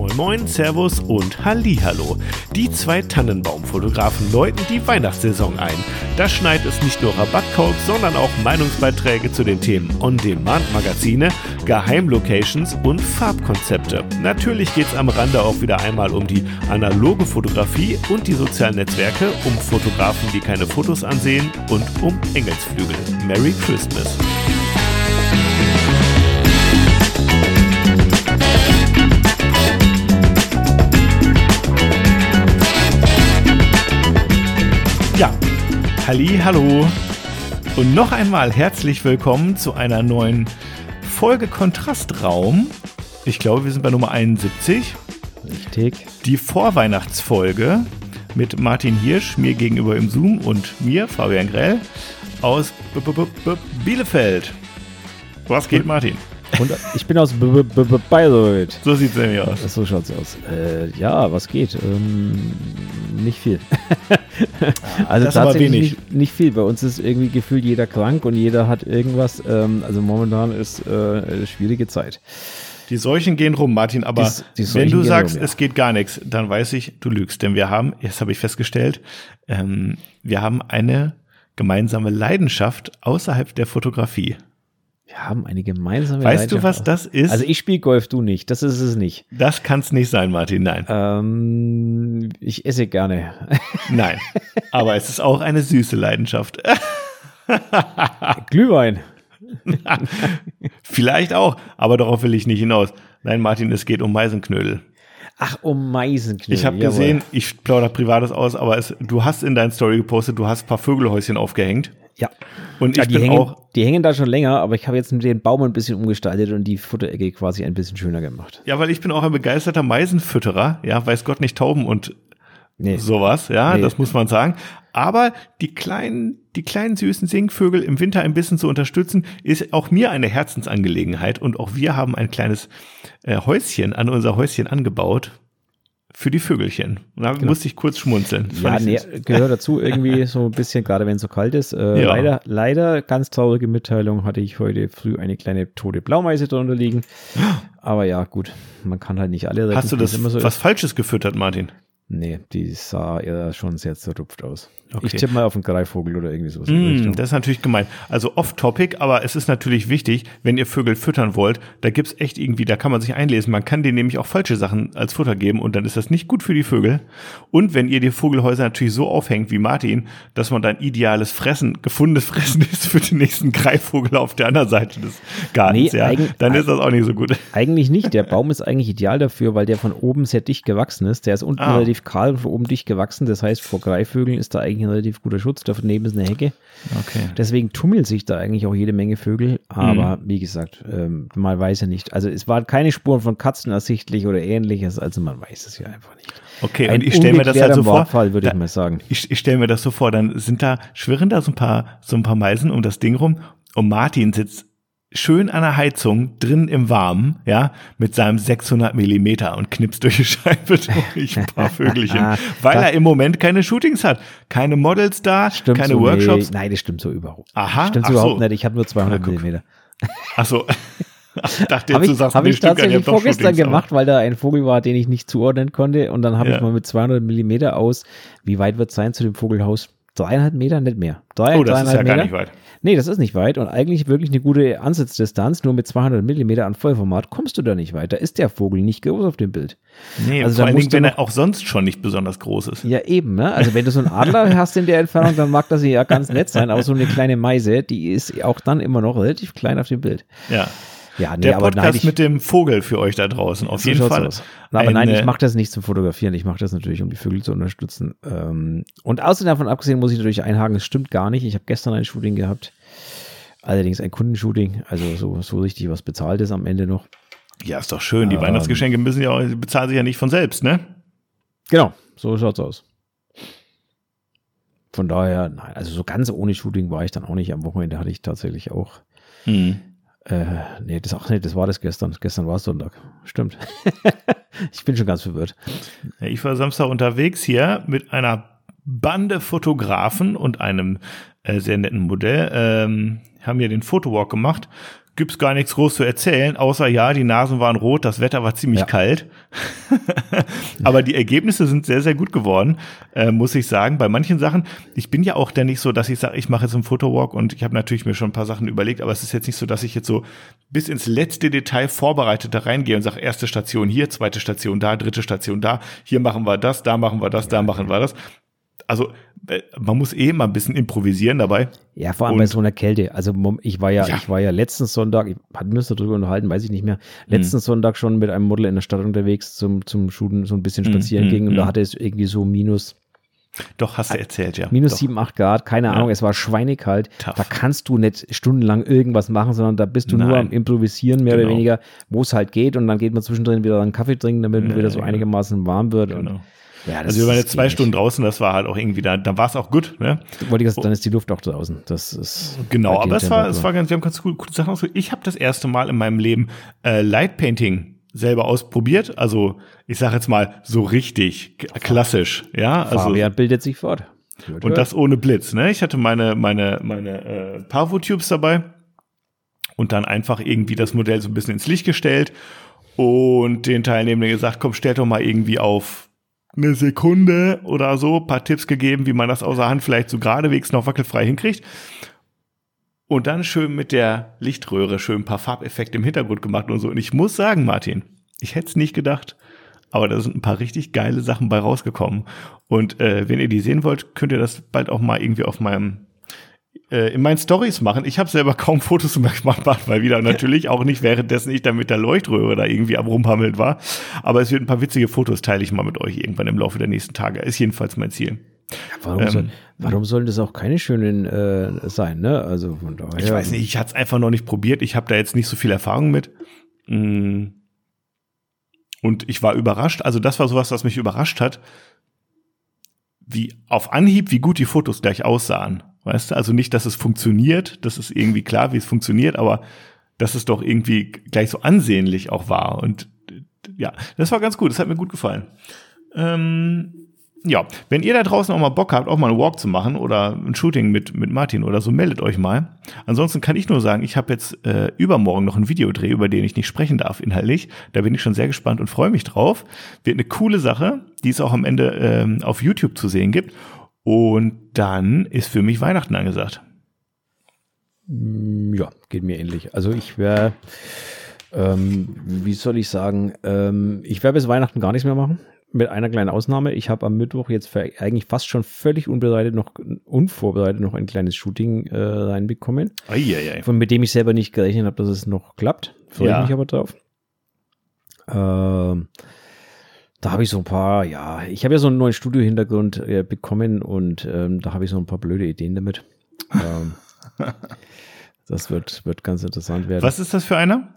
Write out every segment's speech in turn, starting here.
Moin Moin, Servus und Hallihallo. Die zwei Tannenbaumfotografen läuten die Weihnachtssaison ein. Da schneit es nicht nur Rabattcodes, sondern auch Meinungsbeiträge zu den Themen On-Demand-Magazine, Geheimlocations und Farbkonzepte. Natürlich geht es am Rande auch wieder einmal um die analoge Fotografie und die sozialen Netzwerke, um Fotografen, die keine Fotos ansehen und um Engelsflügel. Merry Christmas. Ja, Halli, hallo und noch einmal herzlich willkommen zu einer neuen Folge Kontrastraum. Ich glaube, wir sind bei Nummer 71. Richtig. Die Vorweihnachtsfolge mit Martin Hirsch, mir gegenüber im Zoom und mir, Fabian Grell, aus B -B -B Bielefeld. Was geht, Martin? Und ich bin aus Bayreuth. So sieht es nämlich aus. So schaut's aus. Äh, ja, was geht? Ähm, nicht viel. also das tatsächlich nicht, nicht viel. Bei uns ist irgendwie gefühlt jeder krank und jeder hat irgendwas. Ähm, also momentan ist äh, eine schwierige Zeit. Die Seuchen gehen rum, Martin, aber Die- die wenn du sagst, rum, ja. es geht gar nichts, dann weiß ich, du lügst. Denn wir haben, jetzt habe ich festgestellt, ähm, wir haben eine gemeinsame Leidenschaft außerhalb der Fotografie. Wir haben eine gemeinsame Weißt du, was das ist? Also ich spiele Golf, du nicht. Das ist es nicht. das kann es nicht sein, Martin, nein. Ähm, ich esse gerne. Nein. Aber es ist auch eine süße Leidenschaft. Glühwein. Vielleicht auch, aber darauf will ich nicht hinaus. Nein, Martin, es geht um Meisenknödel. Ach, um Meisenknödel. Ich habe gesehen, ich plaudere Privates aus, aber es, du hast in dein Story gepostet, du hast ein paar Vögelhäuschen aufgehängt. Ja. Und Ja, ich die, bin hängen, auch, die hängen da schon länger, aber ich habe jetzt den Baum ein bisschen umgestaltet und die Futterecke quasi ein bisschen schöner gemacht. ja, weil ich bin auch ein begeisterter Meisenfütterer, ja, weiß Gott nicht Tauben und Nee. sowas, ja, Nee. das muss man sagen. Aber die kleinen, die kleinen süßen Singvögel im Winter ein bisschen zu unterstützen, ist auch mir eine Herzensangelegenheit. Und auch wir haben ein kleines äh, Häuschen an unser Häuschen angebaut für die Vögelchen. Da musste ich kurz schmunzeln. Genau. Ja, nee, gehört dazu irgendwie so ein bisschen, gerade wenn es so kalt ist. Äh, Ja. Leider, leider, ganz traurige Mitteilung, hatte ich heute früh eine kleine tote Blaumeise drunter liegen. Aber ja, gut, man kann halt nicht alle retten. Hast du das immer so was ist. Falsches gefüttert, Martin? Nee, die sah ja schon sehr zerrupft aus. Okay. Ich tippe mal auf einen Greifvogel oder irgendwie sowas. Mm, das ist natürlich gemein. Also off-topic, aber es ist natürlich wichtig, wenn ihr Vögel füttern wollt, da gibt's echt irgendwie, da kann man sich einlesen. Man kann denen nämlich auch falsche Sachen als Futter geben und dann ist das nicht gut für die Vögel. Und wenn ihr die Vogelhäuser natürlich so aufhängt wie Martin, dass man dann ideales Fressen, gefundenes Fressen ist für den nächsten Greifvogel auf der anderen Seite des Gartens, Nee, ja, dann ist das auch nicht so gut. Eigentlich nicht. Der Baum ist eigentlich ideal dafür, weil der von oben sehr dicht gewachsen ist. Der ist unten Ah. relativ kahl und von oben dicht gewachsen. Das heißt, vor Greifvögeln ist da eigentlich ein relativ guter Schutz. Daneben ist eine Hecke. Okay. Deswegen tummeln sich da eigentlich auch jede Menge Vögel. Aber Mhm. wie gesagt, ähm, man weiß ja nicht. Also es waren keine Spuren von Katzen ersichtlich oder ähnliches. Also man weiß es ja einfach nicht. Okay, Ein und ich stelle mir das halt so vor. Wortfall, würde ich da- mal sagen. Ich, ich stelle mir das so vor, dann sind da, schwirren da so ein paar, so ein paar Meisen um das Ding rum und Martin sitzt schön an der Heizung drin im Warmen, ja, mit seinem 600 Millimeter und knipst durch die Scheibe durch ein paar Vögelchen, weil er im Moment keine Shootings hat, keine Models da, Stimmt keine so, Workshops. Nee, nein, das stimmt so überhaupt. Aha, Stimmt so überhaupt nicht. Ich habe nur 200 Na, guck. Millimeter. Ach so. Ich dachte du ich, sagst, hab ich nicht, tatsächlich vorgestern gemacht, weil da ein Vogel war, den ich nicht zuordnen konnte. Und dann habe Ja. ich mal mit 200 Millimeter aus, wie weit wird es sein zu dem Vogelhaus? Dreieinhalb Meter, nicht mehr. Drei, Oh, das ist ja dreieinhalb gar Meter. nicht weit. Nee, das ist nicht weit und eigentlich wirklich eine gute Ansitzdistanz. Nur mit 200 Millimeter an Vollformat kommst du da nicht weit. Da ist der Vogel nicht groß auf dem Bild. Nee, Also vor allen Dingen, wenn er auch sonst schon nicht besonders groß ist. Ja, eben, ne? Also wenn du so einen Adler hast in der Entfernung, dann mag das ja ganz nett sein. Aber so eine kleine Meise, die ist auch dann immer noch relativ klein auf dem Bild. Ja. Ja, nee, Der aber Podcast nein, ich, mit dem Vogel für euch da draußen, auf jeden Fall. aus. Aber nein, Ein, ich mache das nicht zum Fotografieren. Ich mache das natürlich, um die Vögel zu unterstützen. Ähm, und außerdem davon abgesehen muss ich natürlich einhaken, es stimmt gar nicht. Ich habe gestern ein Shooting gehabt. Allerdings ein Kundenshooting, also so, so richtig was bezahlt ist am Ende noch. Ja, ist doch schön. Die Ähm. Weihnachtsgeschenke müssen ja, auch- bezahlen sich ja nicht von selbst, ne? Genau, so schaut's aus. Von daher, nein, also so ganz ohne Shooting war ich dann auch nicht. Am Wochenende hatte ich tatsächlich auch. Hm. Äh, nee, das auch nicht, das war das gestern. Gestern war es Sonntag. Stimmt. ich bin schon ganz verwirrt. Ich war Samstag unterwegs hier mit einer Bande Fotografen und einem äh, sehr netten Modell. Ähm, haben hier den Fotowalk gemacht. Gibt's gar nichts groß zu erzählen, außer ja, die Nasen waren rot, das Wetter war ziemlich Ja. kalt. Aber die Ergebnisse sind sehr, sehr gut geworden, äh, muss ich sagen. Bei manchen Sachen, ich bin ja auch dann nicht so, dass ich sage, ich mache jetzt einen Fotowalk und ich habe natürlich mir schon ein paar Sachen überlegt, aber es ist jetzt nicht so, dass ich jetzt so bis ins letzte Detail vorbereitet da reingehe und sage, erste Station hier, zweite Station da, dritte Station da, hier machen wir das, da machen wir das, da machen wir das. Also äh, man muss eh mal ein bisschen improvisieren dabei. Ja, vor allem bei Und- so einer Kälte. Also ich war ja, Ja. ich war ja letzten Sonntag, ich hatten wir uns darüber unterhalten, weiß ich nicht mehr, letzten Mhm. Sonntag schon mit einem Model in der Stadt unterwegs zum, zum Shooten, so ein bisschen spazieren Mhm, ging und da mhm. hatte es irgendwie so minus, Doch, hast du erzählt, ja. minus Doch. sieben, acht Grad, keine Ja. Ahnung, es war schweinekalt. Tough. Da kannst du nicht stundenlang irgendwas machen, sondern da bist du nur Nein. am Improvisieren, mehr Genau. oder weniger, wo es halt geht und dann geht man zwischendrin wieder einen Kaffee trinken, damit Ja, wieder so einigermaßen warm wird. Genau. Und, ja, das Also wir waren jetzt zwei. Stunden draußen, das war halt auch irgendwie da, da war es auch gut, ne? Wollte ich sagen, dann ist die Luft auch draußen. Das ist Genau, den aber es war, es war ganz, wir haben ganz cool, coole Sachen ausprobiert. Ich habe das erste Mal in meinem Leben äh, Light Painting selber ausprobiert. Also ich sage jetzt mal so richtig klassisch, ja. Also Fabian bildet sich fort. Hört, und das ohne Blitz, ne? Ich hatte meine meine meine äh, Pavo Tubes dabei und dann einfach irgendwie das Modell so ein bisschen ins Licht gestellt und den Teilnehmenden gesagt, komm, stell doch mal irgendwie auf eine Sekunde oder so, paar Tipps gegeben, wie man das außer Hand vielleicht so geradewegs noch wackelfrei hinkriegt. Und dann schön mit der Lichtröhre schön ein paar Farbeffekte im Hintergrund gemacht und so. Und ich muss sagen, Martin, ich hätte es nicht gedacht, aber da sind ein paar richtig geile Sachen bei rausgekommen. Und äh, wenn ihr die sehen wollt, könnt ihr das bald auch mal irgendwie auf meinem äh, in meinen Stories machen. Ich habe selber kaum Fotos gemacht, weil wieder natürlich auch nicht währenddessen ich da mit der Leuchtröhre da irgendwie am rumhammeln war. Aber es wird ein paar witzige Fotos teile ich mal mit euch irgendwann im Laufe der nächsten Tage. Ist jedenfalls mein Ziel. Warum, Ähm, soll, warum sollen das auch keine schönen äh, sein, ne? Also von daher. Ich weiß nicht, ich hatte es einfach noch nicht probiert. Ich habe da jetzt nicht so viel Erfahrung mit. Mm. Und ich war überrascht. Also das war sowas, was mich überrascht hat, wie auf Anhieb, wie gut die Fotos gleich aussahen. Weißt du, also nicht, dass es funktioniert, das ist irgendwie klar, wie es funktioniert, aber dass es doch irgendwie gleich so ansehnlich auch war. Und ja, das war ganz gut, das hat mir gut gefallen. Ähm, ja, wenn ihr da draußen auch mal Bock habt, auch mal einen Walk zu machen oder ein Shooting mit, mit Martin oder so, meldet euch mal. Ansonsten kann ich nur sagen, ich habe jetzt äh, übermorgen noch einen Videodreh, über den ich nicht sprechen darf inhaltlich. Da bin ich schon sehr gespannt und freue mich drauf. Wird eine coole Sache, die es auch am Ende ähm, auf YouTube zu sehen gibt. Und dann ist für mich Weihnachten angesagt. Mm, Ja, geht mir ähnlich. Also ich wäre, ähm, wie soll ich sagen, ähm, ich werde bis Weihnachten gar nichts mehr machen. Mit einer kleinen Ausnahme. Ich habe am Mittwoch jetzt eigentlich fast schon völlig unbereitet noch, unvorbereitet noch ein kleines Shooting äh, reinbekommen, Eieiei. von mit dem ich selber nicht gerechnet habe, dass es noch klappt. Freue Ja. ich mich aber drauf. Ähm, da habe ich so ein paar, ja, ich habe ja so einen neuen Studio-Hintergrund äh, bekommen und ähm, da habe ich so ein paar blöde Ideen damit. ähm, das wird, wird ganz interessant werden. Was ist das für einer?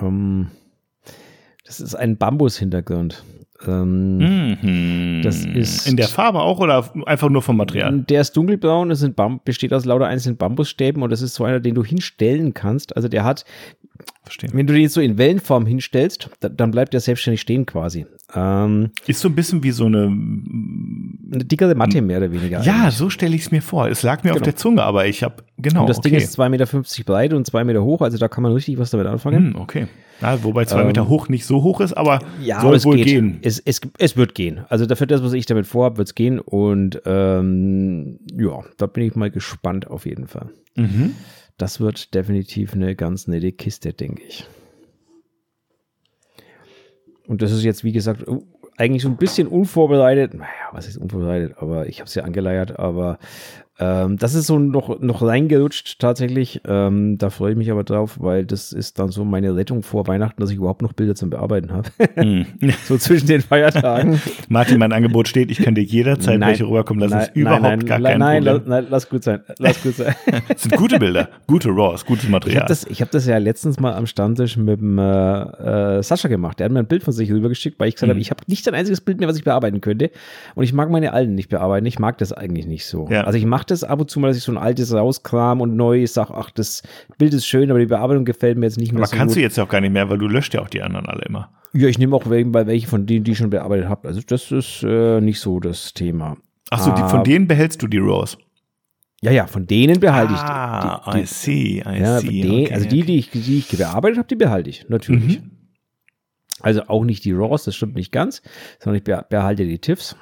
Ähm, das ist ein Bambus-Hintergrund. Ähm, Mhm. Das ist- in der Farbe auch oder einfach nur vom Material? Der ist dunkelbraun, es sind Bam besteht aus lauter einzelnen Bambusstäben und das ist so einer, den du hinstellen kannst. Also der hat, Verstehen. wenn du den jetzt so in Wellenform hinstellst, da, dann bleibt der selbstständig stehen quasi. Ähm, Ist so ein bisschen wie so eine eine dickere Matte mehr oder weniger. Ja, eigentlich. so stelle ich es mir vor. Es lag mir auf Genau. der Zunge, aber ich habe genau. Und das Ding okay. ist 2,50 Meter breit und 2 Meter hoch, also da kann man richtig was damit anfangen. Hm, okay. Ja, wobei zwei Ähm, Meter hoch nicht so hoch ist, aber Ja, soll es wohl geht. gehen. Es, es, es wird gehen. Also dafür das, was ich damit vorhabe, wird es gehen. Und ähm, ja, da bin ich mal gespannt auf jeden Fall. Mhm. Das wird definitiv eine ganz nette Kiste, denke ich. Und das ist jetzt, wie gesagt, eigentlich so ein bisschen unvorbereitet. Naja, was ist unvorbereitet? Aber ich habe es ja angeleiert. Aber ähm, das ist so noch, noch reingerutscht tatsächlich. Ähm, da freue ich mich aber drauf, weil das ist dann so meine Rettung vor Weihnachten, dass ich überhaupt noch Bilder zum Bearbeiten habe. Hm. so zwischen den Feiertagen. Martin, mein Angebot steht, ich kann dir jederzeit Nein. welche rüberkommen lassen. Das ist Nein, überhaupt nein, gar nein, kein nein, Problem. nein, lass gut sein. Lass gut sein. Das sind gute Bilder, gute Raws, gutes Ich Material. habe das, ich hab das ja letztens mal am Stammtisch mit dem äh, äh, Sascha gemacht. Der hat mir ein Bild von sich rübergeschickt, weil ich gesagt Mhm. habe, ich habe nicht ein einziges Bild mehr, was ich bearbeiten könnte. Und ich mag meine alten nicht bearbeiten. Ich mag das eigentlich nicht so. Ja. Also ich mache das ab und zu mal, dass ich so ein altes rauskram und neu sage, ach, das Bild ist schön, aber die Bearbeitung gefällt mir jetzt nicht mehr aber so kannst gut. du jetzt auch gar nicht mehr, weil du löscht ja auch die anderen alle immer. Ja, ich nehme auch welche, bei welche von denen, die ich schon bearbeitet habe. Also das ist äh, nicht so das Thema. Ach so, die, von Ah. denen behältst du die Raws. Ja, ja, von denen behalte ah, ich die. I see, I ja, see. den, okay, also die, die ich, die ich bearbeitet habe, die behalte ich, natürlich. Mhm. Also auch nicht die RAWs, das stimmt nicht ganz, sondern ich be- behalte die TIFFs.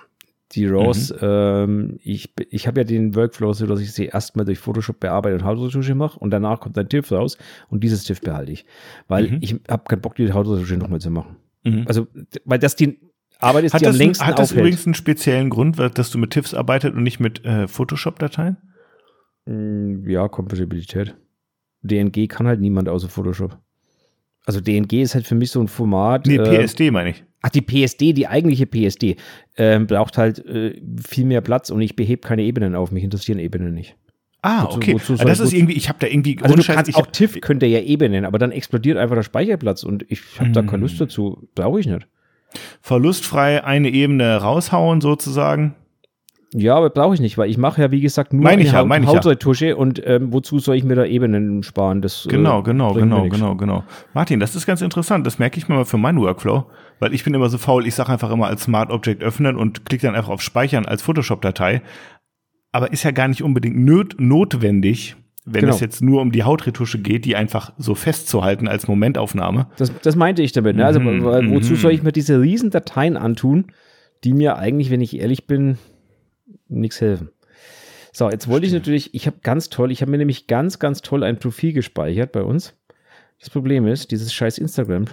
Die Mhm. RAWs, ähm, ich, ich habe ja den Workflow so, dass ich sie erstmal durch Photoshop bearbeite und Hautretusche mache und danach kommt ein TIFF raus und dieses TIFF behalte ich. Weil Mhm. ich habe keinen Bock, die Hautretusche nochmal zu machen. Mhm. Also, weil das die Arbeit ist, Hat die am das, längsten hat das aufhält. übrigens einen speziellen Grund, dass du mit TIFFs arbeitet und nicht mit äh, Photoshop-Dateien? Mm, Ja, Kompatibilität. DNG kann halt niemand außer Photoshop. Also DNG ist halt für mich so ein Format. Nee, äh, PSD meine ich. Ach, die PSD, die eigentliche PSD, ähm, braucht halt äh, viel mehr Platz und ich behebe keine Ebenen auf. Mich interessieren Ebenen nicht. Ah, wozu- okay. wozu soll- das ist irgendwie, ich habe da irgendwie Also du Scheiß, kannst auch TIFF könnte ja Ebenen, aber dann explodiert einfach der Speicherplatz und ich habe da keine. Lust dazu. Brauche ich nicht. verlustfrei eine Ebene raushauen sozusagen. Ja, aber brauche ich nicht, weil ich mache ja, wie gesagt, nur Meine eine ja, Haut- meine ich ja. Hautretusche und ähm, wozu soll ich mir da Ebenen sparen? Das, äh, Genau, genau, genau, genau, genau. Martin, das ist ganz interessant. Das merke ich mir mal für meinen Workflow, weil ich bin immer so faul. Ich sage einfach immer als Smart Object öffnen und klicke dann einfach auf Speichern als Photoshop-Datei. Aber ist ja gar nicht unbedingt nöt notwendig, wenn Genau. es jetzt nur um die Hautretusche geht, die einfach so festzuhalten als Momentaufnahme. Das, das meinte ich damit. Ne? Also, Mhm, wozu mhm. soll ich mir diese riesen Dateien antun, die mir eigentlich, wenn ich ehrlich bin, nichts helfen? So, jetzt wollte ich natürlich, ich habe ganz toll, ich habe mir nämlich ganz, ganz toll ein Profil gespeichert bei uns. Das Problem ist, dieses scheiß Instagram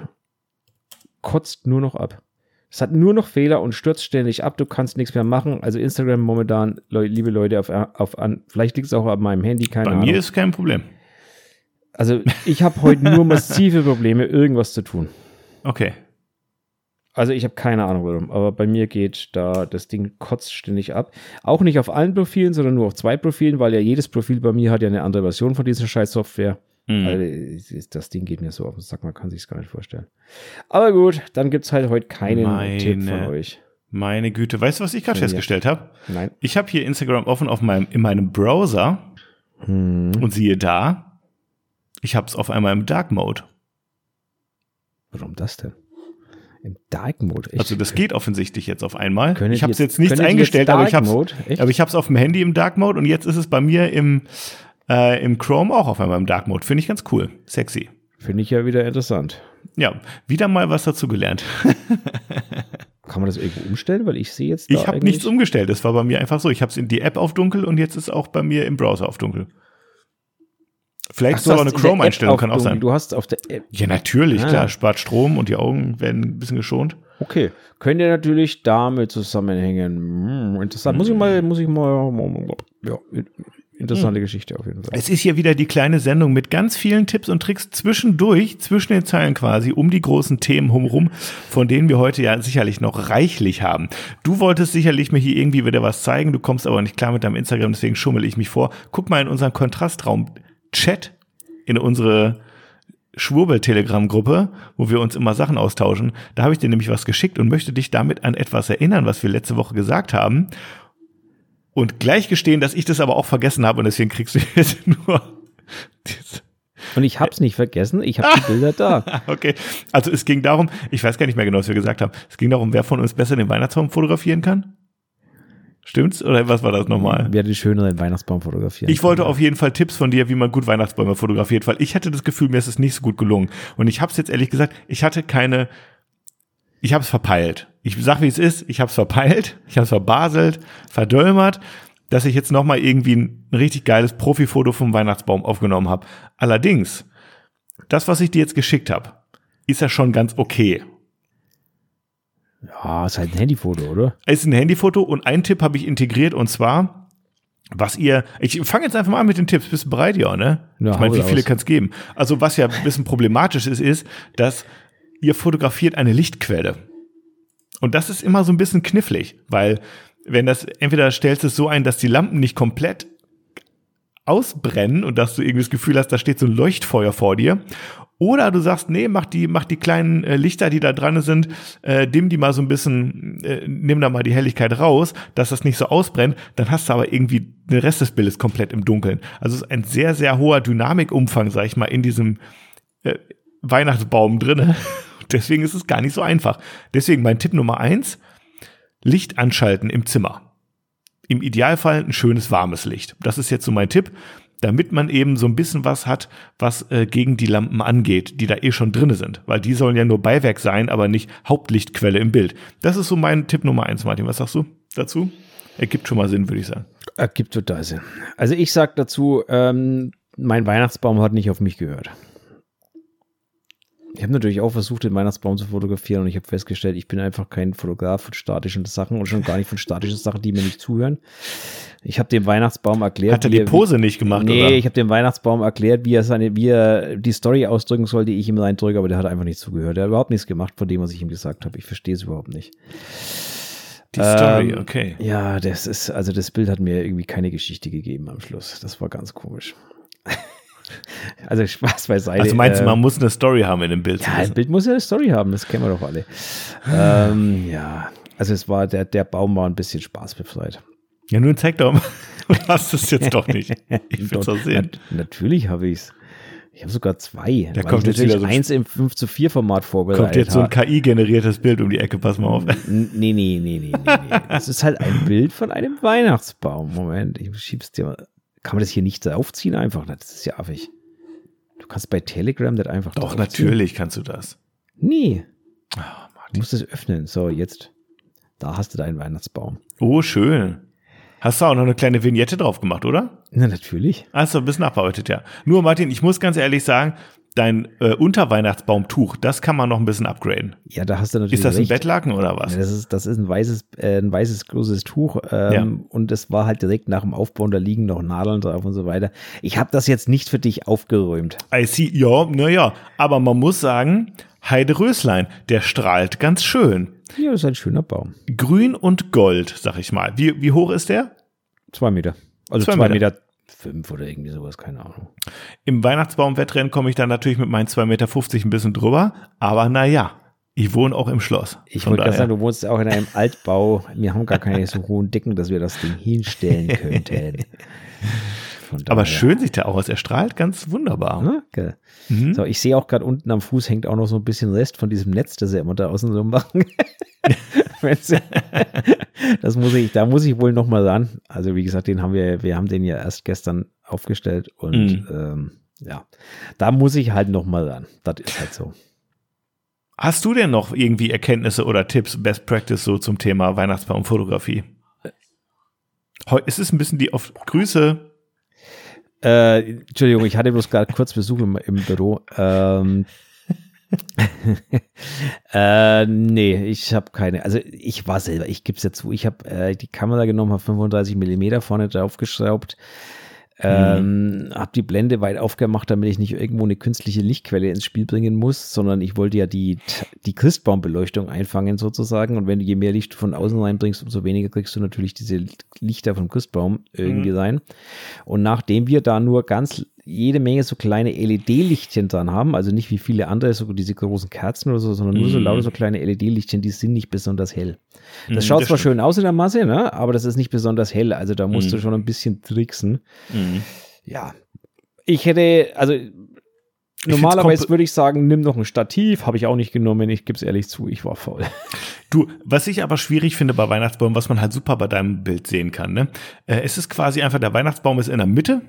kotzt nur noch ab. Es hat nur noch Fehler und stürzt ständig ab. Du kannst nichts mehr machen. Also Instagram momentan, liebe Leute, auf, auf an, vielleicht liegt es auch an meinem Handy, keine Bei Ahnung. mir ist kein Problem. also ich habe heute nur massive Probleme, irgendwas zu tun. Okay. Also ich habe keine Ahnung warum, aber bei mir geht da das Ding kotzt ständig ab. Auch nicht auf allen Profilen, sondern nur auf zwei Profilen, weil ja jedes Profil bei mir hat ja eine andere Version von dieser scheiß Software. Mhm. Also es das Ding geht mir so auf den Sack, man kann sich gar nicht vorstellen. Aber gut, dann gibt's halt heute keinen Meine Tipp von euch. Meine Güte. Weißt du, was ich gerade festgestellt habe? Nein. Ich habe hier Instagram offen auf meinem, in meinem Browser Hm. und siehe da, ich habe es auf einmal im Dark Mode. Warum das denn? Im Dark Mode. Echt? Also das geht offensichtlich jetzt auf einmal. Ich habe es jetzt- jetzt nicht können die eingestellt, jetzt aber ich habe ich es auf dem Handy im Dark Mode und jetzt ist es bei mir im äh, im Chrome auch auf einmal im Dark Mode. Finde ich ganz cool, sexy. Finde ich ja wieder interessant. Ja, wieder mal was dazu gelernt. Kann man das irgendwo umstellen? Weil ich sehe jetzt Ich habe nichts umgestellt. Es war bei mir einfach so. Ich habe es in die App auf dunkel und jetzt ist es auch bei mir im Browser auf dunkel. Vielleicht Ach, hast eine Chrome-Einstellung, auf kann auch sein. Du hast auf der App. Ja, natürlich, Ah. klar. Spart Strom und die Augen werden ein bisschen geschont. Okay, könnte natürlich damit zusammenhängen. Hm, interessant. Muss ich mal, muss ich mal, ja, interessante Geschichte auf jeden Fall. Es ist hier wieder die kleine Sendung mit ganz vielen Tipps und Tricks zwischendurch, zwischen den Zeilen quasi, um die großen Themen humrum, von denen wir heute ja sicherlich noch reichlich haben. Du wolltest sicherlich mir hier irgendwie wieder was zeigen, du kommst aber nicht klar mit deinem Instagram, deswegen schummel ich mich vor. Guck mal in unseren Kontrastraum-Chat, in unsere Schwurbel-Telegram-Gruppe, wo wir uns immer Sachen austauschen. Da habe ich dir nämlich was geschickt und möchte dich damit an etwas erinnern, was wir letzte Woche gesagt haben. Und gleich gestehen, dass ich das aber auch vergessen habe und deswegen kriegst du jetzt nur. Und ich hab's nicht vergessen, ich habe die Bilder da. Okay, also es ging darum, ich weiß gar nicht mehr genau, was wir gesagt haben. Es ging darum, wer von uns besser den Weihnachtsbaum fotografieren kann. Stimmt's? Oder was war das nochmal? Wer den schöneren Weihnachtsbaum fotografieren Ich wollte auf jeden Fall Tipps von dir, wie man gut Weihnachtsbäume fotografiert, weil ich hatte das Gefühl, mir ist es nicht so gut gelungen. Und ich habe es jetzt ehrlich gesagt, ich hatte keine, ich habe es verpeilt. Ich sag, wie es ist, ich habe es verpeilt, ich habe es verbaselt, verdölmert, dass ich jetzt nochmal irgendwie ein, ein richtig geiles Profifoto vom Weihnachtsbaum aufgenommen habe. Allerdings, das, was ich dir jetzt geschickt habe, ist ja schon ganz okay. Ja, ist halt ein Handyfoto, oder? Es ist ein Handyfoto und einen Tipp habe ich integriert und zwar, was ihr, ich fange jetzt einfach mal an mit den Tipps. Bist du bereit, ja, ne? Ja, ich meine, wie viele kann es geben? Also was ja ein bisschen problematisch ist, ist, dass ihr fotografiert eine Lichtquelle. Und das ist immer so ein bisschen knifflig, weil wenn das, entweder stellst du es so ein, dass die Lampen nicht komplett ausbrennen und dass du irgendwie das Gefühl hast, da steht so ein Leuchtfeuer vor dir. Oder du sagst, nee, mach die, mach die kleinen äh, Lichter, die da dran sind, äh, dimm die mal so ein bisschen, äh, nimm da mal die Helligkeit raus, dass das nicht so ausbrennt. Dann hast du aber irgendwie den Rest des Bildes komplett im Dunkeln. Also es ist ein sehr, sehr hoher Dynamikumfang, sag ich mal, in diesem äh, Weihnachtsbaum drinne. Deswegen ist es gar nicht so einfach. Deswegen mein Tipp Nummer eins, Licht anschalten im Zimmer. im Idealfall ein schönes warmes Licht. Das ist jetzt so mein Tipp, damit man eben so ein bisschen was hat, was äh, gegen die Lampen angeht, die da eh schon drinne sind. Weil die sollen ja nur Beiwerk sein, aber nicht Hauptlichtquelle im Bild. Das ist so mein Tipp Nummer eins, Martin. Was sagst du dazu? Ergibt schon mal Sinn, würde ich sagen. Ergibt total Sinn. Also ich sag dazu, ähm, mein Weihnachtsbaum hat nicht auf mich gehört. Ich habe natürlich auch versucht, den Weihnachtsbaum zu fotografieren und ich habe festgestellt, ich bin einfach kein Fotograf von statischen Sachen und schon gar nicht von statischen Sachen, die mir nicht zuhören. Ich habe dem Weihnachtsbaum erklärt. Hat er die Pose nicht gemacht, nee, oder? ich habe dem Weihnachtsbaum erklärt, wie er seine, wie er die Story ausdrücken soll, die ich ihm reindrücke, aber der hat einfach nicht zugehört. Der hat überhaupt nichts gemacht von dem, was ich ihm gesagt habe. Ich verstehe es überhaupt nicht. Die Story, Ähm, okay. Ja, das ist, also das Bild hat mir irgendwie keine Geschichte gegeben am Schluss. Das war ganz komisch. Also Spaß beiseite. Also meinst du, man muss eine Story haben in dem Bild? Ja, ein? Bild muss ja eine Story haben, das kennen wir doch alle. ähm, ja, also es war, der, der Baum war ein bisschen spaßbefreit. ja, nun zeig doch mal. Du hast es jetzt doch nicht. Ich will es auch sehen. Nat natürlich habe ich es. Ich habe sogar zwei. Da kommt jetzt natürlich wieder so- eins im 5 zu 4 Format vorbereitet Kommt jetzt so ein. KI-generiertes Bild um die Ecke, pass mal auf. Nee, nee, nee, nee, nee. Das ist halt ein Bild von einem Weihnachtsbaum. Moment, ich schieb's dir mal. Kann man das hier nicht so aufziehen einfach? Das ist ja affig. Du kannst bei Telegram das einfach Doch, draufziehen. natürlich kannst du das. Nee, Ah, du musst es öffnen. So, jetzt. Da hast du deinen Weihnachtsbaum. Oh, schön. Hast du auch noch eine kleine Vignette drauf gemacht, oder? Na, natürlich. Hast du ein bisschen nachbearbeitet, ja. Nur, Martin, ich muss ganz ehrlich sagen, dein äh, Unterweihnachtsbaumtuch, das kann man noch ein bisschen upgraden. Ja, da hast du natürlich Ist das ein recht. Bettlaken oder was? Ja, Das ist, das ist ein weißes, äh, ein weißes großes Tuch ähm, und es war halt direkt nach dem Aufbau und da liegen noch Nadeln drauf und so weiter. Ich habe das jetzt nicht für dich aufgeräumt. I see, ja, naja. Aber man muss sagen, Heide Röslein, der strahlt ganz schön. Ja, das ist ein schöner Baum. Grün und Gold, sag ich mal. Wie, wie hoch ist der? Zwei Meter. Also Zwei zwei, Meter. Fünf oder irgendwie sowas, keine Ahnung. Im Weihnachtsbaumwettrennen komme ich dann natürlich mit meinen 2,50 Meter ein bisschen drüber. Aber naja, ich wohne auch im Schloss. Ich wollte gerade sagen, du wohnst auch in einem Altbau. Wir haben gar keine so hohen Decken, dass wir das Ding hinstellen könnten. Aber schön sieht der aus. Er strahlt ganz wunderbar. Ne? Gell. Mhm. So, ich sehe auch gerade unten am Fuß hängt auch noch so ein bisschen Rest von diesem Netz, das sie immer da außen so machen. Das muss ich, da muss ich wohl noch mal ran. Also wie gesagt, den haben wir, wir haben den ja erst gestern aufgestellt und Mhm. ähm, ja, da muss ich halt noch mal ran. Das ist halt so. Hast du denn noch irgendwie Erkenntnisse oder Tipps, Best Practice so zum Thema Weihnachtsbaumfotografie? Heu- Es ist ein bisschen die auf Grüße. Äh, Entschuldigung, ich hatte bloß gerade kurz Besuch im, im Büro. Ähm, äh, nee, ich habe keine. Also ich war selber, ich gebe es ja zu, ich habe äh, die Kamera genommen, habe 35 Millimeter vorne draufgeschraubt, ähm, habe die Blende weit aufgemacht, damit ich nicht irgendwo eine künstliche Lichtquelle ins Spiel bringen muss, sondern ich wollte ja die, die Christbaumbeleuchtung einfangen sozusagen. Und wenn du je mehr Licht von außen reinbringst, umso weniger kriegst du natürlich diese Lichter vom Christbaum irgendwie rein. Und nachdem wir da nur ganz jede Menge so kleine LED-Lichtchen dran haben, also nicht wie viele andere, so diese großen Kerzen oder so, sondern nur so Mhm. lauter so kleine LED-Lichtchen, die sind nicht besonders hell. Das Mhm, schaut das zwar stimmt. schön aus in der Masse, ne? aber das ist nicht besonders hell. Also da musst Mhm. du schon ein bisschen tricksen. Mhm. Ja. Ich hätte, also find's normalerweise würde ich sagen, nimm noch ein Stativ, habe ich auch nicht genommen. Ich gebe es ehrlich zu, ich war faul. Du, was ich aber schwierig finde bei Weihnachtsbäumen, was man halt super bei deinem Bild sehen kann, ne? Äh, es ist quasi einfach, der Weihnachtsbaum ist in der Mitte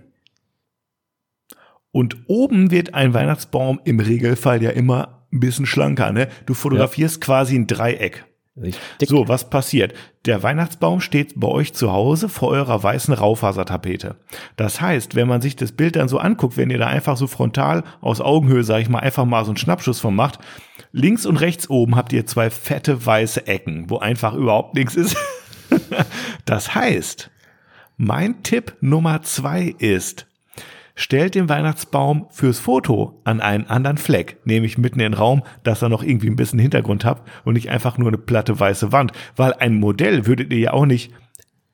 und oben wird ein Weihnachtsbaum im Regelfall ja immer ein bisschen schlanker, ne? Du fotografierst quasi ein Dreieck. Richtig. So, was passiert? Der Weihnachtsbaum steht bei euch zu Hause vor eurer weißen Raufasertapete. Das heißt, wenn man sich das Bild dann so anguckt, wenn ihr da einfach so frontal aus Augenhöhe, sag ich mal, einfach mal so einen Schnappschuss von macht, links und rechts oben habt ihr zwei fette weiße Ecken, wo einfach überhaupt nichts ist. das heißt, mein Tipp Nummer zwei ist, stellt den Weihnachtsbaum fürs Foto an einen anderen Fleck, nämlich mitten in den Raum, dass er noch irgendwie ein bisschen Hintergrund habt und nicht einfach nur eine platte weiße Wand, weil ein Modell würdet ihr ja auch nicht,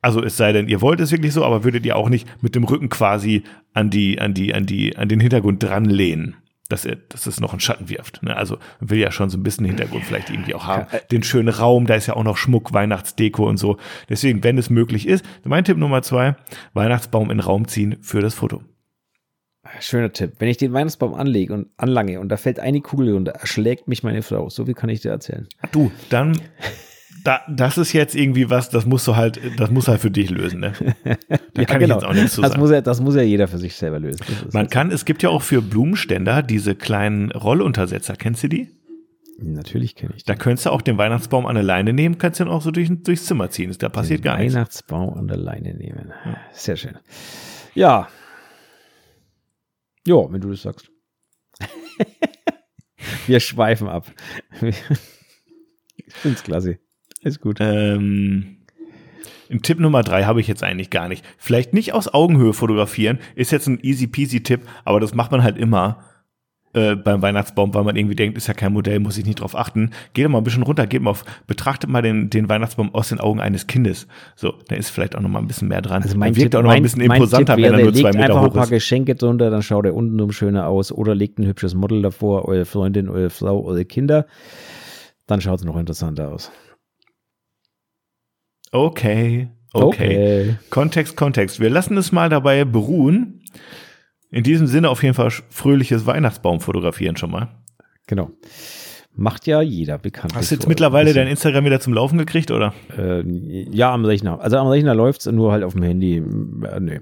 also es sei denn, ihr wollt es wirklich so, aber würdet ihr auch nicht mit dem Rücken quasi an die, an die, an die, an den Hintergrund dran lehnen. Dass, er, dass es noch einen Schatten wirft. Ne? Also will ja schon so ein bisschen Hintergrund vielleicht irgendwie auch haben. Den schönen Raum, da ist ja auch noch Schmuck, Weihnachtsdeko und so. Deswegen, wenn es möglich ist, mein Tipp Nummer zwei, Weihnachtsbaum in den Raum ziehen für das Foto. Schöner Tipp. Wenn ich den Weihnachtsbaum anlege und anlange und da fällt eine Kugel runter, erschlägt mich meine Frau. So viel kann ich dir erzählen. Du, dann da, das ist jetzt irgendwie was, das musst du halt, das muss halt für dich lösen, ne? Da Ja, kann genau. ich jetzt auch nichts zu das sagen. Muss ja, das muss ja jeder für sich selber lösen. Man kann, es gibt ja auch für Blumenständer diese kleinen Rolluntersetzer. Kennst du die? Natürlich kenne ich Da könntest du auch den Weihnachtsbaum an der Leine nehmen, kannst den auch so durch, durchs Zimmer ziehen. Da passiert gar nichts. Weihnachtsbaum an der Leine nehmen. Sehr schön. Ja. Ja, wenn du das sagst. Wir schweifen ab. ich find's klasse. Ist gut. Ähm, Im Tipp Nummer drei habe ich jetzt eigentlich gar nicht. Vielleicht nicht aus Augenhöhe fotografieren, ist jetzt ein easy peasy Tipp, aber das macht man halt immer äh, beim Weihnachtsbaum, weil man irgendwie denkt, ist ja kein Modell, muss ich nicht drauf achten. Geht doch mal ein bisschen runter, geht mal auf, betrachtet mal den, den Weihnachtsbaum aus den Augen eines Kindes. So, da ist vielleicht auch noch mal ein bisschen mehr dran. Also mein wirkt Tipp, auch noch mein, ein bisschen imposanter, Tipp wenn er wäre, nur zwei Meter einfach ein hoch paar ist. Geschenke drunter, dann schaut er untenrum schöner aus. Oder legt ein hübsches Model davor, eure Freundin, eure Frau, eure Kinder. Dann schaut es noch interessanter aus. Okay, okay. Kontext, Kontext. Wir lassen es mal dabei beruhen. In diesem Sinne auf jeden Fall fröhliches Weihnachtsbaum fotografieren schon mal. Genau. Macht ja jeder bekannt. Hast du jetzt mittlerweile dein Instagram wieder zum Laufen gekriegt, oder? Äh, ja, am Rechner. Also am Rechner läuft's, nur halt auf dem Handy. Äh, nö.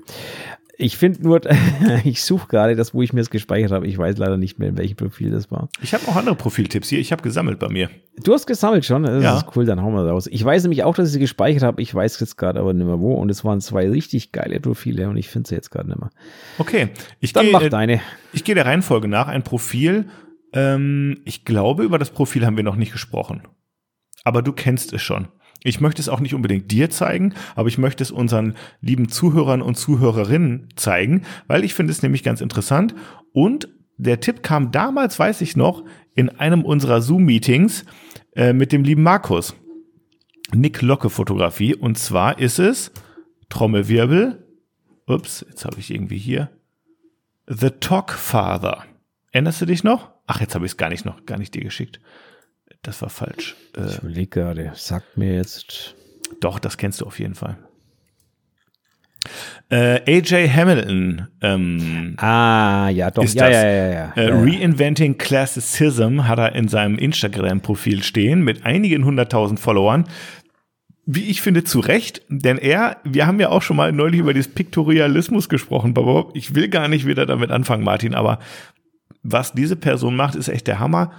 Ich finde nur, ich suche gerade das, wo ich mir es gespeichert habe. Ich weiß leider nicht mehr, in welchem Profil das war. Ich habe noch andere Profiltipps hier. Ich habe gesammelt bei mir. Du hast gesammelt schon. Das Ja. ist cool, dann hauen wir raus. Ich weiß nämlich auch, dass ich sie gespeichert habe. Ich weiß jetzt gerade aber nicht mehr wo. Und es waren zwei richtig geile Profile und ich finde sie jetzt gerade nicht mehr. Okay, ich Dann gehe mach äh, deine. ich gehe der Reihenfolge nach. Ein Profil. Ähm, ich glaube, über das Profil haben wir noch nicht gesprochen. Aber du kennst es schon. Ich möchte es auch nicht unbedingt dir zeigen, aber ich möchte es unseren lieben Zuhörern und Zuhörerinnen zeigen, weil ich finde es nämlich ganz interessant. Und der Tipp kam damals, weiß ich noch, in einem unserer Zoom-Meetings äh, mit dem lieben Markus. Nick Locke Fotografie. Und zwar ist es Trommelwirbel. Ups, jetzt habe ich irgendwie hier. The Talk Father. Erinnerst du dich noch? Ach, jetzt habe ich es gar nicht noch, gar nicht dir geschickt. Das war falsch. Äh, Ich überlege gerade, sagt mir jetzt. doch, das kennst du auf jeden Fall. Äh, AJ Hamilton, ähm, Ah, ja, doch. Ist ja, das, ja, ja, ja, äh, ja. Reinventing Classicism hat er in seinem Instagram-Profil stehen mit einigen hunderttausend Followern. Wie ich finde, zu Recht, denn er, wir haben ja auch schon mal neulich über dieses Piktorialismus gesprochen, aber ich will gar nicht wieder damit anfangen, Martin, aber was diese Person macht, ist echt der Hammer.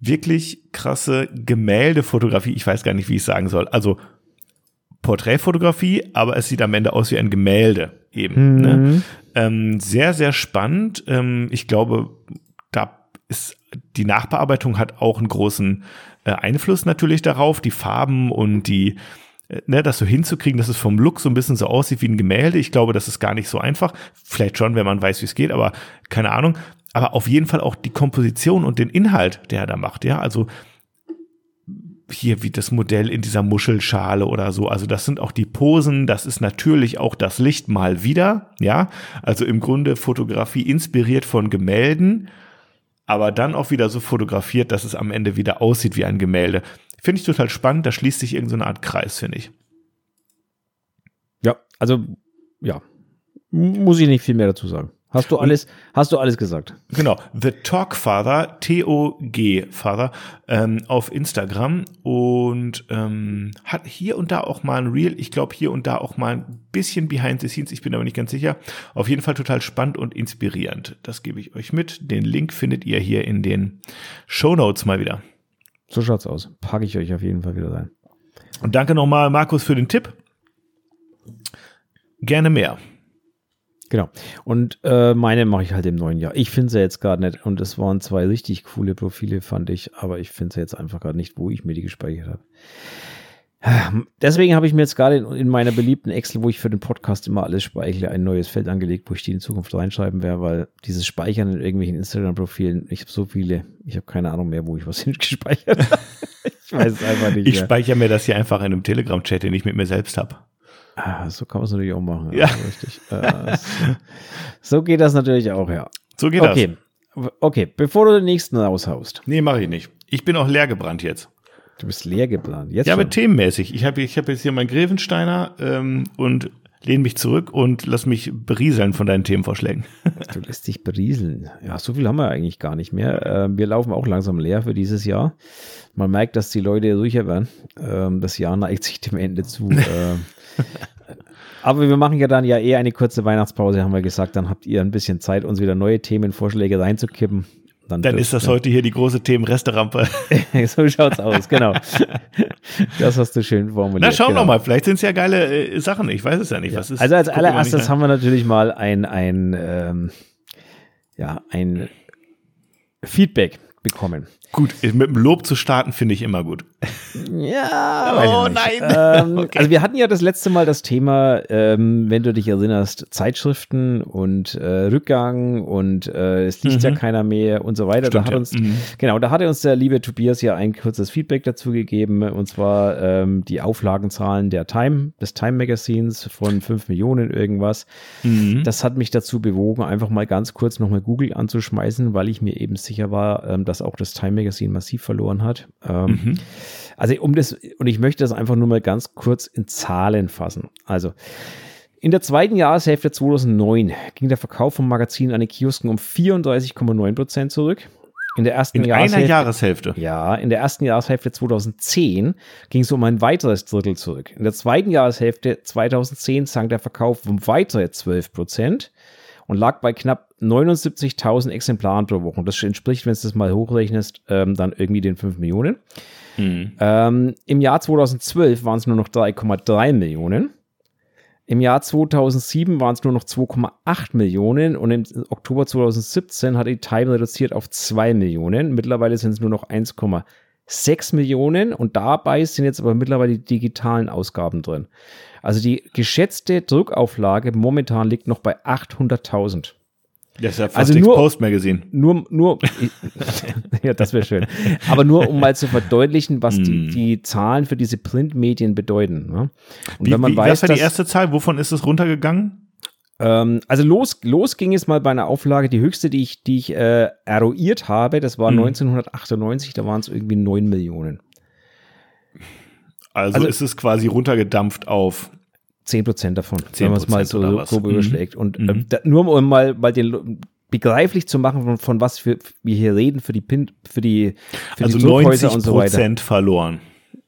Wirklich krasse Gemäldefotografie, ich weiß gar nicht, wie ich es sagen soll. Also Porträtfotografie, aber es sieht am Ende aus wie ein Gemälde eben. Mhm. Ne? Ähm, sehr, sehr spannend. Ähm, ich glaube, da ist die Nachbearbeitung hat auch einen großen äh, Einfluss natürlich darauf. Die Farben und die, äh, ne, das so hinzukriegen, dass es vom Look so ein bisschen so aussieht wie ein Gemälde. Ich glaube, das ist gar nicht so einfach. Vielleicht schon, wenn man weiß, wie es geht, aber keine Ahnung. Aber auf jeden Fall auch die Komposition und den Inhalt, der er da macht. Ja, also hier wie das Modell in dieser Muschelschale oder so. Also das sind auch die Posen, das ist natürlich auch das Licht mal wieder, ja. Also im Grunde Fotografie inspiriert von Gemälden, aber dann auch wieder so fotografiert, dass es am Ende wieder aussieht wie ein Gemälde. Finde ich total spannend, da schließt sich irgendeine Art Kreis, finde ich. Ja, also, ja. Muss ich nicht viel mehr dazu sagen. Hast du alles, hast du alles gesagt? Genau, The Talk Father, T-O-G Father, ähm, auf Instagram und ähm, hat hier und da auch mal ein Reel, ich glaube hier und da auch mal ein bisschen Behind the Scenes, ich bin aber nicht ganz sicher. Auf jeden Fall total spannend und inspirierend. Das gebe ich euch mit. Den Link findet ihr hier in den Show Notes mal wieder. So schaut's aus. Packe ich euch auf jeden Fall wieder rein. Und danke nochmal, Markus, für den Tipp. Gerne mehr. Genau. Und äh, meine mache ich halt im neuen Jahr. Ich finde sie jetzt gerade nicht. Und es waren zwei richtig coole Profile, fand ich. Aber ich finde sie jetzt einfach gerade nicht, wo ich mir die gespeichert habe. Deswegen habe ich mir jetzt gerade in, in meiner beliebten Excel, wo ich für den Podcast immer alles speichere, ein neues Feld angelegt, wo ich die in Zukunft reinschreiben werde, weil dieses Speichern in irgendwelchen Instagram-Profilen, ich habe so viele, ich habe keine Ahnung mehr, wo ich was hingespeichert habe. ich weiß es einfach nicht Ich mehr. speichere mir das hier einfach in einem Telegram-Chat, den ich mit mir selbst habe. Ah, so kann man es natürlich auch machen. Ja. Richtig. Äh, so, so geht das natürlich auch, ja. So geht das. Okay. Okay, bevor du den nächsten raushaust. Nee, mache ich nicht. Ich bin auch leer gebrannt jetzt. Du bist leer geplant. Jetzt Ja, schon. aber themenmäßig. Ich habe ich hab jetzt hier meinen Grevensteiner ähm, und lehne mich zurück und lass mich berieseln von deinen Themenvorschlägen. Du lässt dich berieseln. Ja, so viel haben wir eigentlich gar nicht mehr. Ähm, wir laufen auch langsam leer für dieses Jahr. Man merkt, dass die Leute ruhiger werden. Ähm, das Jahr neigt sich dem Ende zu. Aber wir machen ja dann ja eher eine kurze Weihnachtspause, haben wir gesagt. Dann habt ihr ein bisschen Zeit, uns wieder neue Themenvorschläge reinzukippen. Dann, dann ist das ja. heute hier die große Themenresterampe. so schaut's aus, genau. das hast du schön formuliert. Na, schauen genau. wir mal. Vielleicht sind es ja geile äh, Sachen. Ich weiß es ja nicht. Ja. Was ist, also als allererstes haben wir natürlich mal ein, ein, ähm, ja, ein Feedback bekommen. Gut, mit dem Lob zu starten finde ich immer gut. Ja, oh nein. Ähm, okay. Also wir hatten ja das letzte Mal das Thema, ähm, wenn du dich erinnerst, Zeitschriften und äh, Rückgang und äh, es liest mhm. ja keiner mehr und so weiter. Stimmt, da hat ja. uns, mhm. genau, da hatte uns der liebe Tobias ja ein kurzes Feedback dazu gegeben und zwar ähm, die Auflagenzahlen der Time, des Time Magazins von 5 Millionen irgendwas. Mhm. Das hat mich dazu bewogen, einfach mal ganz kurz nochmal Google anzuschmeißen, weil ich mir eben sicher war, ähm, dass auch das Time Magazin massiv verloren hat. Also um das, und ich möchte das einfach nur mal ganz kurz in Zahlen fassen. Also in der zweiten Jahreshälfte 2009 ging der Verkauf vom Magazin an den Kiosken um 34,9 Prozent zurück. In der ersten In Jahreshälfte, einer Jahreshälfte. Ja, in der ersten Jahreshälfte 2010 ging es um ein weiteres Drittel zurück. In der zweiten Jahreshälfte 2010 sank der Verkauf um weitere 12 Prozent und lag bei knapp 79.000 Exemplaren pro Woche. Das entspricht, wenn du das mal hochrechnest, ähm, dann irgendwie den 5 Millionen. Mhm. Ähm, Im Jahr 2012 waren es nur noch 3,3 Millionen. Im Jahr 2007 waren es nur noch 2,8 Millionen und im Oktober 2017 hat die Time reduziert auf 2 Millionen. Mittlerweile sind es nur noch 1,6 Millionen und dabei sind jetzt aber mittlerweile die digitalen Ausgaben drin. Also die geschätzte Druckauflage momentan liegt noch bei 800.000. Das ist ja fast Also nur- Post Magazine. Nur, nur, ja, das wäre schön. Aber nur, um mal zu verdeutlichen, was die, Hm. die Zahlen für diese Printmedien bedeuten. Ne? Und Wie, wenn man wie, weiß, was war die erste Zahl? Wovon ist es runtergegangen? Ähm, also los, los ging es mal bei einer Auflage, die höchste, die ich, die ich äh, eruiert habe, das war Hm. 1998, da waren es irgendwie 9 Millionen. Also, Also- ist es quasi runtergedampft auf 10 Prozent davon, wenn man es mal 10% so grob Mhm. überschlägt. Und äh, Mhm. da, nur um mal, mal den begreiflich zu machen, von, von was wir, wir hier reden, für die Pin, für die, für also die Druckhäuser 90 und so weiter. Prozent verloren.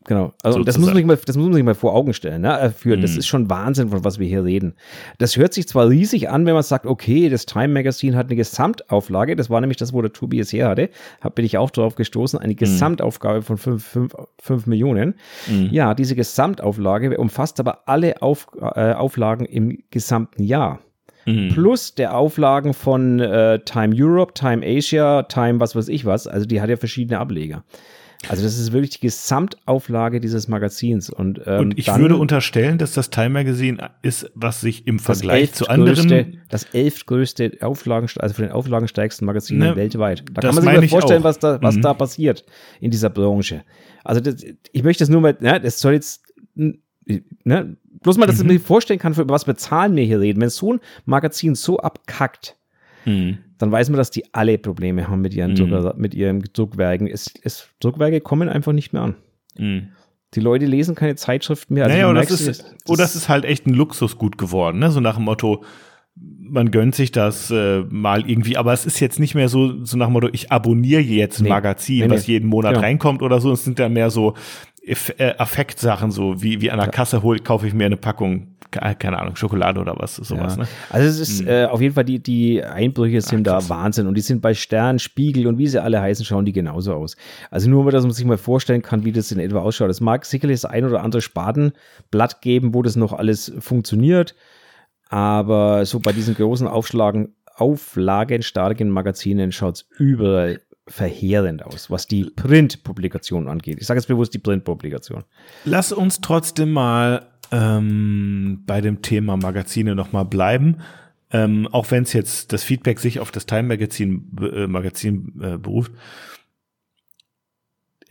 Genau. Also das muss, man sich mal, das muss man sich mal vor Augen stellen. Ne? äh, Für, Das Mhm. ist schon Wahnsinn, von was wir hier reden. Das hört sich zwar riesig an, wenn man sagt, okay, das Time Magazine hat eine Gesamtauflage. Das war nämlich das, wo der Tobi es her hatte. Hab, bin ich auch drauf gestoßen. Eine Gesamtaufgabe von 5 Millionen. Mhm. Ja, diese Gesamtauflage umfasst aber alle Auf, äh, Auflagen im gesamten Jahr. Mhm. Plus der Auflagen von äh, Time Europe, Time Asia, Time was weiß ich was. Also die hat ja verschiedene Ableger. Also das ist wirklich die Gesamtauflage dieses Magazins. Und, ähm, Und ich dann würde unterstellen, dass das Time Magazine ist, was sich im Vergleich zu anderen. das elftgrößte Auflagen, also von den auflagenstärksten Magazinen Ne, weltweit. Da kann man sich mal vorstellen, was da, was Mhm. da passiert in dieser Branche. Also das, ich möchte das nur mal, ne, das soll jetzt, ne, bloß mal, dass Mhm. ich mir vorstellen kann, für was für Zahlen wir hier reden. Wenn so ein Magazin so abkackt, Mhm. Dann weiß man, dass die alle Probleme haben mit ihren, Mhm. Drucker, mit ihren Druckwerken. Es, es, Druckwerke kommen einfach nicht mehr an. Mhm. Die Leute lesen keine Zeitschriften mehr. Also naja, oder das ist, oder das ist halt echt ein Luxusgut geworden, ne? So nach dem Motto, man gönnt sich das äh, mal irgendwie, aber es ist jetzt nicht mehr so, so nach dem Motto, ich abonniere jetzt ein Nee. Magazin, Nee, was jeden Monat Genau. reinkommt oder so. Es sind dann mehr so Affektsachen, so wie, wie an der Kasse hol, kaufe ich mir eine Packung, ke- keine Ahnung, Schokolade oder was, sowas, Ja. ne? Also es ist äh, auf jeden Fall, die, die Einbrüche sind krass. da Wahnsinn und die sind bei Stern, Spiegel und wie sie alle heißen, schauen die genauso aus. Also nur, dass man sich mal vorstellen kann, wie das in etwa ausschaut. Es mag sicherlich das ein oder andere Spatenblatt geben, wo das noch alles funktioniert, aber so bei diesen großen Aufschlagen, auflagenstarken Magazinen schaut es überall verheerend aus, was die Printpublikation angeht. Ich sage jetzt bewusst die Printpublikation. Lass uns trotzdem mal ähm, bei dem Thema Magazine nochmal bleiben. Ähm, auch wenn es jetzt das Feedback sich auf das Time Magazin, äh, Magazin äh, beruft.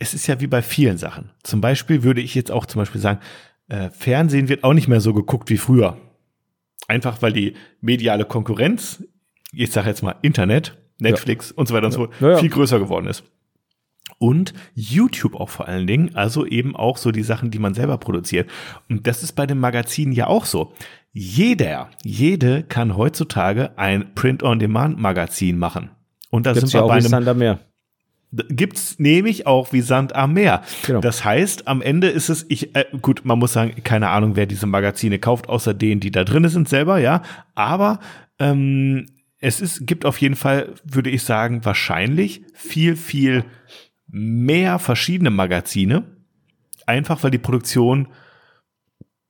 Es ist ja wie bei vielen Sachen. Zum Beispiel würde ich jetzt auch zum Beispiel sagen, äh, Fernsehen wird auch nicht mehr so geguckt wie früher. Einfach weil die mediale Konkurrenz, ich sage jetzt mal Internet, Netflix und so weiter und so fort, Ja, ja. viel größer geworden ist. und YouTube auch vor allen Dingen, also eben auch so die Sachen, die man selber produziert. Und das ist bei den Magazinen ja auch so. Jeder, jede kann heutzutage ein Print-on-Demand-Magazin machen. Und da sind wir ja auch bei einem Sand am Meer. gibt's nämlich auch wie Sand am Meer. Genau. Das heißt, am Ende ist es, ich, äh, gut, man muss sagen, keine Ahnung, wer diese Magazine kauft, außer denen, die da drin sind selber, ja. Aber ähm, es ist, gibt auf jeden Fall, würde ich sagen, wahrscheinlich viel, viel mehr verschiedene Magazine. Einfach weil die Produktion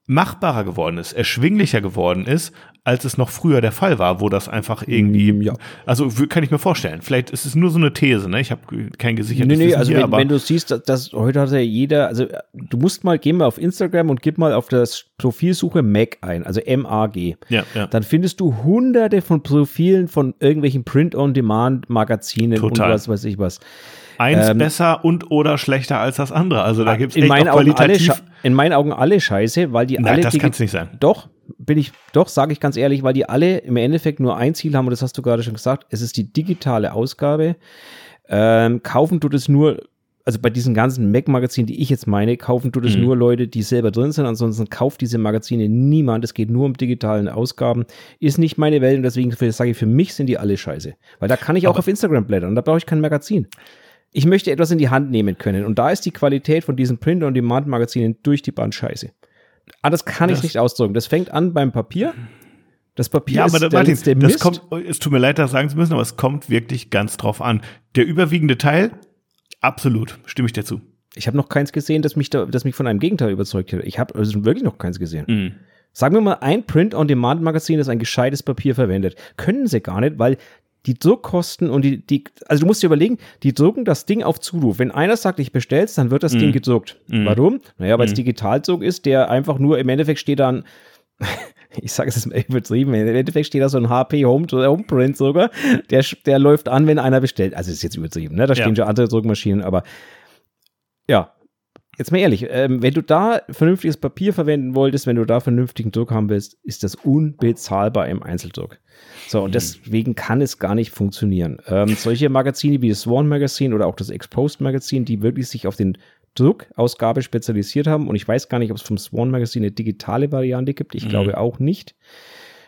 machbarer geworden ist, erschwinglicher geworden ist, als es noch früher der Fall war, wo das einfach irgendwie, Ja. also kann ich mir vorstellen. Vielleicht ist es nur so eine These, ne? Ich habe kein gesichertes Nee, nee, Wissen also hier, wenn, aber wenn du siehst, dass, dass heute hat ja jeder, also du musst mal, geh mal auf Instagram und gib mal auf das Profilsuche Mac ein, also M-A-G. ja, ja. Dann findest du hunderte von Profilen von irgendwelchen Print-on-Demand-Magazinen und was weiß ich was. Eins ähm, besser und oder schlechter als das andere. Also da gibt's in echt meinen, auch qualitativ. In meinen Augen alle scheiße, weil die Na, alle das digi- kann's nicht sein. Doch, bin ich, doch, sage ich ganz ehrlich, weil die alle im Endeffekt nur ein Ziel haben, und das hast du gerade schon gesagt, es ist die digitale Ausgabe. Ähm, kaufen tut es nur, also bei diesen ganzen Mac-Magazinen, die ich jetzt meine, kaufen tut es Mhm. nur Leute, die selber drin sind, ansonsten kauft diese Magazine niemand. Es geht nur um digitalen Ausgaben. Ist nicht meine Welt und deswegen sage ich, für mich sind die alle scheiße. Weil da kann ich auch Aber- auf Instagram blättern da brauche ich kein Magazin. Ich möchte etwas in die Hand nehmen können. Und da ist die Qualität von diesen Print-on-Demand-Magazinen durch die Band scheiße. Ah, das kann Das- ich nicht ausdrücken. Das fängt an beim Papier. Das Papier Ja, ist aber da, der Martin, das Mist. kommt, es tut mir leid, das sagen zu müssen, aber es kommt wirklich ganz drauf an. Der überwiegende Teil, absolut, stimme ich dir zu. ich habe noch keins gesehen, das mich, da, das mich von einem Gegenteil überzeugt hätte. Ich habe also wirklich noch keins gesehen. Mhm. Sagen wir mal, ein Print-on-Demand-Magazin, das ein gescheites Papier verwendet. Können sie gar nicht, weil die Druckkosten und die, die, also du musst dir überlegen, die drucken das Ding auf Zuruf. Wenn einer sagt, ich bestell's, dann wird das Ding gedruckt. Warum? Naja, weil es Digitaldruck ist, der einfach nur, im Endeffekt steht dann, ich sage es jetzt mal übertrieben, im Endeffekt steht da so ein HP Home, Homeprint sogar, der, der läuft an, wenn einer bestellt. Also ist jetzt übertrieben, ne? Da stehen Ja. schon andere Druckmaschinen, aber ja, jetzt mal ehrlich, ähm, wenn du da vernünftiges Papier verwenden wolltest, wenn du da vernünftigen Druck haben willst, ist das unbezahlbar im Einzeldruck. So, und deswegen kann es gar nicht funktionieren. Ähm, solche Magazine wie das Swan Magazin oder auch das Exposed Magazin, die wirklich sich auf den Druckausgabe spezialisiert haben, und ich weiß gar nicht, ob es vom Swan Magazin eine digitale Variante gibt, ich glaube auch nicht.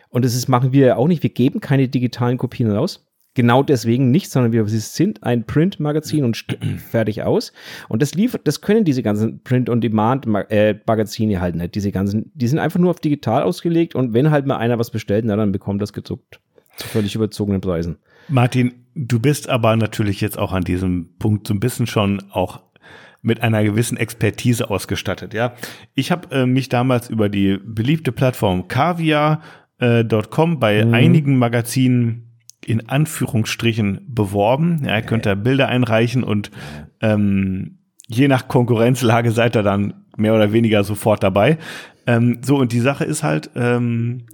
Und das ist, machen wir ja auch nicht. Wir geben keine digitalen Kopien raus. Genau deswegen nicht, sondern wir sie sind ein Print-Magazin und fertig aus. Und das liefert, das können diese ganzen Print-on-Demand-Magazine halt nicht. Diese ganzen, die sind einfach nur auf digital ausgelegt und wenn halt mal einer was bestellt, na dann bekommt das gedruckt. Zu völlig überzogenen Preisen. Martin, du bist aber natürlich jetzt auch an diesem Punkt so ein bisschen schon auch mit einer gewissen Expertise ausgestattet, ja. Ich habe äh, mich damals über die beliebte Plattform Kaviar.com bei einigen Magazinen in Anführungsstrichen beworben. Ja, ihr könnt da Bilder einreichen und ähm, je nach Konkurrenzlage seid ihr dann mehr oder weniger sofort dabei. Ähm, so, und die Sache ist halt, ähm,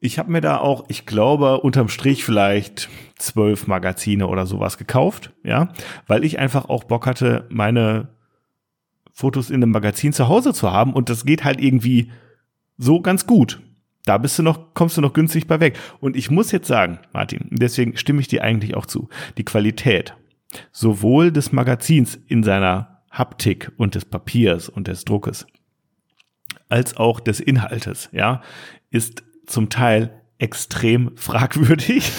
ich habe mir da auch, ich glaube, unterm Strich vielleicht zwölf Magazine oder sowas gekauft, ja, weil ich einfach auch Bock hatte, meine Fotos in einem Magazin zu Hause zu haben und das geht halt irgendwie so ganz gut. Da bist du noch, kommst du noch günstig bei weg. Und ich muss jetzt sagen, Martin, deswegen stimme ich dir eigentlich auch zu. Die Qualität sowohl des Magazins in seiner Haptik und des Papiers und des Druckes als auch des Inhaltes, ja, ist zum Teil extrem fragwürdig.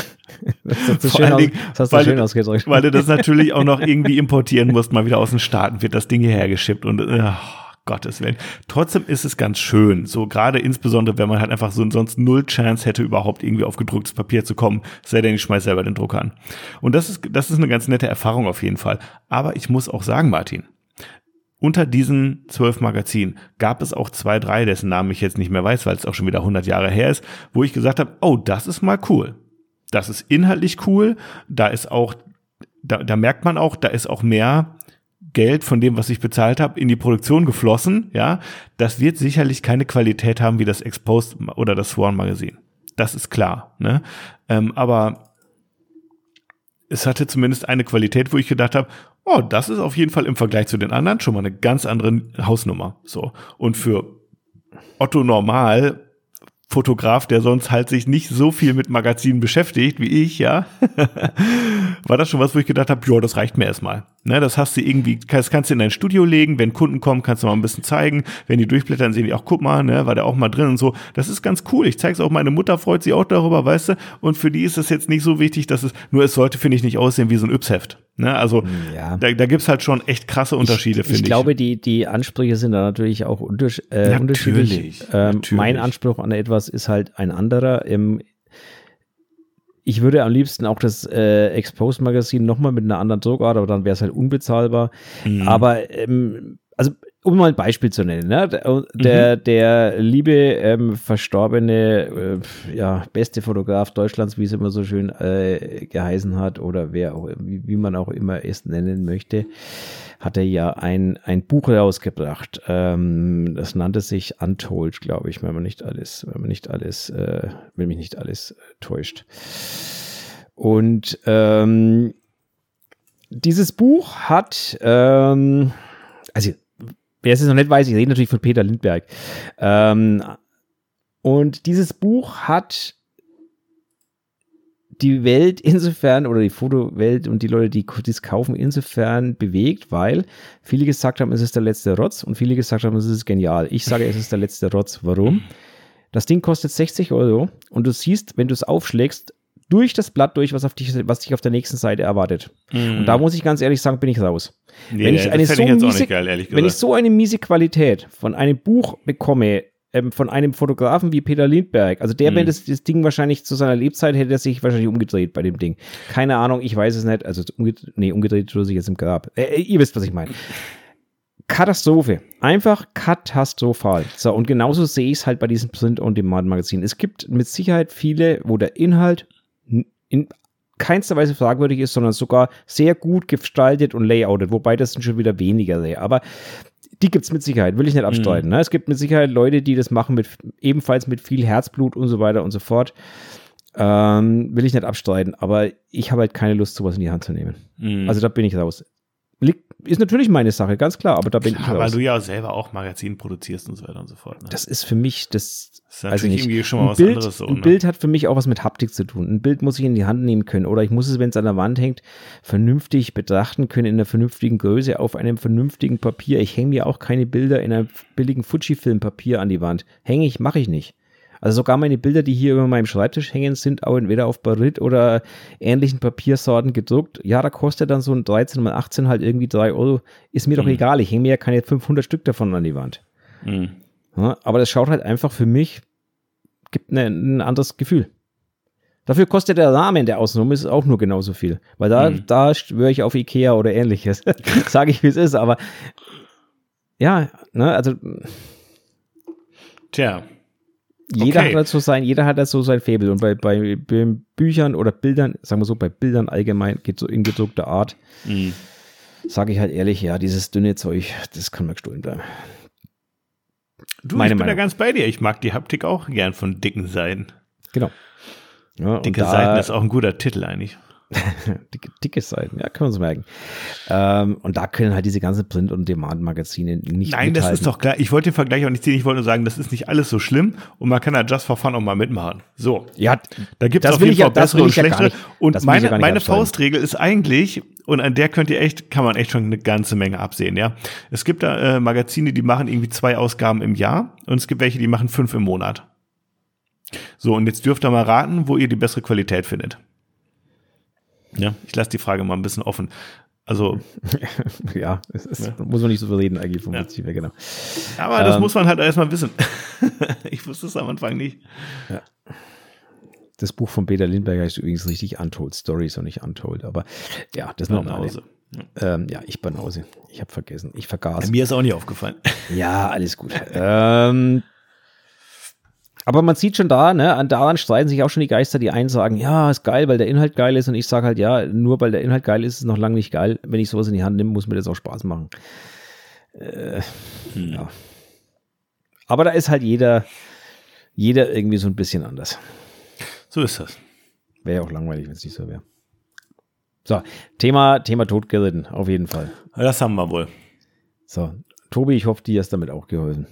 Das hast du Vor schön, allen aus, Dingen, das hast du weil schön du- ausgedrückt. Weil du das natürlich auch noch irgendwie importieren musst, mal wieder aus den Staaten wird das Ding hierher geschippt und äh, Gottes Willen. Trotzdem ist es ganz schön, so gerade insbesondere, wenn man halt einfach so sonst null Chance hätte, überhaupt irgendwie auf gedrucktes Papier zu kommen, sei denn, ich schmeiß selber den Drucker an. Und das ist, das ist eine ganz nette Erfahrung auf jeden Fall. Aber ich muss auch sagen, Martin, unter diesen zwölf Magazinen gab es auch zwei, drei, dessen Namen ich jetzt nicht mehr weiß, weil es auch schon wieder 100 Jahre her ist, wo ich gesagt habe, oh, das ist mal cool. Das ist inhaltlich cool. Da ist auch, da, da merkt man auch, da ist auch mehr Geld von dem, was ich bezahlt habe, in die Produktion geflossen. Ja, das wird sicherlich keine Qualität haben wie das Exposed oder das Sworn Magazin. Das ist klar. Ne? Ähm, aber es hatte zumindest eine Qualität, wo ich gedacht habe, oh, das ist auf jeden Fall im Vergleich zu den anderen schon mal eine ganz andere Hausnummer. So. Und für Otto Normal, Fotograf, der sonst halt sich nicht so viel mit Magazinen beschäftigt wie ich, ja, war das schon was, wo ich gedacht habe, ja, das reicht mir erstmal. Ne, das hast du irgendwie, das kannst du in dein Studio legen, wenn Kunden kommen, kannst du mal ein bisschen zeigen. Wenn die durchblättern, sehen die auch, guck mal, ne, war der auch mal drin und so. Das ist ganz cool. Ich zeig's auch, meine Mutter freut sich auch darüber, weißt du. Und für die ist es jetzt nicht so wichtig, dass es, nur es sollte, finde ich, nicht aussehen wie so ein Yps-Heft. Ne, also ja. da, da gibt's halt schon echt krasse Unterschiede, finde ich. Ich glaube, die, die Ansprüche sind da natürlich auch unters äh, natürlich, unterschiedlich. Ähm, natürlich. Mein Anspruch an etwas ist halt ein anderer. Im, ich würde am liebsten auch das äh, Exposed-Magazin nochmal mit einer anderen Druckart, aber dann wäre es halt unbezahlbar. Mhm. Aber ähm, also um mal ein Beispiel zu nennen, ne? der, mhm. der liebe ähm, verstorbene, äh, ja, beste Fotograf Deutschlands, wie es immer so schön äh, geheißen hat, oder wer auch, wie, wie man auch immer es nennen möchte, hat er ja ein, ein Buch rausgebracht. Ähm, das nannte sich Untold, glaube ich, wenn man nicht alles, wenn man nicht alles, äh, wenn mich nicht alles äh, täuscht. Und ähm, dieses Buch hat, ähm, also wer es noch nicht weiß, ich rede natürlich von Peter Lindberg. Ähm, und dieses Buch hat die Welt insofern oder die Fotowelt und die Leute, die es kaufen, insofern bewegt, weil viele gesagt haben, es ist der letzte Rotz und viele gesagt haben, es ist genial. Ich sage, es ist der letzte Rotz. Warum? Das Ding kostet 60 Euro und du siehst, wenn du es aufschlägst, durch das Blatt durch, was, auf dich, was dich auf der nächsten Seite erwartet. Mm. Und da muss ich ganz ehrlich sagen, bin ich raus. Nee, wenn ich, eine so ich miese, geil, wenn ich so eine miese Qualität von einem Buch bekomme, ähm, von einem Fotografen wie Peter Lindberg. Also der, mhm. wenn das, das Ding wahrscheinlich zu seiner Lebzeit hätte er sich wahrscheinlich umgedreht bei dem Ding. Keine Ahnung, ich weiß es nicht. Also umgedreht, nee, umgedreht tut sich jetzt im Grab. Äh, äh, ihr wisst, was ich meine. Katastrophe. Einfach katastrophal. So, und genauso sehe ich es halt bei diesem Print-on-Demand-Magazin. Es gibt mit Sicherheit viele, wo der Inhalt in keinster Weise fragwürdig ist, sondern sogar sehr gut gestaltet und layoutet, wobei das sind schon wieder weniger. Aber die gibt es mit Sicherheit, will ich nicht abstreiten. Mhm. Ne? Es gibt mit Sicherheit Leute, die das machen mit ebenfalls mit viel Herzblut und so weiter und so fort. Ähm, will ich nicht abstreiten, aber ich habe halt keine Lust, sowas in die Hand zu nehmen. Mhm. Also da bin ich raus ist natürlich meine Sache, ganz klar, aber da bin klar, ich raus. Weil du ja selber auch Magazin produzierst und so weiter und so fort. Ne? Das ist für mich, das, das ist natürlich irgendwie schon mal ein was Bild, anderes. So, ein ne? Bild hat für mich auch was mit Haptik zu tun. Ein Bild muss ich in die Hand nehmen können oder ich muss es, wenn es an der Wand hängt, vernünftig betrachten können in einer vernünftigen Größe auf einem vernünftigen Papier. Ich hänge mir auch keine Bilder in einem billigen Fujifilm-Papier an die Wand. Hänge ich, mache ich nicht. Also sogar meine Bilder, die hier über meinem Schreibtisch hängen, sind auch entweder auf Barit oder ähnlichen Papiersorten gedruckt. Ja, da kostet dann so ein 13 mal 18 halt irgendwie 3 Euro. Ist mir mhm. doch egal. Ich hänge mir ja keine 500 Stück davon an die Wand. Mhm. Ja, aber das schaut halt einfach für mich, gibt eine, ein anderes Gefühl. Dafür kostet der Rahmen der Außenrum ist auch nur genauso viel. Weil da, mhm. da schwöre ich auf Ikea oder ähnliches. Sage ich, wie es ist. Aber ja, ne, also. Tja, jeder okay. hat so sein, jeder hat so sein Faible. Und bei, bei, bei, Büchern oder Bildern, sagen wir so, bei Bildern allgemein in gedruckter Art, mhm. sage ich halt ehrlich, ja, dieses dünne Zeug, das kann mir gestohlen bleiben. Du, Meine ich bin Meinung. da ganz bei dir. Ich mag die Haptik auch gern von dicken Seiten. Genau. Ja, Dicke Seiten ist auch ein guter Titel eigentlich. dicke, dicke Seiten, ja, können wir uns merken. Ähm, und da können halt diese ganzen Print- und Demand-Magazine nicht Nein, mithalten. das ist doch klar. Ich wollte den Vergleich auch nicht ziehen. Ich wollte nur sagen, das ist nicht alles so schlimm und man kann da Just for Fun auch mal mitmachen. So. Ja, da gibt es auf jeden Fall bessere und schlechtere. und meine, meine Faustregel ist eigentlich, und an der könnt ihr echt, kann man echt schon eine ganze Menge absehen, ja. Es gibt da äh, Magazine, die machen irgendwie zwei Ausgaben im Jahr und es gibt welche, die machen fünf im Monat. So, und jetzt dürft ihr mal raten, wo ihr die bessere Qualität findet. Ja, ich lasse die Frage mal ein bisschen offen. Also. ja, es ist, ja. muss man nicht so reden eigentlich vom ja. Prinzip her, genau. Aber das ähm, muss man halt erstmal wissen. ich wusste es am Anfang nicht. Ja. Das Buch von Peter Lindbergh heißt übrigens richtig Untold Stories und nicht Untold, aber ja, das ist. Ja. Ähm, ja, ich Banause. Ich habe vergessen. Ich vergaß. Ja, mir ist auch nicht aufgefallen. Ja, alles gut. ähm, aber man sieht schon da, ne, daran streiten sich auch schon die Geister, die einen sagen, ja, ist geil, weil der Inhalt geil ist und ich sage halt, ja, nur weil der Inhalt geil ist, ist es noch lange nicht geil. Wenn ich sowas in die Hand nehme, muss mir das auch Spaß machen. Äh, hm. ja. Aber da ist halt jeder, jeder irgendwie so ein bisschen anders. So ist das. Wäre ja auch langweilig, wenn es nicht so wäre. So, Thema, Thema totgeritten, auf jeden Fall. Das haben wir wohl. So, Tobi, ich hoffe, dir ist damit auch geholfen.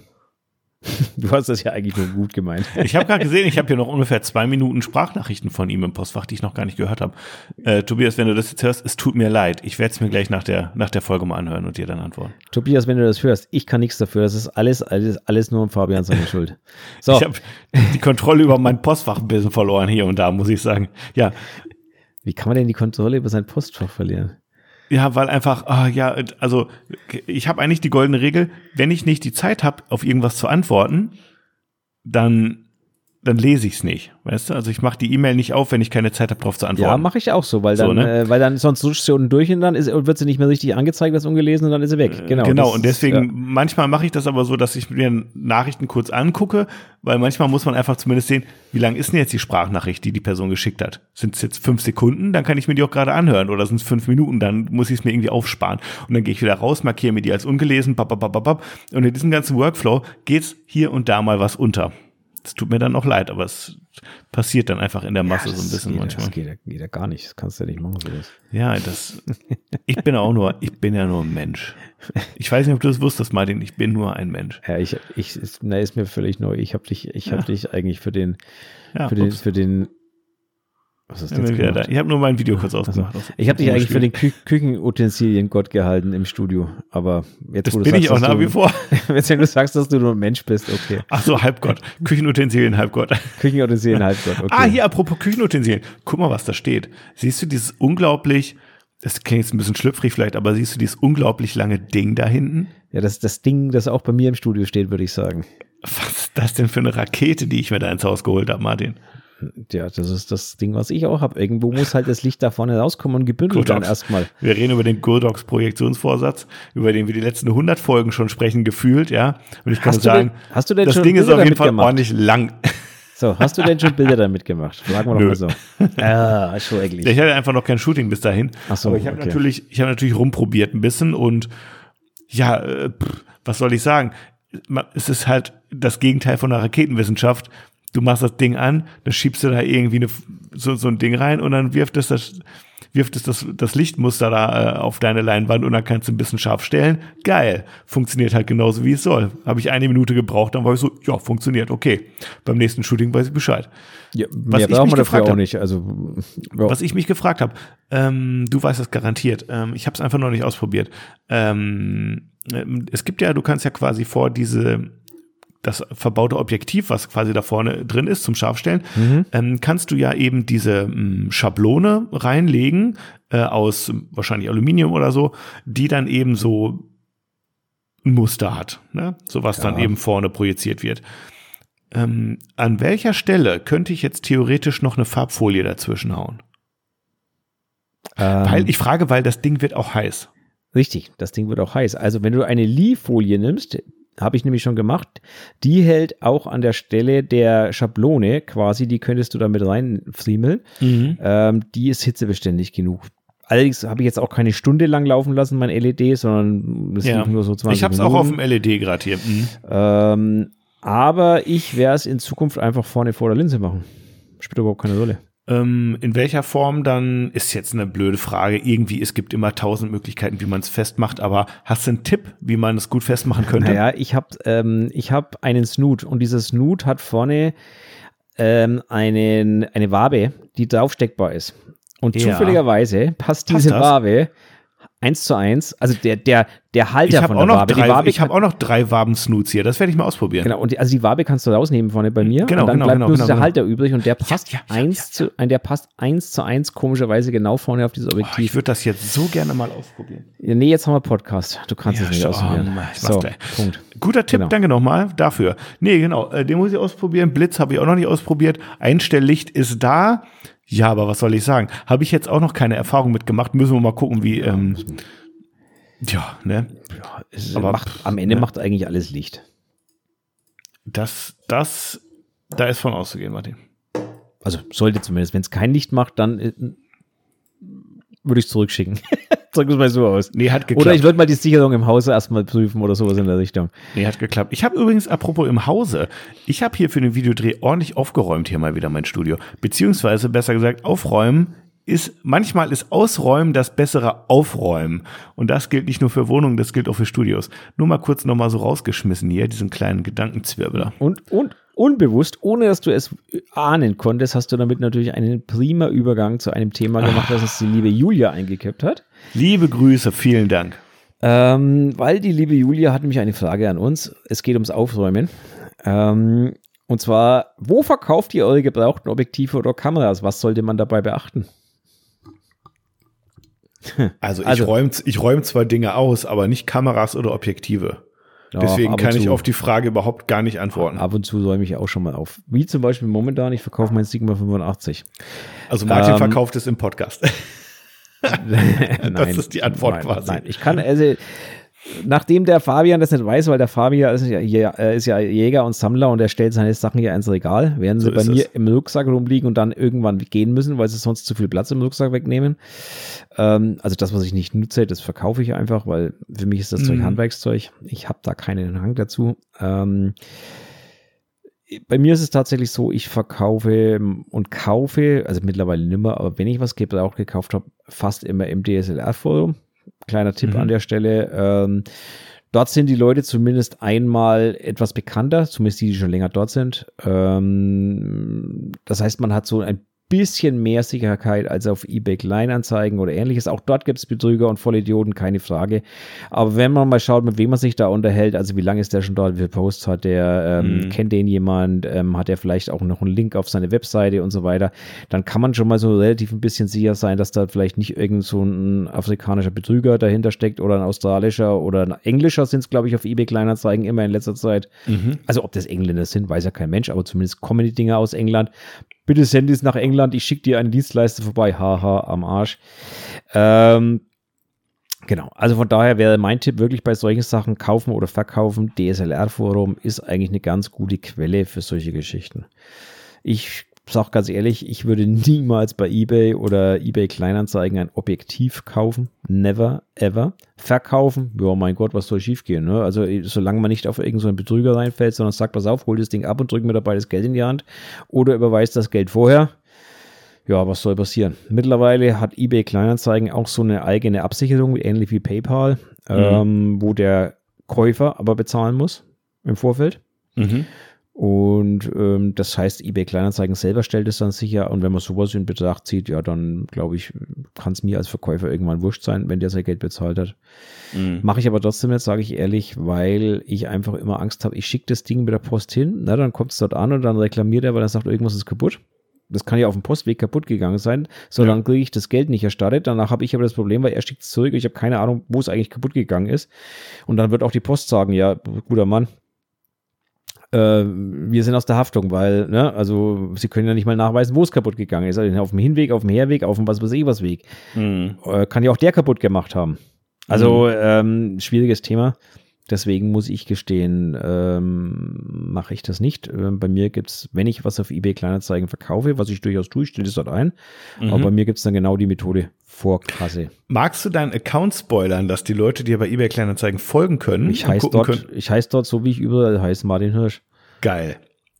Du hast das ja eigentlich nur gut gemeint. Ich habe gerade gesehen, ich habe hier noch ungefähr zwei Minuten Sprachnachrichten von ihm im Postfach, die ich noch gar nicht gehört habe. Äh, Tobias, wenn du das jetzt hörst, es tut mir leid. Ich werde es mir gleich nach der, nach der Folge mal anhören und dir dann antworten. Tobias, wenn du das hörst, ich kann nichts dafür. Das ist alles, alles, alles nur Fabian seine Schuld. So. Ich habe die Kontrolle über mein Postfach ein bisschen verloren hier und da, muss ich sagen. Ja. Wie kann man denn die Kontrolle über sein Postfach verlieren? Ja, weil einfach, ah, ja, also ich habe eigentlich die goldene Regel, wenn ich nicht die Zeit habe, auf irgendwas zu antworten, dann dann lese ich es nicht, weißt du? Also ich mache die E-Mail nicht auf, wenn ich keine Zeit habe, darauf zu antworten. Ja, mache ich auch so, weil dann, so, ne? äh, weil dann sonst rutscht sie unten durch und dann ist, wird sie nicht mehr richtig angezeigt, das ungelesen und dann ist sie weg. Genau. Genau. Und deswegen ist, ja. manchmal mache ich das aber so, dass ich mir Nachrichten kurz angucke, weil manchmal muss man einfach zumindest sehen, wie lang ist denn jetzt die Sprachnachricht, die die Person geschickt hat? Sind es jetzt fünf Sekunden? Dann kann ich mir die auch gerade anhören. Oder sind es fünf Minuten? Dann muss ich es mir irgendwie aufsparen. Und dann gehe ich wieder raus, markiere mir die als ungelesen, bap, bap, bap, bap. und in diesem ganzen Workflow geht's hier und da mal was unter. Es tut mir dann auch leid, aber es passiert dann einfach in der Masse ja, so ein bisschen geht, manchmal. Das geht, geht ja gar nicht. Das kannst du ja nicht machen, sowas. Ja, das, ich bin auch nur, ich bin ja nur ein Mensch. Ich weiß nicht, ob du das wusstest, Martin, ich bin nur ein Mensch. Ja, ich, ich, na, ist mir völlig neu. Ich habe dich, ich habe ja. dich eigentlich für den, ja, für den, für den, was ist das ja, Ich habe nur mein Video kurz ausgemacht. Also, ich habe dich eigentlich für den Kü Küchenutensilien Gott gehalten im Studio, aber jetzt das wo du bin sagst, ich auch nach wie vor. Jetzt wenn du sagst, dass du nur ein Mensch bist, okay. Ach so, Halbgott. Küchenutensilien Halbgott. Küchenutensilien Halbgott. Okay. Ah, hier apropos Küchenutensilien. Guck mal, was da steht. Siehst du dieses unglaublich das klingt jetzt ein bisschen schlüpfrig vielleicht, aber siehst du dieses unglaublich lange Ding da hinten? Ja, das ist das Ding, das auch bei mir im Studio steht, würde ich sagen. Was ist das denn für eine Rakete, die ich mir da ins Haus geholt habe, Martin? Ja, das ist das Ding, was ich auch habe. Irgendwo muss halt das Licht da vorne rauskommen und gebündelt dann erstmal. Wir reden über den Gurdox Projektionsvorsatz, über den wir die letzten 100 Folgen schon sprechen, gefühlt, ja. Und ich kann hast sagen, denn, hast du denn das schon Ding ist auf jeden Fall gemacht? ordentlich lang. So, hast du denn schon Bilder damit gemacht? Fragen wir doch mal so. Ah, schon eigentlich. Ich hatte einfach noch kein Shooting bis dahin. Ach so, Aber ich habe okay. natürlich, ich habe natürlich rumprobiert ein bisschen und ja, äh, pff, was soll ich sagen? Es ist halt das Gegenteil von der Raketenwissenschaft du machst das Ding an, dann schiebst du da irgendwie eine, so, so ein Ding rein und dann wirft es das, wirft es das, das Lichtmuster da äh, auf deine Leinwand und dann kannst du ein bisschen scharf stellen. Geil. Funktioniert halt genauso, wie es soll. Habe ich eine Minute gebraucht, dann war ich so, ja, funktioniert, okay. Beim nächsten Shooting weiß ich Bescheid. Ja, was ich mich gefragt habe, nicht. Also, ja. was ich mich gefragt habe, ähm, du weißt das garantiert. Ähm, ich habe es einfach noch nicht ausprobiert. Ähm, es gibt ja, du kannst ja quasi vor diese das verbaute Objektiv, was quasi da vorne drin ist zum Scharfstellen, mhm. ähm, kannst du ja eben diese ähm, Schablone reinlegen äh, aus wahrscheinlich Aluminium oder so, die dann eben so ein Muster hat, ne? so was ja. dann eben vorne projiziert wird. Ähm, an welcher Stelle könnte ich jetzt theoretisch noch eine Farbfolie dazwischen hauen? weil ähm. ich frage, weil das Ding wird auch heiß. Richtig, das Ding wird auch heiß. Also wenn du eine Lie-Folie nimmst, habe ich nämlich schon gemacht. Die hält auch an der Stelle der Schablone quasi, die könntest du damit reinfriemeln. Mhm. Ähm, die ist hitzebeständig genug. Allerdings habe ich jetzt auch keine Stunde lang laufen lassen, mein LED, sondern es ja. nur so 20 Ich habe es auch auf dem LED gerade hier. Mhm. Ähm, aber ich werde es in Zukunft einfach vorne vor der Linse machen. Spielt überhaupt keine Rolle. Ähm, in welcher Form dann ist jetzt eine blöde Frage. Irgendwie, es gibt immer tausend Möglichkeiten, wie man es festmacht, aber hast du einen Tipp, wie man es gut festmachen könnte? Naja, ich habe ähm, ich hab einen Snoot und dieser Snoot hat vorne ähm, einen, eine Wabe, die draufsteckbar ist. Und ja. zufälligerweise passt diese passt Wabe eins zu eins, also der, der, der Halter von der Wabe. Drei, Wabe ich habe auch noch drei Waben-Snoots hier, das werde ich mal ausprobieren. Genau, und die, also die Wabe kannst du rausnehmen vorne bei mir. Genau, und dann genau, bleibt genau, bloß genau, der genau. Halter übrig und der passt ja, ja, eins zu, der passt eins zu eins komischerweise genau vorne auf dieses Objektiv. Oh, ich würde das jetzt so gerne mal ausprobieren. Ja, nee, jetzt haben wir Podcast. Du kannst es nicht ausprobieren. so, Punkt. Guter Tipp, genau. danke nochmal dafür. Nee, genau, äh, den muss ich ausprobieren. Blitz habe ich auch noch nicht ausprobiert. Einstelllicht ist da. Ja, aber was soll ich sagen? Habe ich jetzt auch noch keine Erfahrung mitgemacht. Müssen wir mal gucken, wie. Ähm, ja, ne? Ja, Aber macht, am Ende ne? macht eigentlich alles Licht. Das, das, da ist von auszugehen, Martin. Also sollte zumindest, wenn es kein Licht macht, dann äh, würde ich es zurückschicken. Drück es mal so aus. Nee, hat geklappt. Oder ich würde mal die Sicherung im Hause erstmal prüfen oder sowas in der Richtung. Nee, hat geklappt. Ich habe übrigens, apropos im Hause, ich habe hier für den Videodreh ordentlich aufgeräumt hier mal wieder mein Studio. Beziehungsweise, besser gesagt, aufräumen ist, manchmal ist Ausräumen das bessere Aufräumen. Und das gilt nicht nur für Wohnungen, das gilt auch für Studios. Nur mal kurz nochmal so rausgeschmissen hier, diesen kleinen Gedankenzwirbler. Und, und unbewusst, ohne dass du es ahnen konntest, hast du damit natürlich einen prima Übergang zu einem Thema gemacht, das uns die liebe Julia eingekippt hat. Liebe Grüße, vielen Dank. Ähm, weil die liebe Julia hat nämlich eine Frage an uns. Es geht ums Aufräumen. Ähm, und zwar, wo verkauft ihr eure gebrauchten Objektive oder Kameras? Was sollte man dabei beachten? Also ich also, räume ich räum zwar Dinge aus, aber nicht Kameras oder Objektive. Ja, Deswegen kann ich auf die Frage überhaupt gar nicht antworten. Ab und zu räume ich auch schon mal auf. Wie zum Beispiel momentan, ich verkaufe mein Sigma 85. Also Martin ähm, verkauft es im Podcast. nein, das ist die Antwort nein, quasi. Nein, ich kann, also nachdem der Fabian das nicht weiß, weil der Fabian ist ja, ist ja, Jäger und Sammler und er stellt seine Sachen ja ins Regal, so sie bei mir es. im Rucksack rumliegen und dann irgendwann gehen müssen, weil sie sonst zu viel Platz im Rucksack wegnehmen. Ähm, also das, was ich nicht nutze, das verkaufe ich einfach, weil für mich ist das Zeug mhm. Handwerkszeug. Ich habe da keinen Hang dazu. Ähm, bei mir ist es tatsächlich so, ich verkaufe und kaufe, also mittlerweile nimmer, aber wenn ich was gebraucht gekauft habe, fast immer im DSLR-Forum. Kleiner Tipp mhm. an der Stelle. Ähm, dort sind die Leute zumindest einmal etwas bekannter, zumindest die, die schon länger dort sind. Ähm, das heißt, man hat so ein bisschen mehr Sicherheit als auf eBay Kleinanzeigen oder ähnliches. Auch dort gibt es Betrüger und Vollidioten, keine Frage. Aber wenn man mal schaut, mit wem man sich da unterhält, also wie lange ist der schon dort, wie viele Posts hat der, ähm, mhm. kennt den jemand, ähm, hat er vielleicht auch noch einen Link auf seine Webseite und so weiter, dann kann man schon mal so relativ ein bisschen sicher sein, dass da vielleicht nicht irgend so ein afrikanischer Betrüger dahinter steckt oder ein australischer oder ein englischer sind es, glaube ich, auf eBay Kleinanzeigen immer in letzter Zeit. Mhm. Also ob das Engländer sind, weiß ja kein Mensch, aber zumindest kommen die Dinge aus England bitte send es nach England, ich schicke dir eine Dienstleister vorbei, haha, am Arsch. Ähm, genau, also von daher wäre mein Tipp wirklich bei solchen Sachen kaufen oder verkaufen. DSLR-Forum ist eigentlich eine ganz gute Quelle für solche Geschichten. Ich sag ganz ehrlich, ich würde niemals bei eBay oder eBay Kleinanzeigen ein Objektiv kaufen. Never, ever. Verkaufen, ja, mein Gott, was soll schiefgehen? Ne? Also, solange man nicht auf irgendeinen so Betrüger reinfällt, sondern sagt, pass auf, hol das Ding ab und drück mir dabei das Geld in die Hand oder überweist das Geld vorher. Ja, was soll passieren? Mittlerweile hat eBay Kleinanzeigen auch so eine eigene Absicherung, ähnlich wie PayPal, mhm. ähm, wo der Käufer aber bezahlen muss im Vorfeld. Mhm. Und ähm, das heißt, eBay Kleinanzeigen selber stellt es dann sicher. Und wenn man sowas in Betracht zieht, ja, dann glaube ich, kann es mir als Verkäufer irgendwann wurscht sein, wenn der sein Geld bezahlt hat. Mhm. Mache ich aber trotzdem jetzt, sage ich ehrlich, weil ich einfach immer Angst habe, ich schicke das Ding mit der Post hin, na, dann kommt es dort an und dann reklamiert er, weil er sagt, irgendwas ist kaputt. Das kann ja auf dem Postweg kaputt gegangen sein. So, ja. kriege ich das Geld nicht erstattet. Danach habe ich aber das Problem, weil er schickt es zurück. Ich habe keine Ahnung, wo es eigentlich kaputt gegangen ist. Und dann wird auch die Post sagen, ja, guter Mann, wir sind aus der Haftung, weil, ne, also sie können ja nicht mal nachweisen, wo es kaputt gegangen ist. Also auf dem Hinweg, auf dem Herweg, auf dem was weiß ich was Weg. Mhm. Äh, kann ja auch der kaputt gemacht haben. Also mhm. ähm, schwieriges Thema. Deswegen muss ich gestehen, ähm, mache ich das nicht. Ähm, bei mir gibt es, wenn ich was auf eBay Kleinanzeigen verkaufe, was ich durchaus tue, ich stelle es dort ein. Mhm. Aber bei mir gibt es dann genau die Methode Vorkasse. Magst du deinen Account spoilern, dass die Leute dir bei eBay Kleinanzeigen folgen können? Ich heiße dort, ich heiße dort so, wie ich überall heiße, Martin Hirsch. Geil.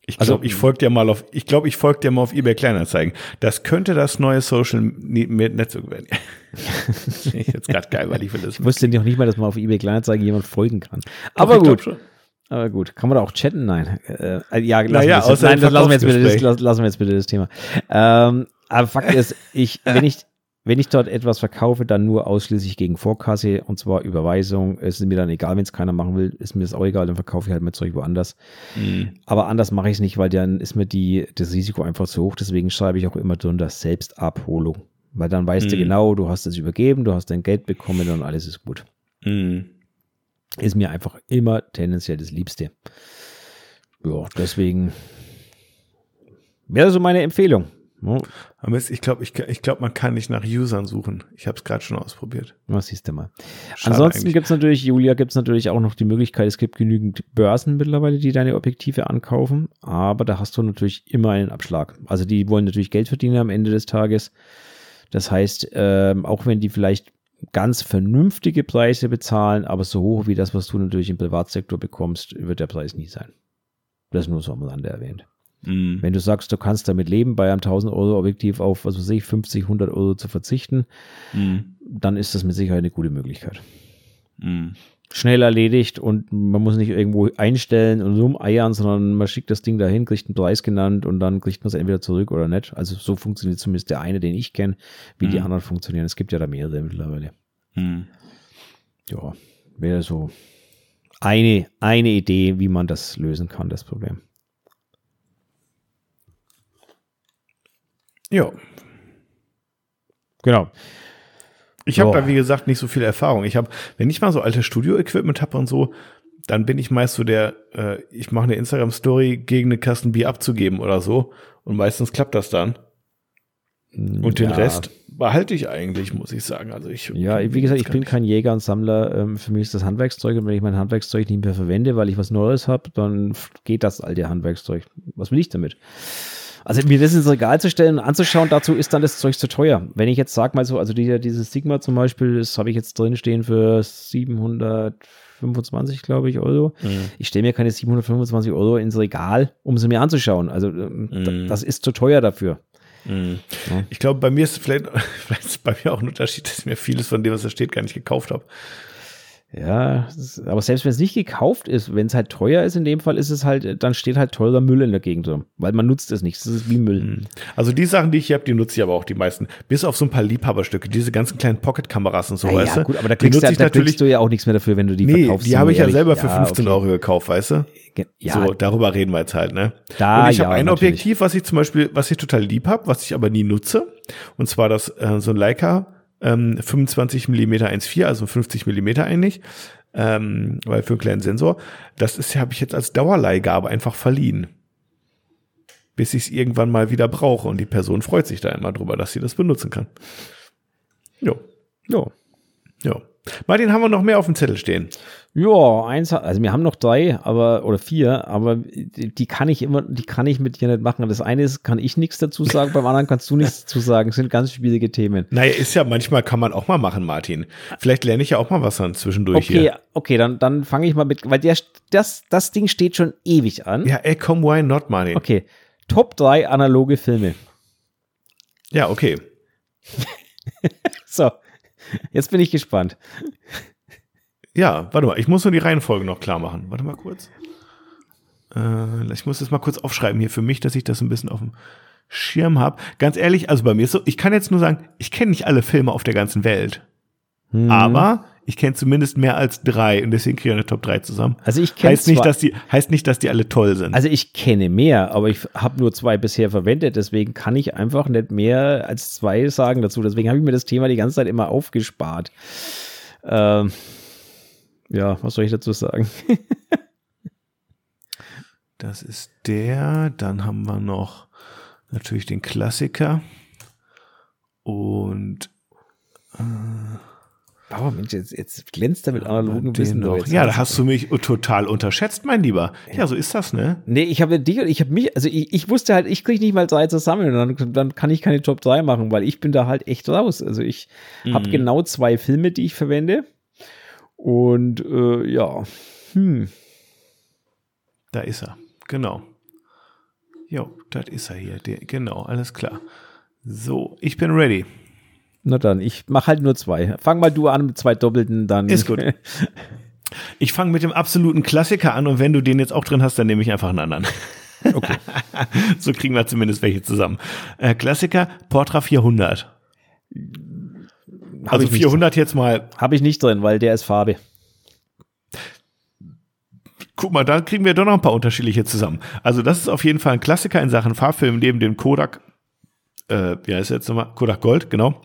Ich glaube, also, ich folge dir mal auf, ich glaube, ich folge dir mal auf eBay Kleinanzeigen. Das könnte das neue Social Netzwerk werden. ich jetzt gerade geil, weil ich will das. Ich wusste noch nicht mal, dass man auf eBay Kleinanzeigen jemand folgen kann. Aber Doch, gut. Aber gut, kann man da auch chatten? Nein. Äh, äh ja, lassen, naja, wir, nein, das lassen wir, jetzt bitte das, lassen wir jetzt bitte das Thema. Ähm, aber Fakt ist, ich, wenn ich, wenn ich dort etwas verkaufe, dann nur ausschließlich gegen Vorkasse und zwar Überweisung. Es ist mir dann egal, wenn es keiner machen will, ist mir das auch egal, dann verkaufe ich halt mein Zeug woanders. Mhm. Aber anders mache ich es nicht, weil dann ist mir die, das Risiko einfach zu hoch. Deswegen schreibe ich auch immer drunter Selbstabholung. Weil dann weißt mhm. du genau, du hast es übergeben, du hast dein Geld bekommen und alles ist gut. Mhm. Ist mir einfach immer tendenziell das Liebste. Ja, deswegen wäre so meine Empfehlung. Oh. Aber ich glaube, ich, ich glaub, man kann nicht nach Usern suchen. Ich habe es gerade schon ausprobiert. Was siehst du mal. Schade Ansonsten gibt es natürlich, Julia, gibt es natürlich auch noch die Möglichkeit, es gibt genügend Börsen mittlerweile, die deine Objektive ankaufen, aber da hast du natürlich immer einen Abschlag. Also die wollen natürlich Geld verdienen am Ende des Tages. Das heißt, ähm, auch wenn die vielleicht ganz vernünftige Preise bezahlen, aber so hoch wie das, was du natürlich im Privatsektor bekommst, wird der Preis nie sein. Das nur so am Rande erwähnt. Mhm. Wenn du sagst, du kannst damit leben, bei einem 1000 Euro Objektiv auf, was weiß ich, 50, 100 Euro zu verzichten, mhm. dann ist das mit Sicherheit eine gute Möglichkeit. Mhm. Schnell erledigt und man muss nicht irgendwo einstellen und rumeiern, sondern man schickt das Ding dahin, kriegt einen Preis genannt und dann kriegt man es entweder zurück oder nicht. Also so funktioniert zumindest der eine, den ich kenne, wie die mhm. anderen funktionieren. Es gibt ja da mehrere mittlerweile. Mhm. Ja, wäre so eine, eine Idee, wie man das lösen kann, das Problem. Ja. Genau. Ich habe da, wie gesagt, nicht so viel Erfahrung. Ich habe, wenn ich mal so alte Studio-Equipment habe und so, dann bin ich meist so der, äh, ich mache eine Instagram-Story gegen eine Kasten Bier abzugeben oder so. Und meistens klappt das dann. Und den ja. Rest behalte ich eigentlich, muss ich sagen. Also ich. Ja, wie gesagt, ich bin kein Jäger und Sammler. Ähm, für mich ist das Handwerkszeug und wenn ich mein Handwerkszeug nicht mehr verwende, weil ich was Neues habe, dann geht das alte Handwerkszeug. Was will ich damit? Also mir das ins Regal zu stellen und anzuschauen, dazu ist dann das Zeug zu teuer. Wenn ich jetzt sage mal so, also die, dieses Sigma zum Beispiel, das habe ich jetzt drin stehen für 725, glaube ich, Euro. Mhm. Ich stelle mir keine 725 Euro ins Regal, um sie mir anzuschauen. Also ähm, mhm. das ist zu teuer dafür. Mhm. Ja. Ich glaube, bei mir ist vielleicht, vielleicht ist bei mir auch ein Unterschied, dass ich mir vieles von dem, was da steht, gar nicht gekauft habe. Ja, aber selbst wenn es nicht gekauft ist, wenn es halt teuer ist, in dem Fall ist es halt, dann steht halt teurer Müll in der Gegend rum, weil man nutzt es nicht. Das ist wie Müll. Hm. Also die Sachen, die ich hier habe, die nutze ich aber auch die meisten. Bis auf so ein paar Liebhaberstücke, diese ganzen kleinen Pocket-Kameras und so, ja, weißt ja, gut, aber da kriegst, ja, da kriegst du ja auch nichts mehr dafür, wenn du die nee, verkaufst. Die habe ich ja selber für 15 ja, okay. Euro gekauft, weißt du? Ja. So, darüber reden wir jetzt halt, ne? Da, und ich habe ein natürlich. Objektiv, was ich zum Beispiel, was ich total lieb habe, was ich aber nie nutze. Und zwar das, äh, so ein Leica ähm, 25 mm 1.4, also 50 mm eigentlich ähm, weil für einen kleinen Sensor, das ist habe ich jetzt als Dauerleihgabe einfach verliehen. Bis ich es irgendwann mal wieder brauche und die Person freut sich da immer drüber, dass sie das benutzen kann. Jo. Jo. Jo. Martin, haben wir noch mehr auf dem Zettel stehen? Ja, eins, also wir haben noch drei, aber, oder vier, aber die kann ich immer, die kann ich mit dir nicht machen. Das eine ist, kann ich nichts dazu sagen, beim anderen kannst du nichts dazu sagen. Das sind ganz schwierige Themen. Naja, ist ja manchmal kann man auch mal machen, Martin. Vielleicht lerne ich ja auch mal was dann zwischendurch okay, hier. Okay, dann, dann fange ich mal mit, weil der, das, das Ding steht schon ewig an. Ja, ey, komm, why not, Martin? Okay. Top drei analoge Filme. Ja, okay. so. Jetzt bin ich gespannt. Ja, warte mal, ich muss nur die Reihenfolge noch klar machen. Warte mal kurz. Äh, ich muss das mal kurz aufschreiben hier für mich, dass ich das ein bisschen auf dem Schirm habe. Ganz ehrlich, also bei mir ist so, ich kann jetzt nur sagen, ich kenne nicht alle Filme auf der ganzen Welt. Hm. Aber ich kenne zumindest mehr als drei und deswegen kriege ich eine Top 3 zusammen. Also ich kenne heißt nicht, dass die heißt nicht, dass die alle toll sind. Also ich kenne mehr, aber ich habe nur zwei bisher verwendet, deswegen kann ich einfach nicht mehr als zwei sagen dazu. Deswegen habe ich mir das Thema die ganze Zeit immer aufgespart. Ähm, ja, was soll ich dazu sagen? das ist der. Dann haben wir noch natürlich den Klassiker und äh, Oh Mensch, jetzt, jetzt glänzt er mit analogen Wissen. Doch. Ja, da hast du mich total unterschätzt, mein Lieber. Ja, so ist das, ne? Nee, ich habe dich ich habe mich, also ich, ich wusste halt, ich kriege nicht mal drei zusammen und dann, dann kann ich keine Top 3 machen, weil ich bin da halt echt raus. Also ich mhm. habe genau zwei Filme, die ich verwende. Und äh, ja, hm. Da ist er, genau. Jo, das ist er hier. Der, genau, alles klar. So, ich bin ready. Na dann, ich mache halt nur zwei. Fang mal du an mit zwei Doppelten, dann. Ist gut. Ich fange mit dem absoluten Klassiker an und wenn du den jetzt auch drin hast, dann nehme ich einfach einen anderen. Okay. so kriegen wir zumindest welche zusammen. Äh, Klassiker, Portra 400. Hab also 400 jetzt mal. Habe ich nicht drin, weil der ist Farbe. Guck mal, da kriegen wir doch noch ein paar unterschiedliche zusammen. Also das ist auf jeden Fall ein Klassiker in Sachen Farbfilm neben dem Kodak, äh, wie heißt jetzt nochmal? Kodak Gold, genau.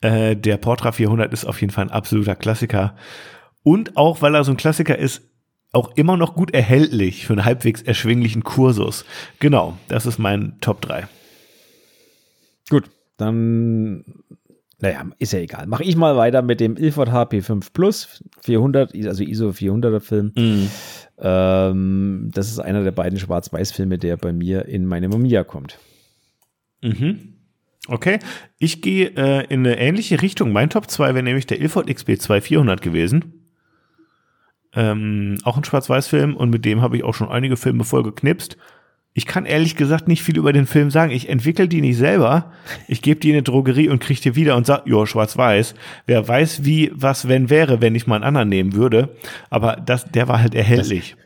Äh, der Portra 400 ist auf jeden Fall ein absoluter Klassiker. Und auch, weil er so ein Klassiker ist, auch immer noch gut erhältlich für einen halbwegs erschwinglichen Kursus. Genau, das ist mein Top 3. Gut, dann, naja, ist ja egal. Mache ich mal weiter mit dem Ilford HP5 Plus 400, also ISO 400er Film. Mm. Ähm, das ist einer der beiden Schwarz-Weiß-Filme, der bei mir in meine Mamiya kommt. Mhm. Okay, ich gehe äh, in eine ähnliche Richtung. Mein Top 2 wäre nämlich der Ilford XP 2400 gewesen. Ähm, auch ein Schwarz-Weiß-Film und mit dem habe ich auch schon einige Filme voll geknipst. Ich kann ehrlich gesagt nicht viel über den Film sagen. Ich entwickle die nicht selber. Ich gebe die in eine Drogerie und kriege die wieder und sag, jo, schwarz-weiß. Wer weiß, wie was wenn wäre, wenn ich mal einen anderen nehmen würde. Aber das, der war halt erhältlich.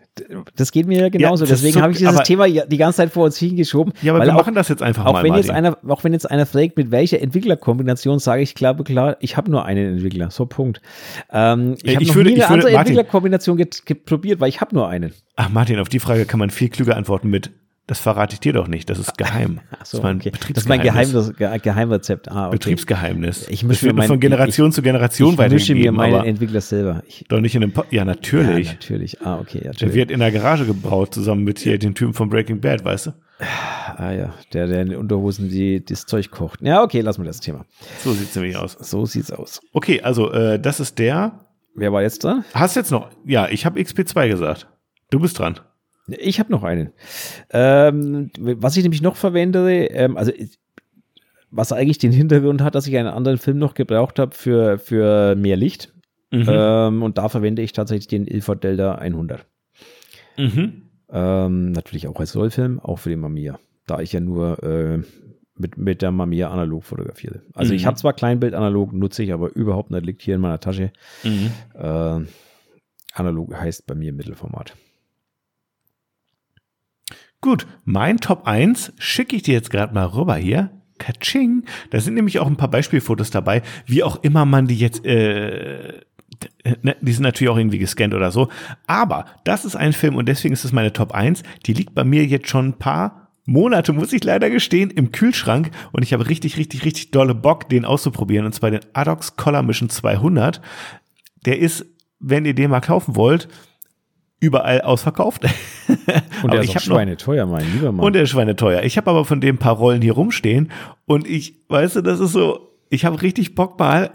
Das geht mir genauso. Ja, Deswegen so- habe ich dieses aber- Thema die ganze Zeit vor uns hingeschoben. ja, aber weil wir auch, machen das jetzt einfach auch mal, wenn jetzt einer, auch wenn jetzt einer fragt, mit welcher Entwicklerkombination, sage ich klar, klar, ich habe nur einen Entwickler. So Punkt. Ähm, ich Äh, habe noch würde- nie eine andere. Entwicklerkombination probiert, weil ich habe nur einen. Ach, Martin, auf die Frage kann man viel klüger antworten mit, das verrate ich dir doch nicht. Das ist geheim. So, das ist mein okay. Das ist mein Betriebsgeheimnis. Geheim, Ge Geheimrezept. Ah, okay. Betriebsgeheimnis. Ich mische das wird mir nur von mein- Generation zu Generation ich mische mir weitergegeben, meinen Entwickler selber. Ich, doch nicht in einem po Ja, ja, natürlich. natürlich. Ah, okay. Ja, Der natürlich. wird in der Garage gebraut, zusammen mit hier den Typen von Breaking Bad, weißt du? Ah ja, der, der in den Unterhosen die, das Zeug kocht. Ja, okay, lassen wir das Thema. So sieht's nämlich aus. So sieht's aus. Okay, also äh, das ist der. Wer war jetzt dran? Hast jetzt noch? Ja, ich habe XP2 gesagt. Du bist dran. Ich habe noch einen. Ähm, was ich nämlich noch verwende, ähm, also ich- was eigentlich den Hintergrund hat, dass ich einen anderen Film noch gebraucht habe für, für mehr Licht. Mhm. Ähm, und da verwende ich tatsächlich den Ilford Delta 100. Mhm. Ähm, natürlich auch als Rollfilm, auch für den Mamiya. Da ich ja nur äh, mit, mit der Mamiya analog fotografiere. Also ich Mhm. habe zwar Kleinbild analog, nutze ich aber überhaupt nicht, liegt hier in meiner Tasche. Äh, analog heißt bei mir Mittelformat. Gut, mein Top 1 schicke ich dir jetzt gerade mal rüber hier. Katsching. Da sind nämlich auch ein paar Beispielfotos dabei, wie auch immer man die jetzt, äh, ne, die sind natürlich auch irgendwie gescannt oder so. Aber das ist ein Film und deswegen ist es meine Top 1. Die liegt bei mir jetzt schon ein paar Monate, muss ich leider gestehen, im Kühlschrank und ich habe richtig, richtig, richtig dolle Bock, den auszuprobieren und zwar den Adox Color Mission 200. Der ist, wenn ihr den mal kaufen wollt, überall ausverkauft. Und der ist schweineteuer, mein lieber Mann. und der ist schweineteuer. Ich habe aber von dem paar Rollen hier rumstehen und ich, weißt du, das ist so, ich habe richtig Bock mal,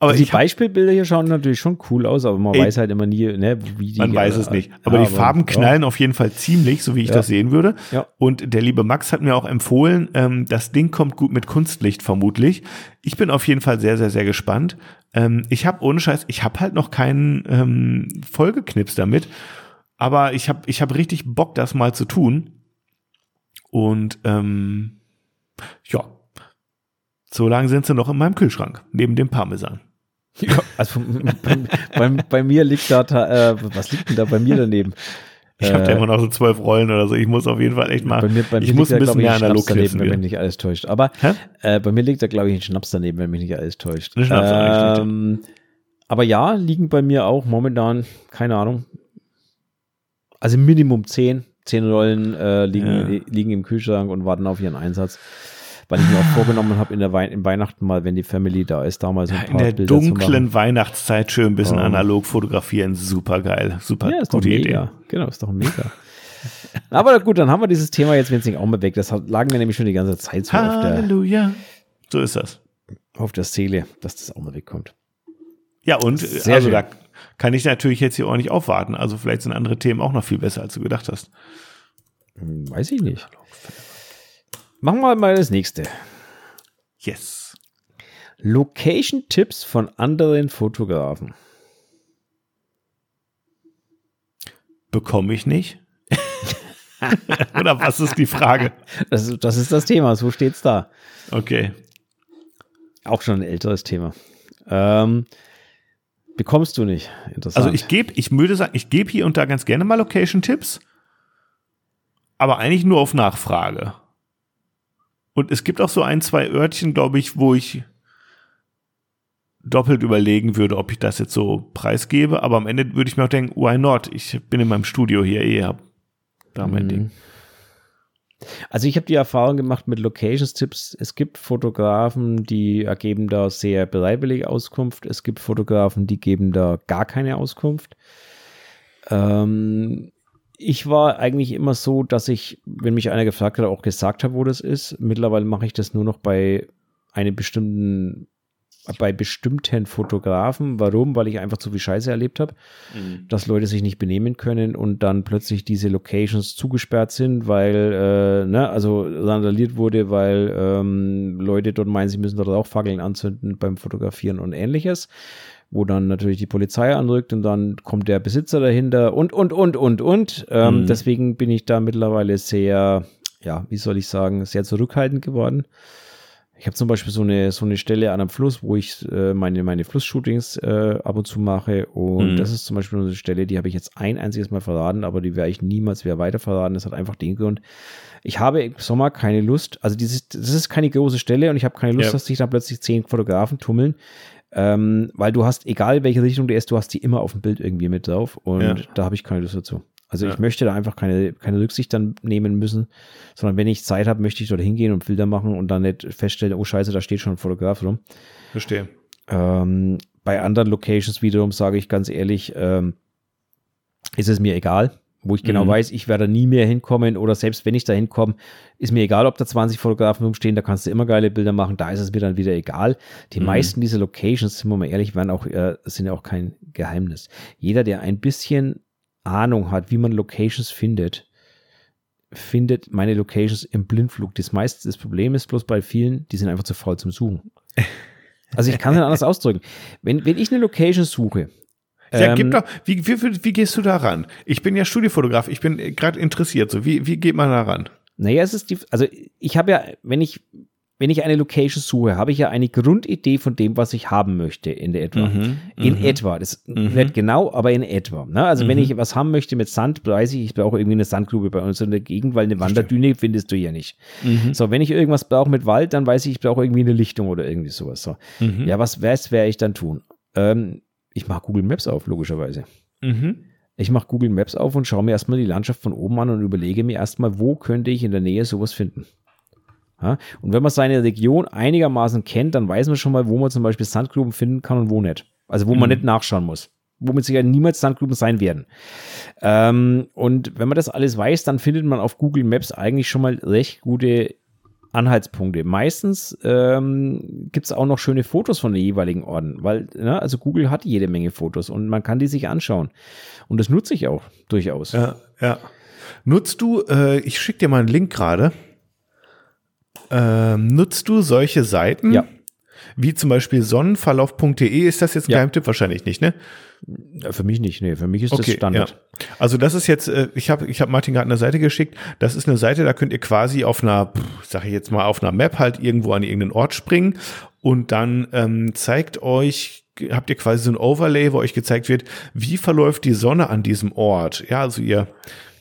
aber Also die Beispielbilder hier schauen natürlich schon cool aus, aber man Ey, weiß halt immer nie, ne, wie die. man weiß es nicht. Aber ja, die Farben knallen auf jeden Fall ziemlich, so wie ich Ja. das sehen würde. Ja. Und der liebe Max hat mir auch empfohlen, ähm, das Ding kommt gut mit Kunstlicht vermutlich. Ich bin auf jeden Fall sehr, sehr, sehr gespannt. Ähm, ich habe ohne Scheiß, ich habe halt noch keinen ähm, Vollgeknips damit, aber ich habe ich hab richtig Bock, das mal zu tun. Und ähm, ja, so lange sind sie noch in meinem Kühlschrank, neben dem Parmesan. Ja, also bei, bei, bei mir liegt da, äh, was liegt denn da bei mir daneben? Ich habe da Äh, immer noch so zwölf Rollen oder so. Ich muss auf jeden Fall echt mal. Bei mir, bei mir ich muss ein da, bisschen mehr analog daneben, wenn mich nicht alles täuscht. Aber äh, bei mir liegt da, glaube ich, ein Schnaps daneben, wenn mich nicht alles täuscht. Ein Schnaps, richtig. ähm, aber ja, liegen bei mir auch momentan, keine Ahnung, also Minimum 10. 10 Rollen äh, liegen, Ja. liegen im Kühlschrank und warten auf ihren Einsatz. Weil ich mir auch vorgenommen habe, in der Wei im Weihnachten mal, wenn die Family da ist, damals ein In der Bilder dunklen Weihnachtszeit schön ein bisschen Oh. analog fotografieren. Super geil. Super Ja, ist doch gute mega. Idee. Genau, ist doch mega. Aber gut, dann haben wir dieses Thema jetzt wenigstens auch mal weg. Das hat- lag mir nämlich schon die ganze Zeit so auf der, Halleluja. So ist das. auf der Seele, dass das auch mal wegkommt. Ja, und Sehr also schön. da kann ich natürlich jetzt hier auch nicht aufwarten. Also vielleicht sind andere Themen auch noch viel besser, als du gedacht hast. Hm, Weiß ich nicht. Machen wir mal das nächste. Yes. Location-Tipps von anderen Fotografen. Bekomme ich nicht? Oder was ist die Frage? Das, ist- das ist das Thema, so steht's da. Okay. Auch schon ein älteres Thema. Ähm, bekommst du nicht. Interessant. Also ich gebe, ich würde sagen, ich gebe hier und da ganz gerne mal Location-Tipps, aber eigentlich nur auf Nachfrage. Und es gibt auch so ein, zwei Örtchen, glaube ich, wo ich doppelt überlegen würde, ob ich das jetzt so preisgebe, aber am Ende würde ich mir auch denken, why not? Ich bin in meinem Studio hier eh, hab da mein Mhm. Ding. Also ich habe die Erfahrung gemacht mit Locations-Tipps. Es gibt Fotografen, die ergeben da sehr bereitwillig Auskunft. Es gibt Fotografen, die geben da gar keine Auskunft. Ähm, ich war eigentlich immer so, dass ich, wenn mich einer gefragt hat, auch gesagt habe, wo das ist. Mittlerweile mache ich das nur noch bei einem bestimmten bei bestimmten Fotografen. Warum? Weil ich einfach zu viel Scheiße erlebt habe, mhm. dass Leute sich nicht benehmen können und dann plötzlich diese Locations zugesperrt sind, weil, äh, ne, also randaliert wurde, weil ähm, Leute dort meinen, sie müssen dort auch Fackeln anzünden beim Fotografieren und ähnliches wo dann natürlich die Polizei anrückt und dann kommt der Besitzer dahinter und, und, und, und, und. Ähm, mhm. Deswegen bin ich da mittlerweile sehr, ja, wie soll ich sagen, sehr zurückhaltend geworden. Ich habe zum Beispiel so eine, so eine Stelle an einem Fluss, wo ich äh, meine, meine Flussshootings äh, ab und zu mache. Und mhm. das ist zum Beispiel eine Stelle, die habe ich jetzt ein einziges Mal verraten, aber die werde ich niemals wieder weiter verraten. Das hat einfach den Grund. Ich habe im Sommer keine Lust, also dieses, das ist keine große Stelle und ich habe keine Lust, ja. dass sich da plötzlich zehn Fotografen tummeln. Ähm, weil du hast, egal welche Richtung du ist, du hast die immer auf dem Bild irgendwie mit drauf. Und ja. da habe ich keine Lust dazu. Also ja. ich möchte da einfach keine, keine Rücksicht dann nehmen müssen, sondern wenn ich Zeit habe, möchte ich dort hingehen und Bilder machen und dann nicht feststellen, oh scheiße, da steht schon ein Fotograf rum. Verstehe. Ähm, bei anderen Locations wiederum sage ich ganz ehrlich, ähm, ist es mir egal, wo ich genau mhm. weiß, ich werde nie mehr hinkommen oder selbst wenn ich da hinkomme, ist mir egal, ob da 20 Fotografen rumstehen, da kannst du immer geile Bilder machen, da ist es mir dann wieder egal. Die mhm. meisten dieser Locations, sind wir mal ehrlich, waren auch, äh, sind ja auch kein Geheimnis. Jeder, der ein bisschen Ahnung hat, wie man Locations findet, findet meine Locations im Blindflug. Das meiste, das Problem ist bloß bei vielen, die sind einfach zu faul zum Suchen. Also ich kann es anders ausdrücken. Wenn, wenn ich eine Location suche, ja, gib ähm, doch, wie, wie, wie gehst du da ran? Ich bin ja Studiofotograf, ich bin gerade interessiert. So, wie, wie geht man da ran? Naja, es ist die, also ich habe ja, wenn ich wenn ich eine Location suche, habe ich ja eine Grundidee von dem, was ich haben möchte in der etwa. Mhm, in mhm. etwa. Das mhm. nicht genau, aber in etwa. Ne? Also wenn mhm. ich was haben möchte mit Sand, weiß ich, ich brauche irgendwie eine Sandgrube bei uns in der Gegend, weil eine Wanderdüne findest du ja nicht. Mhm. So, wenn ich irgendwas brauche mit Wald, dann weiß ich, ich brauche irgendwie eine Lichtung oder irgendwie sowas. So. Mhm. Ja, was werde ich dann tun? Ähm, ich mache Google Maps auf, logischerweise. Ich mache Google Maps auf und schaue mir erstmal die Landschaft von oben an und überlege mir erstmal, wo könnte ich in der Nähe sowas finden. Ja? Und wenn man seine Region einigermaßen kennt, dann weiß man schon mal, wo man zum Beispiel Sandgruben finden kann und wo nicht. Also wo mhm. man nicht nachschauen muss. Womit sicher niemals Sandgruben sein werden. Ähm, und wenn man das alles weiß, dann findet man auf Google Maps eigentlich schon mal recht gute Anhaltspunkte. Meistens ähm, gibt es auch noch schöne Fotos von den jeweiligen Orten, weil, ne, also Google hat jede Menge Fotos und man kann die sich anschauen. Und das nutze ich auch durchaus. Ja, ja. Nutzt du, äh, ich schicke dir mal einen Link gerade, ähm, nutzt du solche Seiten? Ja. Wie zum Beispiel sonnenverlauf.de, ist das jetzt ein ja. Geheimtipp? Wahrscheinlich nicht, ne? Für mich nicht, nee. Für mich ist okay, das Standard. Ja. Also das ist jetzt, äh, ich habe ich hab Martin gerade eine Seite geschickt. Das ist eine Seite, da könnt ihr quasi auf einer, sag ich jetzt mal, auf einer Map halt irgendwo an irgendeinen Ort springen und dann ähm, zeigt euch habt ihr quasi so ein Overlay, wo euch gezeigt wird, wie verläuft die Sonne an diesem Ort. Ja, also ihr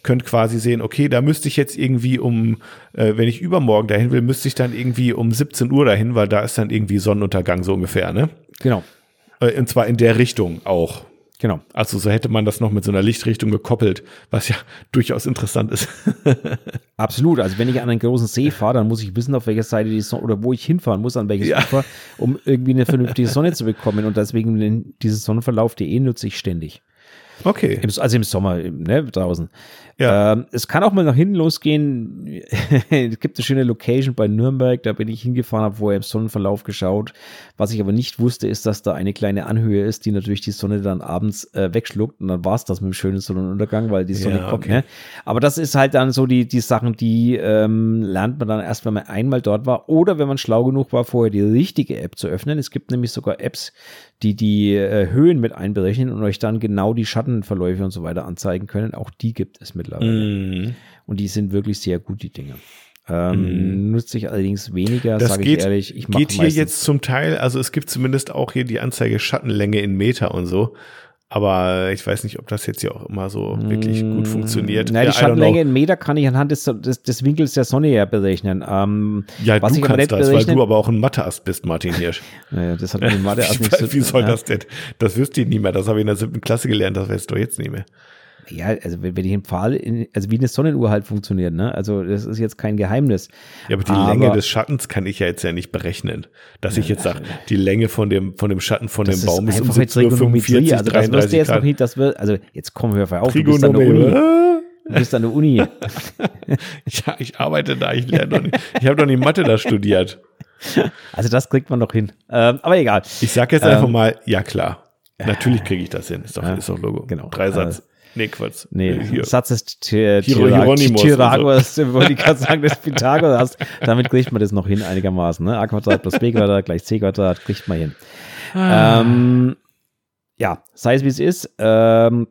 könnt quasi sehen, okay, da müsste ich jetzt irgendwie um, äh, wenn ich übermorgen dahin will, müsste ich dann irgendwie um 17 Uhr dahin, weil da ist dann irgendwie Sonnenuntergang so ungefähr, ne? Genau. Äh, und zwar in der Richtung auch. Genau. Also so hätte man das noch mit so einer Lichtrichtung gekoppelt, was ja durchaus interessant ist. Absolut. Also wenn ich an einen großen See fahre, dann muss ich wissen, auf welcher Seite die Sonne oder wo ich hinfahren muss, an welches ja. Ufer, um irgendwie eine vernünftige Sonne zu bekommen. Und deswegen dieses Sonnenverlauf.de nutze ich ständig. Okay. also im Sommer, ne, draußen. Ja. Ähm, es kann auch mal nach hinten losgehen. es gibt eine schöne Location bei Nürnberg, da bin ich hingefahren, habe vorher im Sonnenverlauf geschaut. Was ich aber nicht wusste, ist, dass da eine kleine Anhöhe ist, die natürlich die Sonne dann abends äh, wegschluckt und dann war es das mit dem schönen Sonnenuntergang, weil die Sonne ja, kommt. Okay. Ne? Aber das ist halt dann so die, die Sachen, die ähm, lernt man dann erst, wenn man einmal dort war oder wenn man schlau genug war, vorher die richtige App zu öffnen. Es gibt nämlich sogar Apps, die die äh, Höhen mit einberechnen und euch dann genau die Schattenverläufe und so weiter anzeigen können. Auch die gibt es mittlerweile. Mm. Und die sind wirklich sehr gut, die Dinge. Ähm, mm. Nutze ich allerdings weniger, sage ich ehrlich. Ich geht hier jetzt zum Teil, also es gibt zumindest auch hier die Anzeige Schattenlänge in Meter und so. Aber ich weiß nicht, ob das jetzt ja auch immer so wirklich gut mm, funktioniert. Nein, die ja, Schattenlänge in Meter kann ich anhand des, des, des Winkels der Sonne ja berechnen. Ähm, ja, was du ich kannst das, weil du aber auch ein Matheast bist, Martin Hirsch. naja, das hat mit Matheast nicht so Wie soll ja. das denn? Das wirst du nie mehr. Das habe ich in der siebten Klasse gelernt. Das weißt du jetzt nie mehr. Ja, also wenn, wenn ich im Pfahl, in, also wie eine Sonnenuhr halt funktioniert, ne? Also das ist jetzt kein Geheimnis. Ja, aber die aber, Länge des Schattens kann ich ja jetzt ja nicht berechnen. Dass ich jetzt sage, die Länge von dem, von dem Schatten von dem Baum ist um 45, also das wirst du jetzt noch nicht, das wird, also jetzt komm, hör auf, du bist an der Uni. Du bist an der Uni. ja, ich arbeite da, ich lerne noch nicht. Ich habe doch nicht Mathe da studiert. Also das kriegt man noch hin. Ähm, aber egal. Ich sag jetzt einfach mal, ja klar. Natürlich kriege ich das hin. Ist doch, Ja, ist doch Logo. genau. Dreisatz. Nee, Quatsch. Nee, Äh, Hier. Satz ist Pythagoras, wollte ich gerade sagen, das Pythagoras. Damit kriegt man das noch hin einigermaßen. Ne? A Quadrat plus B Quadrat gleich C Quadrat kriegt man hin. Ah. Ähm, ja, sei es wie es ist. Ähm,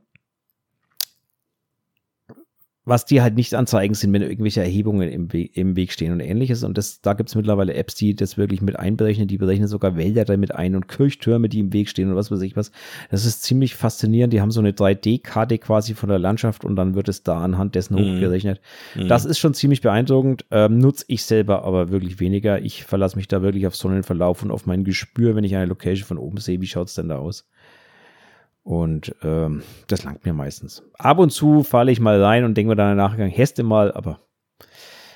was die halt nicht anzeigen, sind, wenn irgendwelche Erhebungen im, We im Weg stehen und ähnliches. Und das, da gibt es mittlerweile Apps, die das wirklich mit einberechnen. Die berechnen sogar Wälder damit ein und Kirchtürme, die im Weg stehen und was weiß ich was. Das ist ziemlich faszinierend. Die haben so eine 3D-Karte quasi von der Landschaft und dann wird es da anhand dessen Mhm. hochgerechnet. Das ist schon ziemlich beeindruckend. Ähm, nutze ich selber aber wirklich weniger. Ich verlasse mich da wirklich auf Sonnenverlauf und auf mein Gespür, wenn ich eine Location von oben sehe, wie schaut es denn da aus? Und ähm, das langt mir meistens. Ab und zu falle ich mal rein und denke mir dann im Nachgang, häste mal, aber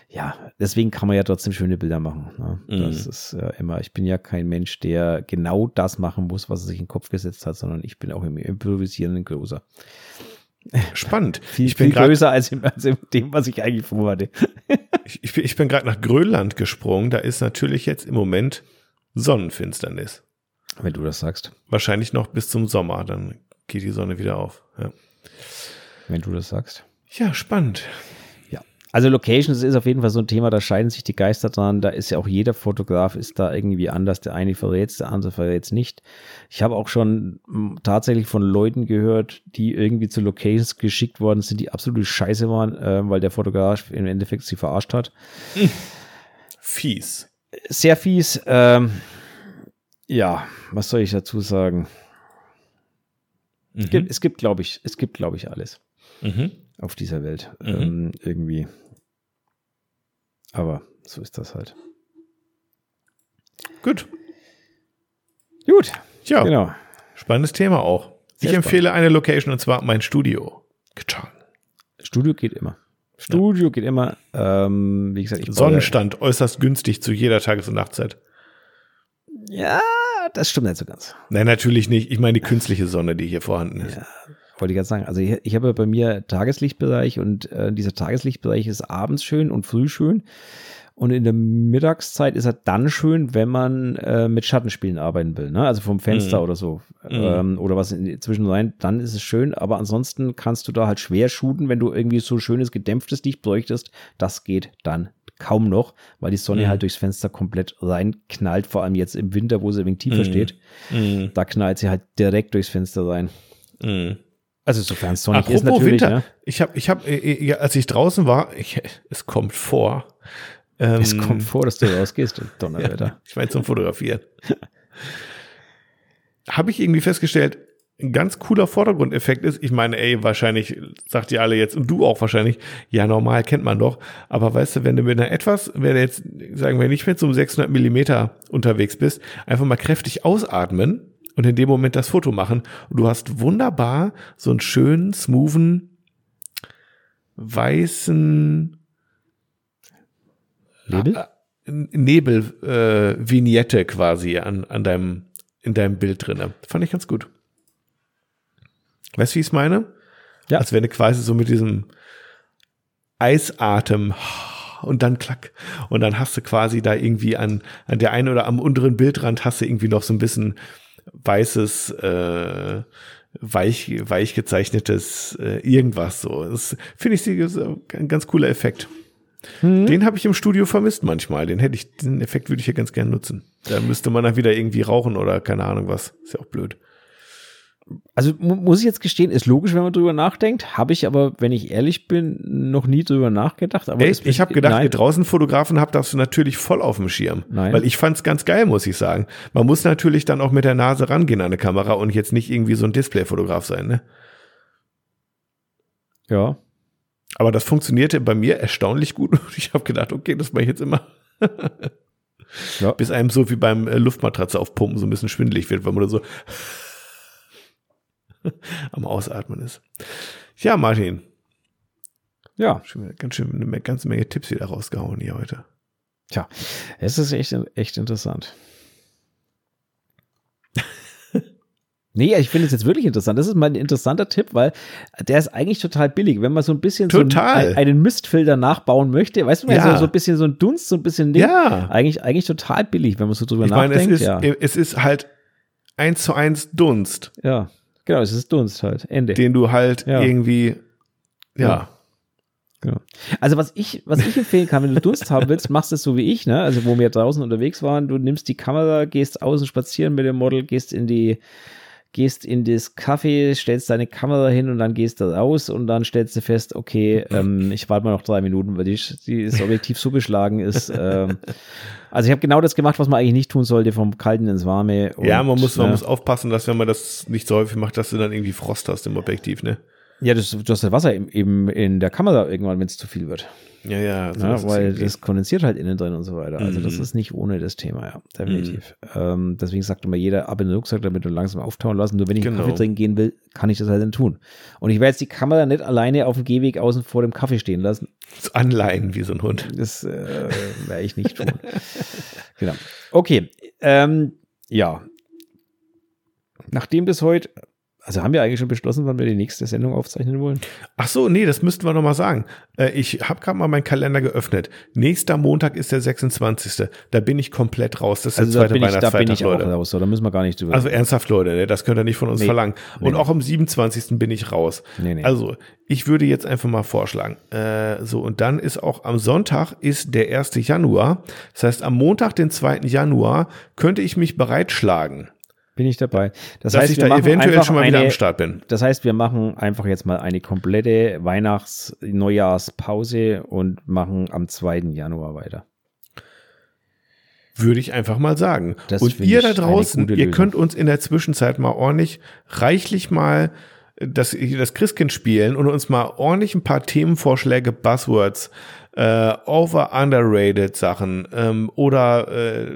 ja, deswegen kann man ja trotzdem schöne Bilder machen. Ne? Mhm. Das ist äh, immer, ich bin ja kein Mensch, der genau das machen muss, was er sich in den Kopf gesetzt hat, sondern ich bin auch im Improvisierenden größer. Spannend. Viel, ich bin viel größer als, im, als in dem, was ich eigentlich vorhatte. ich, ich bin, ich bin gerade nach Grönland gesprungen. Da ist natürlich jetzt im Moment Sonnenfinsternis. Wenn du das sagst. Wahrscheinlich noch bis zum Sommer. Dann geht die Sonne wieder auf. Ja, Wenn du das sagst. ja spannend. Ja. Also Locations ist auf jeden Fall so ein Thema, da scheiden sich die Geister dran. Da ist ja auch jeder Fotograf ist da irgendwie anders. Der eine verrät der andere verrät nicht. Ich habe auch schon m, tatsächlich von Leuten gehört, die irgendwie zu Locations geschickt worden sind, die absolut scheiße waren, äh, weil der Fotograf im Endeffekt sie verarscht hat. Fies. Sehr fies. Ähm, ja, was soll ich dazu sagen? Es gibt, es gibt glaube ich, es gibt, glaube ich, alles. Mhm. auf dieser Welt. Mhm. Ähm, irgendwie. Aber so ist das halt. Gut. Gut, Ja, genau. spannendes Thema auch. Sehr ich empfehle eine Location und zwar mein Studio. Studio geht immer. Studio geht immer. Ähm, wie gesagt, Sonnenstand äußerst günstig zu jeder Tages- und Nachtzeit. Ja, das stimmt nicht so ganz. Nein, natürlich nicht. Ich meine die künstliche Sonne, die hier vorhanden ist. Ja, wollte ich gerade sagen. Also ich, ich habe bei mir Tageslichtbereich und äh, dieser Tageslichtbereich ist abends schön und früh schön. Und in der Mittagszeit ist er dann schön, wenn man äh, mit Schattenspielen arbeiten will, ne? Also vom Fenster Mhm. oder so. Ähm, oder was in, zwischen rein, dann ist es schön, aber ansonsten kannst du da halt schwer shooten, wenn du irgendwie so schönes gedämpftes Licht bräuchtest. Das geht dann kaum noch, weil die Sonne Mhm. halt durchs Fenster komplett reinknallt, vor allem jetzt im Winter, wo sie ein wenig tiefer Mhm. steht. Mhm. Da knallt sie halt direkt durchs Fenster rein. Mhm. Also sofern es sonnig ist Apropos natürlich. Winter, Ne? ich habe, ich habe, äh, äh, als ich draußen war, ich, es kommt vor. Ähm, Es kommt vor, dass du rausgehst, Donnerwetter. Ja, ich meine zum Fotografieren. Habe ich irgendwie festgestellt, ein ganz cooler Vordergrundeffekt ist, ich meine, ey, wahrscheinlich sagt ihr alle jetzt und du auch wahrscheinlich, ja, normal kennt man doch, aber weißt du, wenn du mit einer etwas, wenn du jetzt, sagen wir nicht mit so einem 600 Millimeter unterwegs bist, einfach mal kräftig ausatmen und in dem Moment das Foto machen und du hast wunderbar so einen schönen, smoothen, weißen Nebel? Nebel-Vignette quasi an, an deinem, in deinem Bild drinne. Fand ich ganz gut. Weißt du, wie ich es meine? Ja. Als wenn du quasi so mit diesem Eisatem und dann klack. Und dann hast du quasi da irgendwie an, an der einen oder am unteren Bildrand hast du irgendwie noch so ein bisschen weißes, äh, weich, weich gezeichnetes äh, irgendwas so. Das finde ich ein ganz cooler Effekt. Den habe ich im Studio vermisst manchmal. Den hätte ich, den Effekt würde ich ja ganz gern nutzen. Da müsste man dann wieder irgendwie rauchen oder keine Ahnung was. Ist ja auch blöd. Also mu muss ich jetzt gestehen, ist logisch, wenn man drüber nachdenkt. Habe ich aber, wenn ich ehrlich bin, noch nie drüber nachgedacht. Aber Ey, ich habe gedacht, nein, ihr draußen Fotografen habt das natürlich voll auf dem Schirm. Nein. Weil ich fand's ganz geil, muss ich sagen. Man muss natürlich dann auch mit der Nase rangehen an eine Kamera und jetzt nicht irgendwie so ein Displayfotograf sein, ne? Ja, Aber das funktionierte bei mir erstaunlich gut und ich habe gedacht, okay, das mache ich jetzt immer. ja. Bis einem so wie beim äh, Luftmatratze aufpumpen so ein bisschen schwindelig wird, weil man so am Ausatmen ist. Ja, Martin, ja. ganz schön eine ganze Menge Tipps wieder rausgehauen hier heute. Tja, es ist echt, echt interessant. Nee, ich finde es jetzt wirklich interessant. Das ist mal ein interessanter Tipp, weil der ist eigentlich total billig. Wenn man so ein bisschen total. so einen, einen Mistfilter nachbauen möchte, weißt du, ja. so, so ein bisschen so ein Dunst, so ein bisschen Ding. Ja. Eigentlich, eigentlich total billig, wenn man so drüber ich nachdenkt. Meine, es, ist, ja. es ist halt eins zu eins Dunst. Ja, genau, es ist Dunst halt. Ende. Den du halt ja. irgendwie, ja. ja. Genau. Also was ich, was ich empfehlen kann, wenn du Durst haben willst, machst du es so wie ich, ne? Also wo wir draußen unterwegs waren, du nimmst die Kamera, gehst außen spazieren mit dem Model, gehst in die gehst in das Café, stellst deine Kamera hin und dann gehst du raus und dann stellst du fest, okay, ähm, ich warte mal noch drei Minuten, weil die, die das Objektiv so beschlagen ist. Ähm, also ich habe genau das gemacht, was man eigentlich nicht tun sollte, vom Kalten ins Warme. Und, ja, man muss, man ne? muss aufpassen, dass wenn man das nicht so häufig macht, dass du dann irgendwie Frost hast im Objektiv, ne? Ja, das, du hast das Wasser eben in der Kamera irgendwann, wenn es zu viel wird. Ja, ja. So ja weil das kondensiert halt innen drin und so weiter. Also mhm. das ist nicht ohne das Thema, ja, definitiv. Mhm. Ähm, deswegen sagt immer jeder ab in den Rucksack, damit du langsam auftauen lassen. Nur wenn ich genau. einen Kaffee trinken gehen will, kann ich das halt dann tun. Und ich werde jetzt die Kamera nicht alleine auf dem Gehweg außen vor dem Kaffee stehen lassen. Das anleihen wie so ein Hund. Das äh, werde ich nicht tun. genau. Okay. Ähm, ja. Nachdem das heute also haben wir eigentlich schon beschlossen, wann wir die nächste Sendung aufzeichnen wollen? Ach so, nee, das müssten wir nochmal sagen. Äh, ich habe gerade mal meinen Kalender geöffnet. Nächster Montag ist der 26. Da bin ich komplett raus. Das ist also der zweite Weihnachtsfeiertag, Da bin ich Leute. auch raus, da müssen wir gar nicht drüber. Also ernsthaft, Leute, ne, das könnt ihr nicht von uns nee. verlangen. Und nee. auch am 27. bin ich raus. Nee, nee. Also, ich würde jetzt einfach mal vorschlagen. Äh, so, und dann ist auch am Sonntag ist der 1. Januar. Das heißt, am Montag, den 2. Januar, könnte ich mich bereitschlagen bin ich dabei. Das Dass heißt, ich da eventuell schon mal eine, wieder am Start bin. Das heißt, wir machen einfach jetzt mal eine komplette Weihnachts-Neujahrspause und machen am 2. Januar weiter. Würde ich einfach mal sagen. Das und ihr da draußen, ihr könnt uns in der Zwischenzeit mal ordentlich, reichlich mal das, das Christkind spielen und uns mal ordentlich ein paar Themenvorschläge, Buzzwords, äh, over underrated Sachen ähm, oder äh,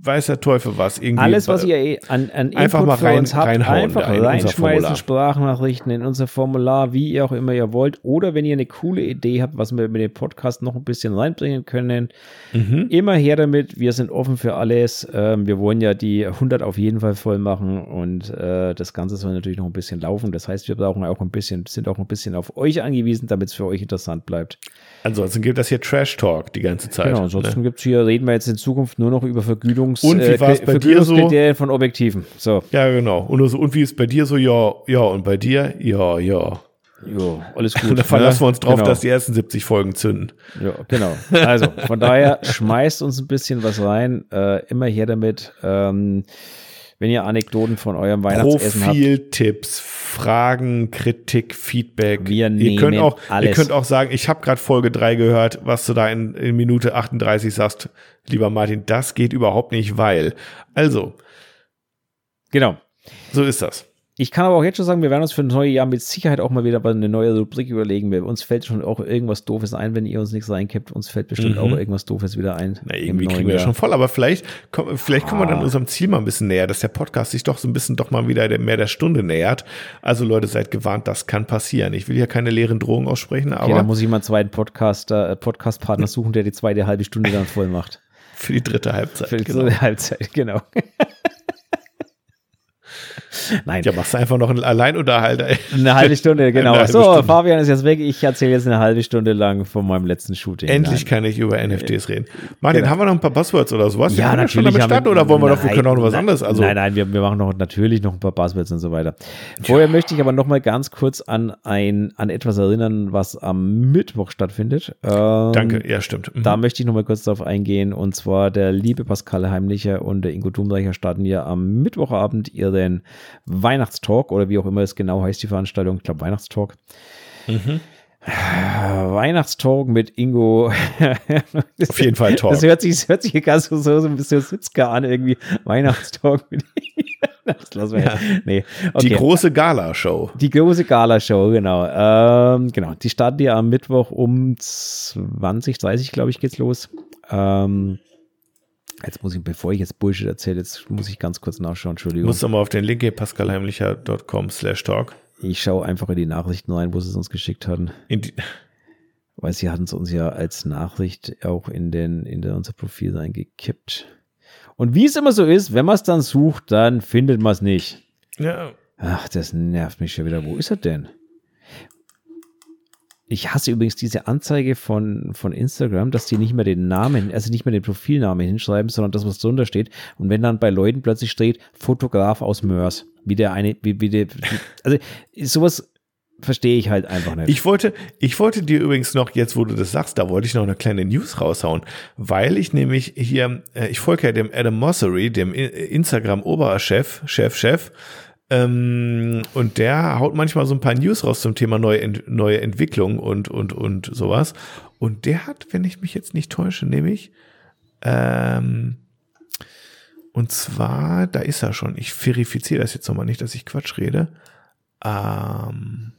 weiß der Teufel was. Irgendwie Alles, was ihr eh an, an einfach mal rein, habt, einfach reinschmeißen, Sprachnachrichten in unser Formular, wie ihr auch immer ihr wollt. Oder wenn ihr eine coole Idee habt, was wir mit dem Podcast noch ein bisschen reinbringen können, mhm. immer her damit. Wir sind offen für alles. Ähm, wir wollen ja die 100 auf jeden Fall voll machen und äh, das Ganze soll natürlich noch ein bisschen laufen. Das heißt, wir brauchen auch ein bisschen, sind auch ein bisschen auf euch angewiesen, damit es für euch interessant bleibt. Ansonsten gibt das hier Trash Talk die ganze Zeit. Genau, ansonsten ne? gibt es hier, reden wir jetzt in Zukunft nur noch über Vergütungs- und wie äh, war es bei dir so? von Objektiven. So. Ja, genau. Und, so, und wie ist bei dir so? Ja, ja. Und bei dir? Ja, ja. Jo, alles gut. da verlassen ne? wir uns drauf, genau. dass die ersten 70 Folgen zünden. Ja, genau. Also, von daher schmeißt uns ein bisschen was rein. Äh, immer her damit. Ähm, wenn ihr Anekdoten von eurem Weihnachtsessen habt. Profiltipps, Fragen, Kritik, Feedback. Wir nehmen ihr könnt auch, alles. Ihr könnt auch sagen, ich habe gerade Folge 3 gehört, was du da in, in Minute 38 sagst. Lieber Martin, das geht überhaupt nicht, weil. Also. Genau. So ist das. Ich kann aber auch jetzt schon sagen, wir werden uns für ein neues Jahr mit Sicherheit auch mal wieder eine neue Rubrik überlegen. Uns fällt schon auch irgendwas Doofes ein, wenn ihr uns nichts reinkippt. Uns fällt bestimmt mhm. auch irgendwas Doofes wieder ein. Na, irgendwie kriegen wir ja schon voll, aber vielleicht, vielleicht ah. kommen wir dann ah. unserem Ziel mal ein bisschen näher, dass der Podcast sich doch so ein bisschen doch mal wieder mehr der Stunde nähert. Also Leute, seid gewarnt, das kann passieren. Ich will hier keine leeren Drohungen aussprechen, aber. Okay, da muss ich mal einen zweiten Podcaster, äh, Podcast-Partner suchen, der die zweite halbe Stunde dann voll macht. Für die dritte Halbzeit. Für die dritte genau. Halbzeit, genau. Nein. Ja, machst du einfach noch einen Alleinunterhalter. Eine halbe Stunde, genau. Halbe so, Stunde. Fabian ist jetzt weg. Ich erzähle jetzt eine halbe Stunde lang von meinem letzten Shooting. Endlich Nein. kann ich über NFTs reden. Martin, genau. haben wir noch ein paar Buzzwords oder sowas? Ja, natürlich. Schon damit starten, oder wollen wir noch, wir können auch noch was nein, anderes? Also, nein, nein, wir, wir machen noch natürlich noch ein paar Buzzwords und so weiter. Vorher ja. möchte ich aber noch mal ganz kurz an ein, an etwas erinnern, was am Mittwoch stattfindet. Ähm, Danke, ja, stimmt. Mhm. Da möchte ich noch mal kurz darauf eingehen. Und zwar der liebe Pascal Heimlicher und der Ingo Dumreicher starten ja am Mittwochabend ihren Weihnachtstalk oder wie auch immer es genau heißt, die Veranstaltung. Ich glaube, Weihnachtstalk. Mhm. Weihnachtstalk mit Ingo. Auf jeden Fall Talk. Das hört sich, das hört sich gar so, so, ein bisschen Sitzka an, irgendwie. Weihnachtstalk mit Ingo. Das lassen wir ja. nee. okay. Die große Gala-Show. Die große Gala-Show, genau. Ähm, genau. Die startet ja am Mittwoch um 20, 30, glaube ich, geht's los. Ähm, Jetzt muss ich, bevor ich jetzt Bullshit erzähle, jetzt muss ich ganz kurz nachschauen, Entschuldigung. Musst du mal auf den Link gehen, pascalheimlicher.com slash talk. Ich schaue einfach in die Nachrichten rein, wo sie es uns geschickt hatten. Weil sie hatten es uns ja als Nachricht auch in den, in der, unser Profil reingekippt. Und wie es immer so ist, wenn man es dann sucht, dann findet man es nicht. Ja. Ach, das nervt mich schon wieder. Wo ist er denn? Ich hasse übrigens diese Anzeige von, von Instagram, dass die nicht mehr den Namen, also nicht mehr den Profilnamen hinschreiben, sondern das, was drunter steht. Und wenn dann bei Leuten plötzlich steht, Fotograf aus Mörs, wie der eine, wie, wie der, also sowas verstehe ich halt einfach nicht. Ich wollte, ich wollte dir übrigens noch, jetzt wo du das sagst, da wollte ich noch eine kleine News raushauen, weil ich nämlich hier, äh, ich folge ja dem Adam Mossery, dem Instagram-Oberchef, Chef, Chef, ähm, und der haut manchmal so ein paar News raus zum Thema neue, Ent neue Entwicklung und, und, und sowas. Und der hat, wenn ich mich jetzt nicht täusche, nämlich, ähm, und zwar, da ist er schon. Ich verifiziere das jetzt nochmal nicht, dass ich Quatsch rede. Ähm,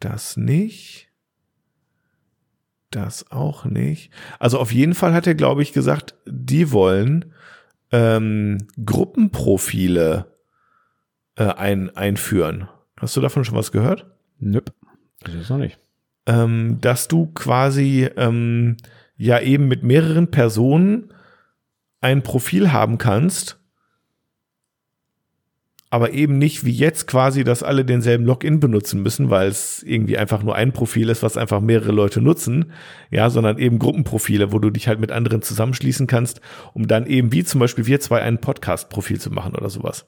das nicht. Das auch nicht. Also auf jeden Fall hat er, glaube ich, gesagt, die wollen ähm, Gruppenprofile äh, ein, einführen. Hast du davon schon was gehört? Nöp. Das ist noch nicht. Ähm, dass du quasi ähm, ja eben mit mehreren Personen ein Profil haben kannst, aber eben nicht wie jetzt quasi, dass alle denselben Login benutzen müssen, weil es irgendwie einfach nur ein Profil ist, was einfach mehrere Leute nutzen, ja, sondern eben Gruppenprofile, wo du dich halt mit anderen zusammenschließen kannst, um dann eben wie zum Beispiel wir zwei ein Podcast-Profil zu machen oder sowas.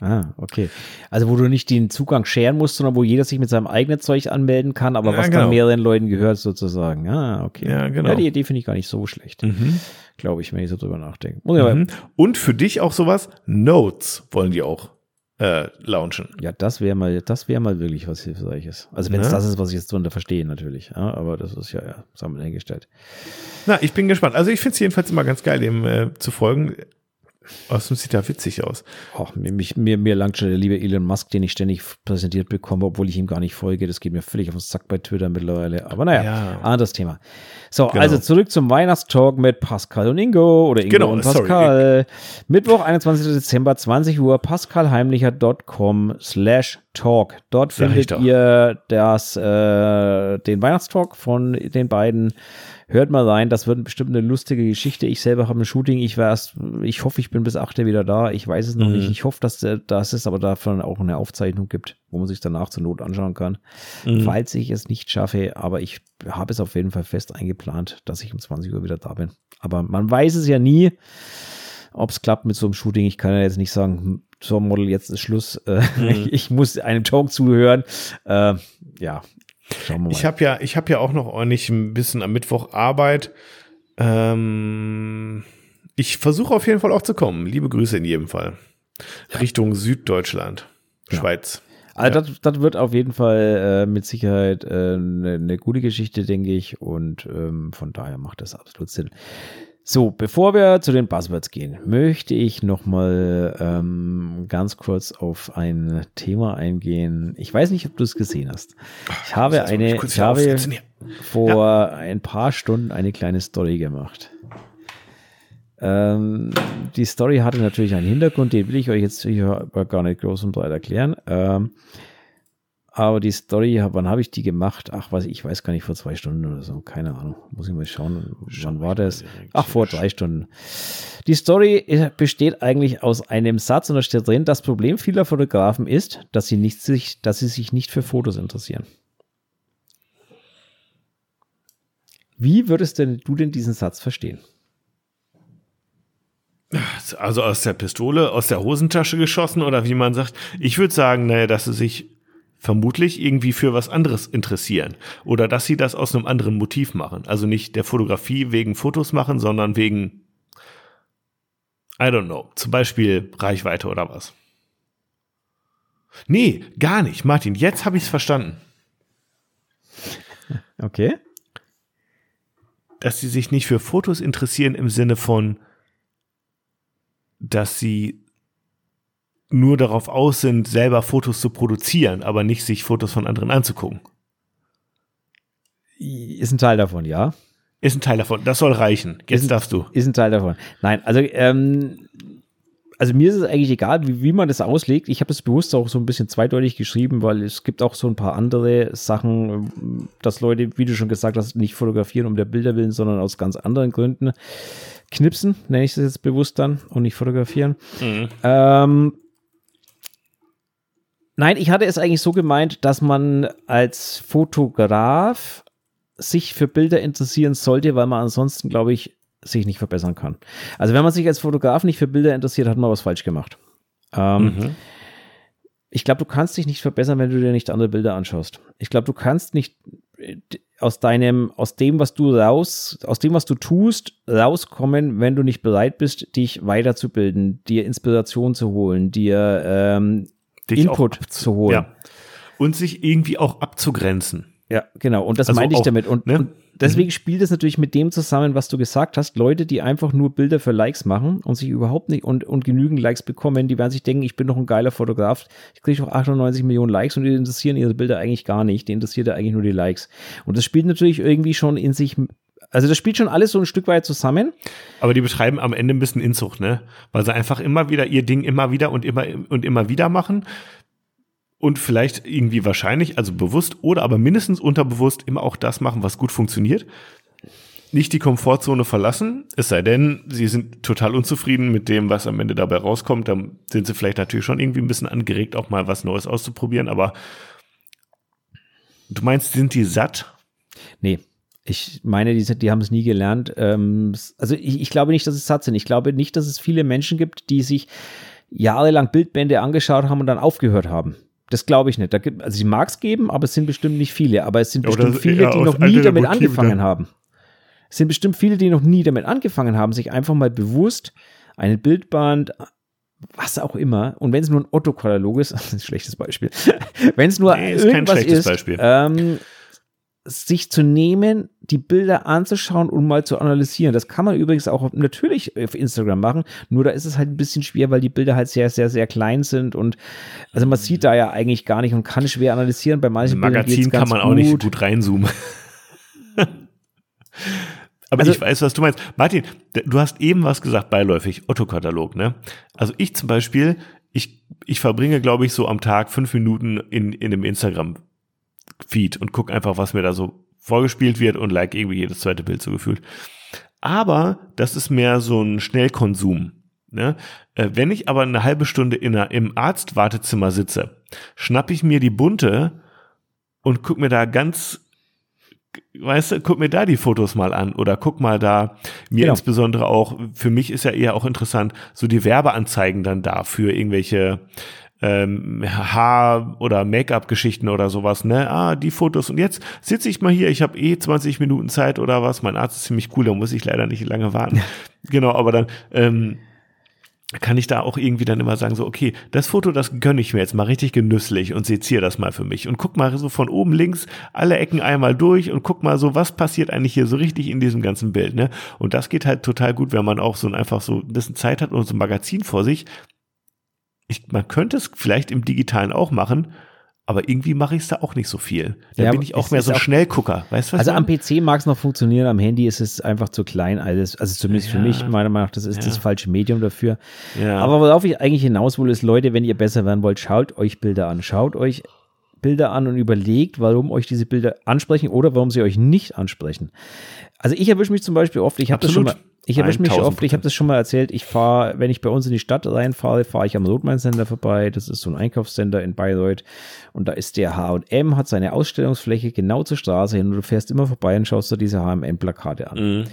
Ah, okay. Also wo du nicht den Zugang scheren musst, sondern wo jeder sich mit seinem eigenen Zeug anmelden kann, aber ja, was genau. dann mehreren Leuten gehört sozusagen. Ah, okay. Ja, genau. Ja, die Idee finde ich gar nicht so schlecht. Mhm. Glaube ich, wenn ich so drüber nachdenke. Mhm. Und für dich auch sowas, Notes wollen die auch äh, launchen. Ja, das wäre mal, das wäre mal wirklich was Hilfreiches. Also wenn es ja. das ist, was ich jetzt drunter verstehe, natürlich. Ja, aber das ist ja, ja sagen wir hingestellt. Na, ich bin gespannt. Also ich finde es jedenfalls immer ganz geil, dem äh, zu folgen. Außerdem sieht da witzig aus. Oh, mir, mir, mir langt schon der liebe Elon Musk, den ich ständig präsentiert bekomme, obwohl ich ihm gar nicht folge. Das geht mir völlig auf den Sack bei Twitter mittlerweile. Aber naja, ja. anderes Thema. So, genau. also zurück zum Weihnachtstalk mit Pascal und Ingo oder Ingo genau, und Pascal. Sorry. Mittwoch, 21. Dezember, 20 Uhr, pascalheimlicher.com slash talk. Dort findet ihr das, äh, den Weihnachtstalk von den beiden Hört mal rein, das wird bestimmt eine lustige Geschichte. Ich selber habe ein Shooting. Ich war erst, ich hoffe, ich bin bis 8 wieder da. Ich weiß es noch mhm. nicht. Ich hoffe, dass das ist, aber davon auch eine Aufzeichnung gibt, wo man sich danach zur Not anschauen kann. Mhm. Falls ich es nicht schaffe, aber ich habe es auf jeden Fall fest eingeplant, dass ich um 20 Uhr wieder da bin. Aber man weiß es ja nie, ob es klappt mit so einem Shooting. Ich kann ja jetzt nicht sagen, hm, so Model, jetzt ist Schluss. Äh, mhm. ich muss einem Talk zuhören. Äh, ja, Schauen wir mal. Ich habe ja, ich habe ja auch noch ordentlich ein bisschen am Mittwoch Arbeit. Ähm, ich versuche auf jeden Fall auch zu kommen. Liebe Grüße in jedem Fall. Richtung Süddeutschland, ja. Schweiz. Also ja. das, das wird auf jeden Fall äh, mit Sicherheit eine äh, ne, ne gute Geschichte, denke ich. Und ähm, von daher macht das absolut Sinn. So, bevor wir zu den Buzzwords gehen, möchte ich nochmal ähm, ganz kurz auf ein Thema eingehen. Ich weiß nicht, ob du es gesehen hast. Ich habe eine, ich habe vor ja. ein paar Stunden eine kleine Story gemacht. Ähm, die Story hatte natürlich einen Hintergrund, den will ich euch jetzt hier gar nicht groß und breit erklären. Ähm, aber die Story, wann habe ich die gemacht? Ach, ich, ich weiß gar nicht, vor zwei Stunden oder so. Keine Ahnung. Muss ich mal schauen. Wann war das? Ach, vor drei Stunden. Die Story besteht eigentlich aus einem Satz und da steht drin, das Problem vieler Fotografen ist, dass sie, nicht sich, dass sie sich nicht für Fotos interessieren. Wie würdest denn du denn diesen Satz verstehen? Also aus der Pistole, aus der Hosentasche geschossen oder wie man sagt. Ich würde sagen, naja, dass sie sich vermutlich irgendwie für was anderes interessieren oder dass sie das aus einem anderen Motiv machen. Also nicht der Fotografie wegen Fotos machen, sondern wegen, I don't know, zum Beispiel Reichweite oder was. Nee, gar nicht, Martin, jetzt habe ich es verstanden. Okay. Dass sie sich nicht für Fotos interessieren im Sinne von, dass sie nur darauf aus sind, selber Fotos zu produzieren, aber nicht sich Fotos von anderen anzugucken. Ist ein Teil davon, ja. Ist ein Teil davon. Das soll reichen. Jetzt ist, darfst du. Ist ein Teil davon. Nein, also ähm, also mir ist es eigentlich egal, wie, wie man das auslegt. Ich habe es bewusst auch so ein bisschen zweideutig geschrieben, weil es gibt auch so ein paar andere Sachen, dass Leute, wie du schon gesagt hast, nicht fotografieren um der Bilder willen, sondern aus ganz anderen Gründen knipsen, nenne ich es jetzt bewusst dann und nicht fotografieren. Mhm. Ähm, nein, ich hatte es eigentlich so gemeint, dass man als Fotograf sich für Bilder interessieren sollte, weil man ansonsten, glaube ich, sich nicht verbessern kann. Also wenn man sich als Fotograf nicht für Bilder interessiert, hat man was falsch gemacht. Ähm, mhm. Ich glaube, du kannst dich nicht verbessern, wenn du dir nicht andere Bilder anschaust. Ich glaube, du kannst nicht äh, aus deinem, aus dem, was du raus, aus dem, was du tust, rauskommen, wenn du nicht bereit bist, dich weiterzubilden, dir Inspiration zu holen, dir ähm, Input zu holen. Ja. Und sich irgendwie auch abzugrenzen. Ja, genau. Und das also meinte ich damit. Und, ne? und deswegen mhm. spielt es natürlich mit dem zusammen, was du gesagt hast. Leute, die einfach nur Bilder für Likes machen und sich überhaupt nicht und, und genügend Likes bekommen, die werden sich denken, ich bin doch ein geiler Fotograf. Ich kriege doch 98 Millionen Likes und die interessieren ihre Bilder eigentlich gar nicht. Die interessiert ja eigentlich nur die Likes. Und das spielt natürlich irgendwie schon in sich also das spielt schon alles so ein Stück weit zusammen. Aber die beschreiben am Ende ein bisschen Inzucht, ne? Weil sie einfach immer wieder ihr Ding immer wieder und immer und immer wieder machen und vielleicht irgendwie wahrscheinlich, also bewusst oder aber mindestens unterbewusst immer auch das machen, was gut funktioniert. Nicht die Komfortzone verlassen, es sei denn, sie sind total unzufrieden mit dem, was am Ende dabei rauskommt. Dann sind sie vielleicht natürlich schon irgendwie ein bisschen angeregt, auch mal was Neues auszuprobieren. Aber du meinst, sind die satt? Nee, ich meine, die, die haben es nie gelernt. Ähm, also ich, ich, glaube nicht, dass es satt sind. Ich glaube nicht, dass es viele Menschen gibt, die sich jahrelang Bildbände angeschaut haben und dann aufgehört haben. Das glaube ich nicht. Da gibt, also sie mag es geben, aber es sind bestimmt nicht viele. Aber es sind bestimmt viele, die noch nie damit angefangen haben. Es sind bestimmt viele, die noch nie damit angefangen haben, sich einfach mal bewusst einen Bildband, was auch immer, und wenn es nur ein Otto-Katalog ist, das ist ein schlechtes Beispiel, wenn es nur nee, ist irgendwas ist, ähm, sich zu nehmen, die Bilder anzuschauen und mal zu analysieren. Das kann man übrigens auch natürlich auf Instagram machen, nur da ist es halt ein bisschen schwer, weil die Bilder halt sehr, sehr, sehr klein sind und also man sieht da ja eigentlich gar nicht und kann schwer analysieren. Bei manchen Bildern Magazin kann man auch gut. nicht gut reinzoomen. Aber also, ich weiß, was du meinst. Martin, du hast eben was gesagt, beiläufig, Otto-Katalog, ne? Also ich zum Beispiel, ich, ich verbringe, glaube ich, so am Tag fünf Minuten in, in dem Instagram Feed und guck einfach, was mir da so vorgespielt wird und like irgendwie jedes zweite Bild so gefühlt. Aber das ist mehr so ein Schnellkonsum. Ne? Äh, wenn ich aber eine halbe Stunde in einer, im Arztwartezimmer sitze, schnapp ich mir die bunte und guck mir da ganz weißt du, guck mir da die Fotos mal an oder guck mal da, mir genau. insbesondere auch, für mich ist ja eher auch interessant, so die Werbeanzeigen dann da für irgendwelche ähm, Haar- oder Make-up-Geschichten oder sowas, ne? Ah, die Fotos. Und jetzt sitze ich mal hier, ich habe eh 20 Minuten Zeit oder was. Mein Arzt ist ziemlich cool, da muss ich leider nicht lange warten. genau, aber dann ähm, kann ich da auch irgendwie dann immer sagen, so, okay, das Foto, das gönne ich mir jetzt mal richtig genüsslich und seziere das mal für mich. Und guck mal so von oben links alle Ecken einmal durch und guck mal so, was passiert eigentlich hier so richtig in diesem ganzen Bild, ne? Und das geht halt total gut, wenn man auch so einfach so ein bisschen Zeit hat und so ein Magazin vor sich, ich, man könnte es vielleicht im Digitalen auch machen, aber irgendwie mache ich es da auch nicht so viel. Da ja, bin ich auch mehr so ein Schnellgucker. Weißt was Also am PC mag es noch funktionieren, am Handy ist es einfach zu klein. Also, also zumindest ja. für mich, meiner Meinung nach, das ist ja. das falsche Medium dafür. Ja. Aber worauf ich eigentlich hinaus will, ist, Leute, wenn ihr besser werden wollt, schaut euch Bilder an. Schaut euch Bilder an und überlegt, warum euch diese Bilder ansprechen oder warum sie euch nicht ansprechen. Also ich erwische mich zum Beispiel oft, ich habe das schon mal, ich erwische mich oft, ich habe das schon mal erzählt, ich fahre, wenn ich bei uns in die Stadt reinfahre, fahre ich am Rotmain-Center vorbei. Das ist so ein Einkaufscenter in Bayreuth. Und da ist der H&M, hat seine Ausstellungsfläche genau zur Straße hin und du fährst immer vorbei und schaust dir diese H&M-Plakate an. Mhm.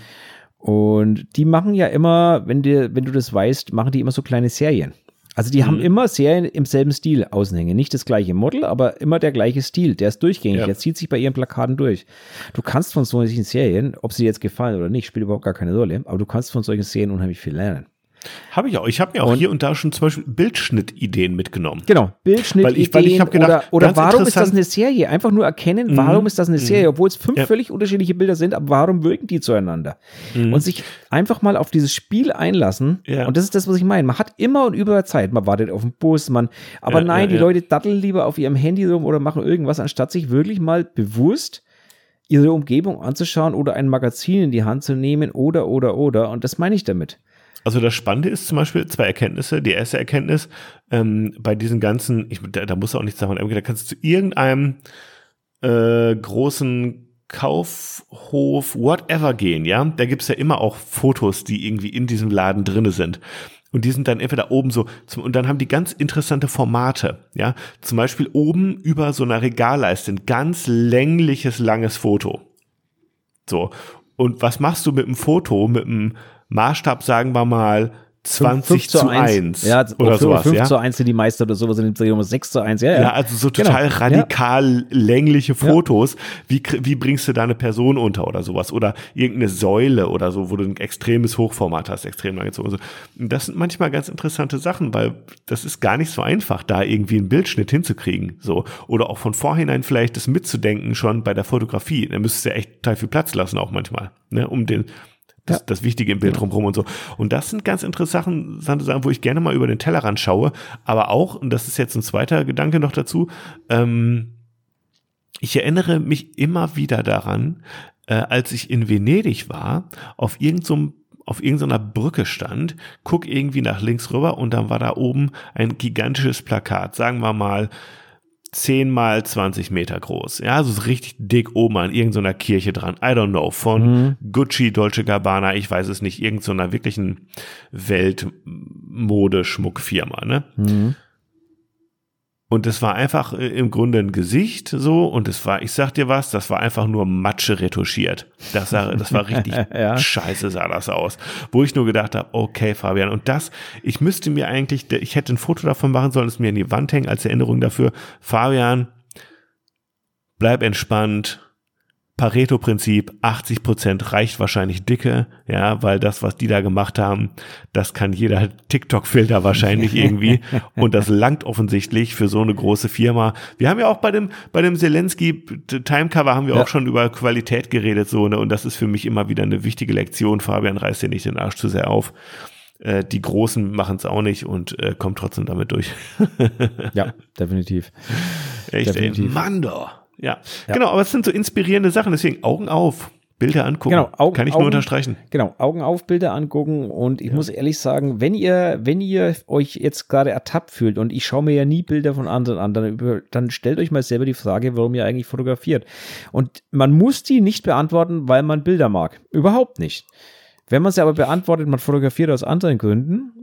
Und die machen ja immer, wenn, dir, wenn du das weißt, machen die immer so kleine Serien. Also die mhm. haben immer Serien im selben Stil außenhängen. Nicht das gleiche Model, aber immer der gleiche Stil. Der ist durchgängig. Ja. Der zieht sich bei ihren Plakaten durch. Du kannst von solchen Serien, ob sie jetzt gefallen oder nicht, spielt überhaupt gar keine Rolle, aber du kannst von solchen Serien unheimlich viel lernen. Habe ich auch. Ich habe mir auch und hier und da schon zum Beispiel Bildschnittideen mitgenommen. Genau, Bildschnittideen. Weil ich, weil ich gedacht, oder, oder warum ist das eine Serie? Einfach nur erkennen, mhm. warum ist das eine Serie, obwohl es fünf ja. völlig unterschiedliche Bilder sind, aber warum wirken die zueinander? Mhm. Und sich einfach mal auf dieses Spiel einlassen. Ja. Und das ist das, was ich meine. Man hat immer und überall Zeit. Man wartet auf den Bus, man. Aber ja, nein, die Leute datteln lieber auf ihrem Handy rum oder machen irgendwas, anstatt sich wirklich mal bewusst ihre Umgebung anzuschauen oder ein Magazin in die Hand zu nehmen oder, oder, oder. Und das meine ich damit. Also das Spannende ist zum Beispiel zwei Erkenntnisse. Die erste Erkenntnis, ähm, bei diesen ganzen, ich, da, da musst du auch nichts sagen, da kannst du zu irgendeinem äh, großen Kaufhof, whatever gehen, ja. Da gibt's ja immer auch Fotos, die irgendwie in diesem Laden drinne sind. Und die sind dann entweder oben so, zum, und dann haben die ganz interessante Formate, ja. Zum Beispiel oben über so einer Regalleiste ein ganz längliches, langes Foto. So. Und was machst du mit einem Foto, mit einem Maßstab, sagen wir mal, 20 zu 1. 1. Ja, oder sowas. 5 ja? zu 1 sind die Meister oder sowas, in dem 6 zu 1. Ja, ja. ja also so total genau. radikal ja. längliche Fotos. Wie, wie bringst du da eine Person unter oder sowas? Oder irgendeine Säule oder so, wo du ein extremes Hochformat hast, extrem lang gezogen. Das sind manchmal ganz interessante Sachen, weil das ist gar nicht so einfach, da irgendwie einen Bildschnitt hinzukriegen. So. Oder auch von vorhinein vielleicht das mitzudenken schon bei der Fotografie. Da müsstest du ja echt total viel Platz lassen auch manchmal, ne, um den, das, ja. das Wichtige im Bild genau. drumherum und so. Und das sind ganz interessante Sachen, wo ich gerne mal über den Tellerrand schaue. Aber auch, und das ist jetzt ein zweiter Gedanke noch dazu, ähm, ich erinnere mich immer wieder daran, äh, als ich in Venedig war, auf irgendeinem auf irgendeiner Brücke stand, guck irgendwie nach links rüber und dann war da oben ein gigantisches Plakat, sagen wir mal 10 mal 20 Meter groß. Ja, also ist richtig dick oben an irgendeiner Kirche dran. I don't know. Von mhm. Gucci, Dolce Gabbana, ich weiß es nicht, irgendeiner wirklichen Weltmodeschmuckfirma, ne? Mhm. Und es war einfach äh, im Grunde ein Gesicht so und es war, ich sag dir was, das war einfach nur Matsche retuschiert. Das, sah, das war richtig ja. scheiße sah das aus. Wo ich nur gedacht habe, okay, Fabian, und das, ich müsste mir eigentlich, ich hätte ein Foto davon machen sollen, es mir in die Wand hängen als Erinnerung dafür. Fabian, bleib entspannt, Pareto-Prinzip, 80 Prozent reicht wahrscheinlich dicke, ja, weil das, was die da gemacht haben, das kann jeder TikTok-Filter wahrscheinlich irgendwie und das langt offensichtlich für so eine große Firma. Wir haben ja auch bei dem, bei dem Zelensky Timecover haben wir ja. auch schon über Qualität geredet, so, ne, und das ist für mich immer wieder eine wichtige Lektion. Fabian reißt dir nicht den Arsch zu sehr auf. Äh, die Großen machen es auch nicht und äh, kommt trotzdem damit durch. ja, definitiv. Echt, definitiv. ey, Mando. Ja. ja. genau, aber es sind so inspirierende Sachen, deswegen Augen auf. Bilder angucken. Genau, Augen, Kann ich Augen, nur unterstreichen. Genau, Augen auf, Bilder angucken. Und ich ja. muss ehrlich sagen, wenn ihr, wenn ihr euch jetzt gerade ertappt fühlt und ich schaue mir ja nie Bilder von anderen an, dann, dann stellt euch mal selber die Frage, warum ihr eigentlich fotografiert. Und man muss die nicht beantworten, weil man Bilder mag. Überhaupt nicht. Wenn man sie aber beantwortet, man fotografiert aus anderen Gründen,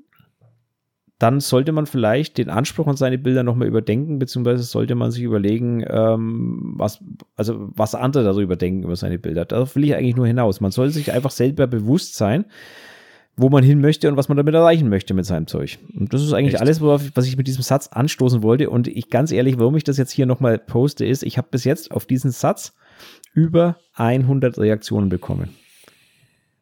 dann sollte man vielleicht den Anspruch an seine Bilder nochmal überdenken, beziehungsweise sollte man sich überlegen, ähm, was, also was andere darüber denken über seine Bilder. Darauf will ich eigentlich nur hinaus. Man sollte sich einfach selber bewusst sein, wo man hin möchte und was man damit erreichen möchte mit seinem Zeug. Und das ist eigentlich Echt? alles, was ich mit diesem Satz anstoßen wollte. Und ich ganz ehrlich, warum ich das jetzt hier nochmal poste, ist, ich habe bis jetzt auf diesen Satz über 100 Reaktionen bekommen.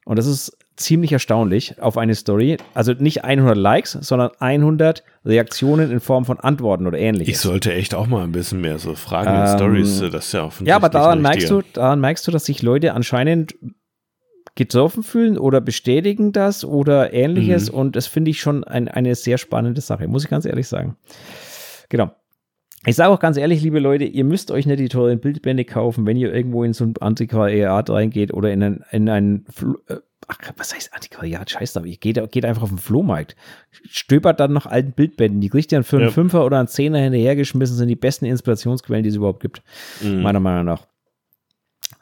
Und das ist ziemlich erstaunlich auf eine Story. Also nicht 100 Likes, sondern 100 Reaktionen in Form von Antworten oder ähnliches. Ich sollte echt auch mal ein bisschen mehr so Fragen ähm, und Stories, das ist ja offensichtlich Ja, aber daran merkst du, daran merkst du, dass sich Leute anscheinend getroffen fühlen oder bestätigen das oder ähnliches. Mhm. Und das finde ich schon ein, eine sehr spannende Sache, muss ich ganz ehrlich sagen. Genau. Ich sage auch ganz ehrlich, liebe Leute, ihr müsst euch nicht die teuren Bildbände kaufen, wenn ihr irgendwo in so ein Antiquariat reingeht oder in ein, in ein äh, ach, was heißt Antiquariat? Scheiß da, geht, geht einfach auf den Flohmarkt. Stöbert dann nach alten Bildbänden. Die kriegt ihr für einen ja. Fünfer oder einen Zehner hinterhergeschmissen, sind die besten Inspirationsquellen, die es überhaupt gibt. Mhm. Meiner Meinung nach.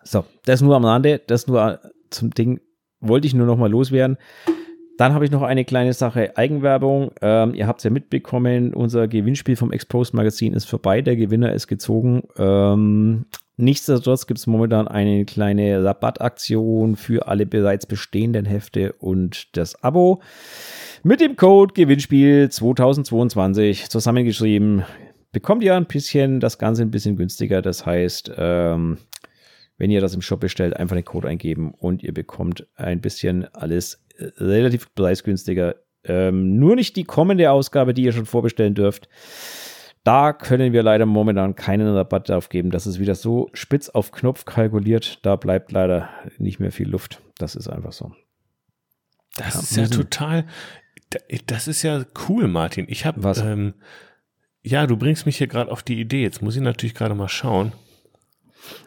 So, das nur am Rande, das nur zum Ding, wollte ich nur noch mal loswerden. Dann habe ich noch eine kleine Sache Eigenwerbung. Ähm, ihr habt es ja mitbekommen, unser Gewinnspiel vom Exposed Magazin ist vorbei. Der Gewinner ist gezogen. Ähm, nichtsdestotrotz gibt es momentan eine kleine Rabattaktion für alle bereits bestehenden Hefte und das Abo. Mit dem Code Gewinnspiel 2022 zusammengeschrieben bekommt ihr ein bisschen das Ganze ein bisschen günstiger. Das heißt, ähm, wenn ihr das im Shop bestellt, einfach den Code eingeben und ihr bekommt ein bisschen alles relativ preisgünstiger. Ähm, nur nicht die kommende Ausgabe, die ihr schon vorbestellen dürft. Da können wir leider momentan keinen Rabatt drauf geben. Das ist wieder so spitz auf Knopf kalkuliert. Da bleibt leider nicht mehr viel Luft. Das ist einfach so. Das ja, ist ja total, das ist ja cool, Martin. Ich habe, ähm, ja, du bringst mich hier gerade auf die Idee. Jetzt muss ich natürlich gerade mal schauen.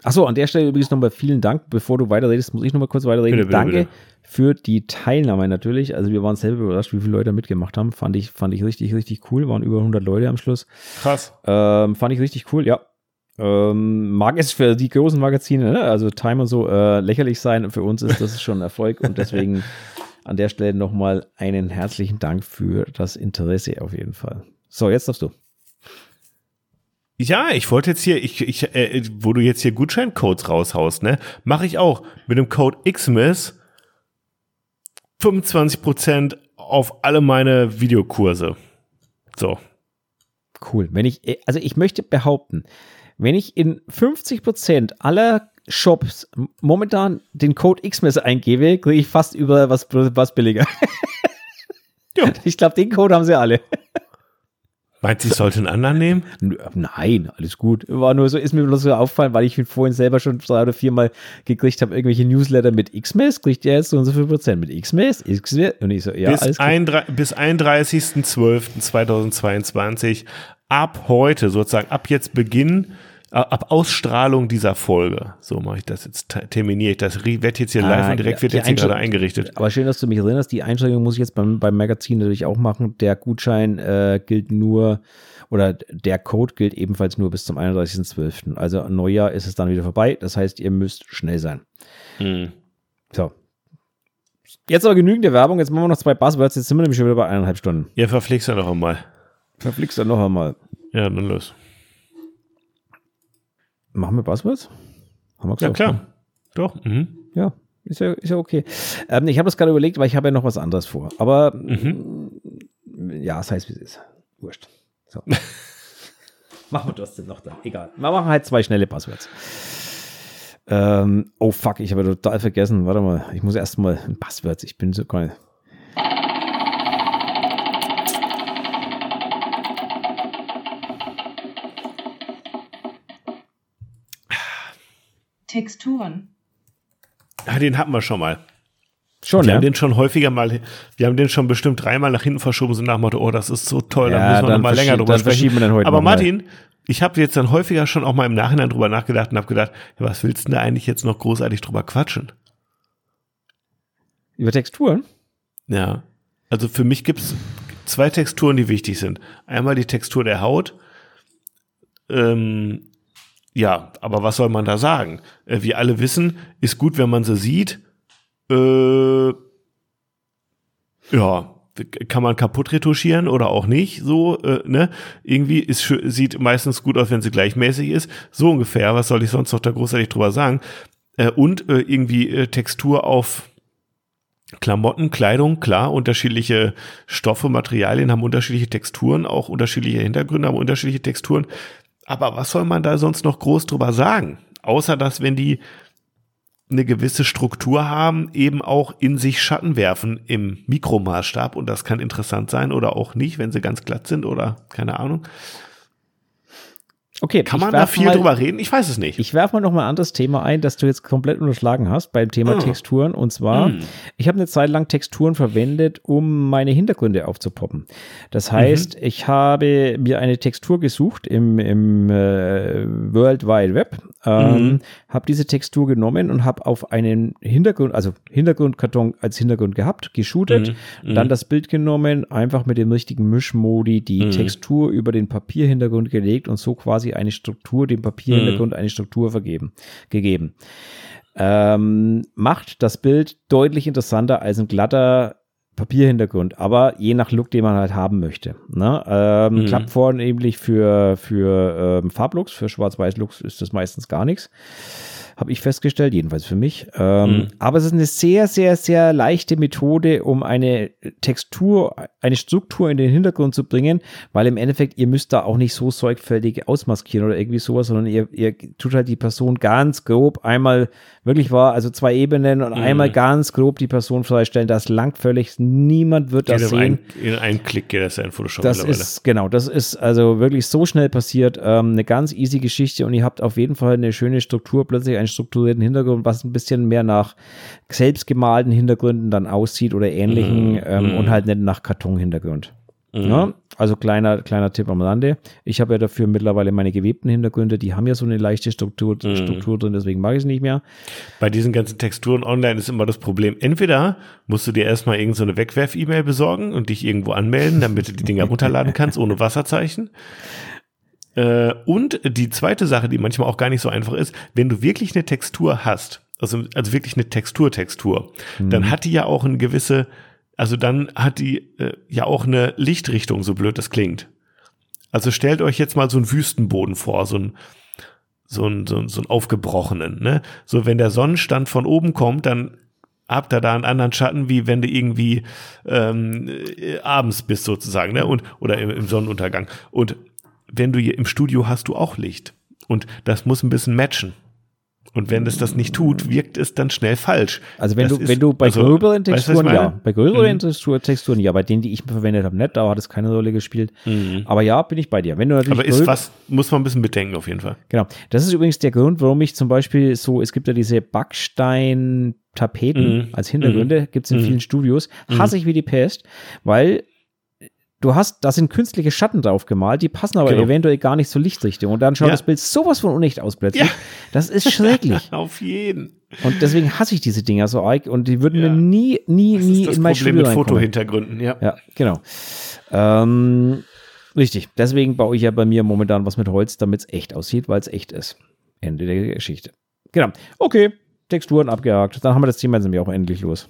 Achso, an der Stelle übrigens nochmal vielen Dank. Bevor du weiterredest, muss ich nochmal kurz weiterreden. Bitte, bitte, Danke bitte. für die Teilnahme natürlich. Also wir waren selber überrascht, wie viele Leute mitgemacht haben. Fand ich, fand ich richtig, richtig cool. Waren über 100 Leute am Schluss. Krass. Ähm, fand ich richtig cool, ja. Ähm, mag es für die großen Magazine, ne? also Time und so, äh, lächerlich sein. Für uns ist das schon ein Erfolg und deswegen an der Stelle nochmal einen herzlichen Dank für das Interesse auf jeden Fall. So, jetzt darfst du. Ja, ich wollte jetzt hier, ich, ich, äh, wo du jetzt hier Gutscheincodes raushaust, ne, mache ich auch mit dem Code XMIS 25% auf alle meine Videokurse. So. Cool. Wenn ich, äh, also ich möchte behaupten, wenn ich in 50% aller Shops momentan den Code XMS eingebe, kriege ich fast über was, was billiger. Ja. Ich glaube, den Code haben sie alle. Meinst du, ich sollte einen anderen nehmen? Nein, alles gut. War nur so, ist mir bloß so auffallen, weil ich vorhin selber schon drei oder viermal gekriegt habe, irgendwelche Newsletter mit XMS, kriegt ihr jetzt so und so viel Prozent mit XMS, XMS. Und ich so, ja, alles bis, klar. ein, bis 31.12.2022 ab heute, sozusagen ab jetzt Beginn, äh, ab Ausstrahlung dieser Folge. So mache ich das jetzt, te- terminiere ich das, werde jetzt hier live Ah, und direkt wird jetzt hier gerade eingerichtet. Aber schön, dass du mich erinnerst. Die Einschränkung muss ich jetzt beim, beim Magazin natürlich auch machen. Der Gutschein äh, gilt nur, oder der Code gilt ebenfalls nur bis zum 31.12. Also Neujahr ist es dann wieder vorbei. Das heißt, ihr müsst schnell sein. Hm. So. Jetzt aber genügend der Werbung. Jetzt machen wir noch zwei Buzzwords. Jetzt sind wir nämlich schon wieder bei eineinhalb Stunden. Ja, verpflegst du noch einmal. Verflixt dann noch einmal. Ja, dann los. Machen wir Buzzwords? Haben wir Ja, gesagt, klar. ne? Doch. Mhm. Ja, ist ja, ist ja okay. Ähm, ich habe das gerade überlegt, weil ich habe ja noch was anderes vor. Aber Mhm. mm, ja, es heißt, wie es ist. Wurscht. So. machen wir das denn noch dann. Egal. Wir machen halt zwei schnelle Passwords. Ähm, oh fuck, ich habe total vergessen. Warte mal, ich muss erst mal ein Passwort. Ich bin so geil. Texturen. Ah, den hatten wir schon mal. Schon, Wir ja? haben den schon häufiger mal, wir haben den schon bestimmt dreimal nach hinten verschoben, so nach dem Motto, oh, das ist so toll, da Ja, müssen wir dann noch mal länger drüber dann sprechen. wir den heute Aber. Martin, ich habe jetzt dann häufiger schon auch mal im Nachhinein drüber nachgedacht und habe gedacht, ja, was willst du denn da eigentlich jetzt noch großartig drüber quatschen? Über Texturen? Ja. Also für mich gibt's zwei Texturen, die wichtig sind. Einmal die Textur der Haut. Ähm, ja, aber was soll man da sagen? Äh, wir alle wissen, ist gut, wenn man sie sieht. Äh, ja, kann man kaputt retuschieren oder auch nicht. So, äh, ne? Irgendwie ist sieht meistens gut aus, wenn sie gleichmäßig ist. So ungefähr. Was soll ich sonst noch da großartig drüber sagen? Äh, und äh, irgendwie äh, Textur auf Klamotten, Kleidung, klar, unterschiedliche Stoffe, Materialien haben unterschiedliche Texturen, auch unterschiedliche Hintergründe haben unterschiedliche Texturen. Aber was soll man da sonst noch groß drüber sagen? Außer dass, wenn die eine gewisse Struktur haben, eben auch in sich Schatten werfen im Mikromaßstab. Und das kann interessant sein oder auch nicht, wenn sie ganz glatt sind oder keine Ahnung. Okay, Kann man da viel mal, drüber reden? Ich weiß es nicht. Ich werfe mal noch mal ein anderes Thema ein, das du jetzt komplett unterschlagen hast beim Thema Ah. Texturen. Und zwar, Hm. ich habe eine Zeit lang Texturen verwendet, um meine Hintergründe aufzupoppen. Das heißt, Mhm. ich habe mir eine Textur gesucht im, im äh, World Wide Web, ähm, Mhm. habe diese Textur genommen und habe auf einen Hintergrund, also Hintergrundkarton als Hintergrund gehabt, geshootet, Mhm. dann das Bild genommen, einfach mit dem richtigen Mischmodi die Mhm. Textur über den Papierhintergrund gelegt und so quasi eine Struktur, dem Papierhintergrund eine Struktur vergeben, gegeben. Ähm, macht das Bild deutlich interessanter als ein glatter Papierhintergrund, aber je nach Look, den man halt haben möchte. Ne? Ähm, Mhm. Klappt vornehmlich für, für ähm, Farblooks, für Schwarz-Weiß-Looks ist das meistens gar nichts. Habe ich festgestellt, jedenfalls für mich. Ähm, Mhm. Aber es ist eine sehr, sehr, sehr leichte Methode, um eine Textur, eine Struktur in den Hintergrund zu bringen, weil im Endeffekt, ihr müsst da auch nicht so sorgfältig ausmaskieren oder irgendwie sowas, sondern ihr, ihr tut halt die Person ganz grob einmal wirklich war, also zwei Ebenen und Mhm. einmal ganz grob die Person freistellen. Das langt völlig. Niemand wird das sehen. einem, in einem Klick geht das ja in Photoshop Das ist, genau, das ist also wirklich so schnell passiert. Ähm, eine ganz easy Geschichte und ihr habt auf jeden Fall eine schöne Struktur, plötzlich einen strukturierten Hintergrund, was ein bisschen mehr nach selbstgemalten Hintergründen dann aussieht oder ähnlichen Mhm, ähm, mhm. und halt nicht nach Kartonhintergrund. Mhm. Ja, also kleiner, kleiner Tipp am Rande. Ich habe ja dafür mittlerweile meine gewebten Hintergründe, die haben ja so eine leichte Struktur, mhm. Struktur drin, deswegen mag ich es nicht mehr. Bei diesen ganzen Texturen online ist immer das Problem, entweder musst du dir erstmal irgendeine so Wegwerf-E-Mail besorgen und dich irgendwo anmelden, damit du die Dinger runterladen kannst ohne Wasserzeichen. Äh, und die zweite Sache, die manchmal auch gar nicht so einfach ist, wenn du wirklich eine Textur hast, also, also wirklich eine Textur-Textur, mhm. dann hat die ja auch eine gewisse also dann hat die äh, ja auch eine Lichtrichtung, so blöd das klingt. Also stellt euch jetzt mal so einen Wüstenboden vor, so ein so ein, so ein, so ein aufgebrochenen, ne? So wenn der Sonnenstand von oben kommt, dann habt ihr da einen anderen Schatten, wie wenn du irgendwie ähm, äh, abends bist sozusagen, ne? Und oder im, im Sonnenuntergang. Und wenn du hier im Studio hast du auch Licht. Und das muss ein bisschen matchen. Und wenn es das nicht tut, wirkt es dann schnell falsch. Also wenn das du, ist, wenn du bei also, gröberen Texturen, weißt, ja, bei gröberen mhm. Texturen, ja, bei denen, die ich verwendet habe, nicht, da hat es keine Rolle gespielt. Mhm. Aber ja, bin ich bei dir. Wenn du natürlich Aber ist was, muss man ein bisschen bedenken auf jeden Fall. Genau. Das ist übrigens der Grund, warum ich zum Beispiel so, es gibt ja diese Backstein Tapeten mhm. als Hintergründe, mhm. gibt es in mhm. vielen Studios, hasse ich wie die Pest, weil du hast, da sind künstliche Schatten drauf gemalt, die passen aber genau. eventuell gar nicht zur Lichtrichtung. Und dann schaut ja. das Bild sowas von unecht aus plötzlich. Ja. Das ist schrecklich. Auf jeden. Und deswegen hasse ich diese Dinger so arg und die würden ja. mir nie, nie, das nie in mein Problem Studio mit Fotohintergründen, ja. Ja, genau. Ähm, richtig. Deswegen baue ich ja bei mir momentan was mit Holz, damit es echt aussieht, weil es echt ist. Ende der Geschichte. Genau. Okay. Texturen abgehakt. Dann haben wir das Thema jetzt nämlich auch endlich los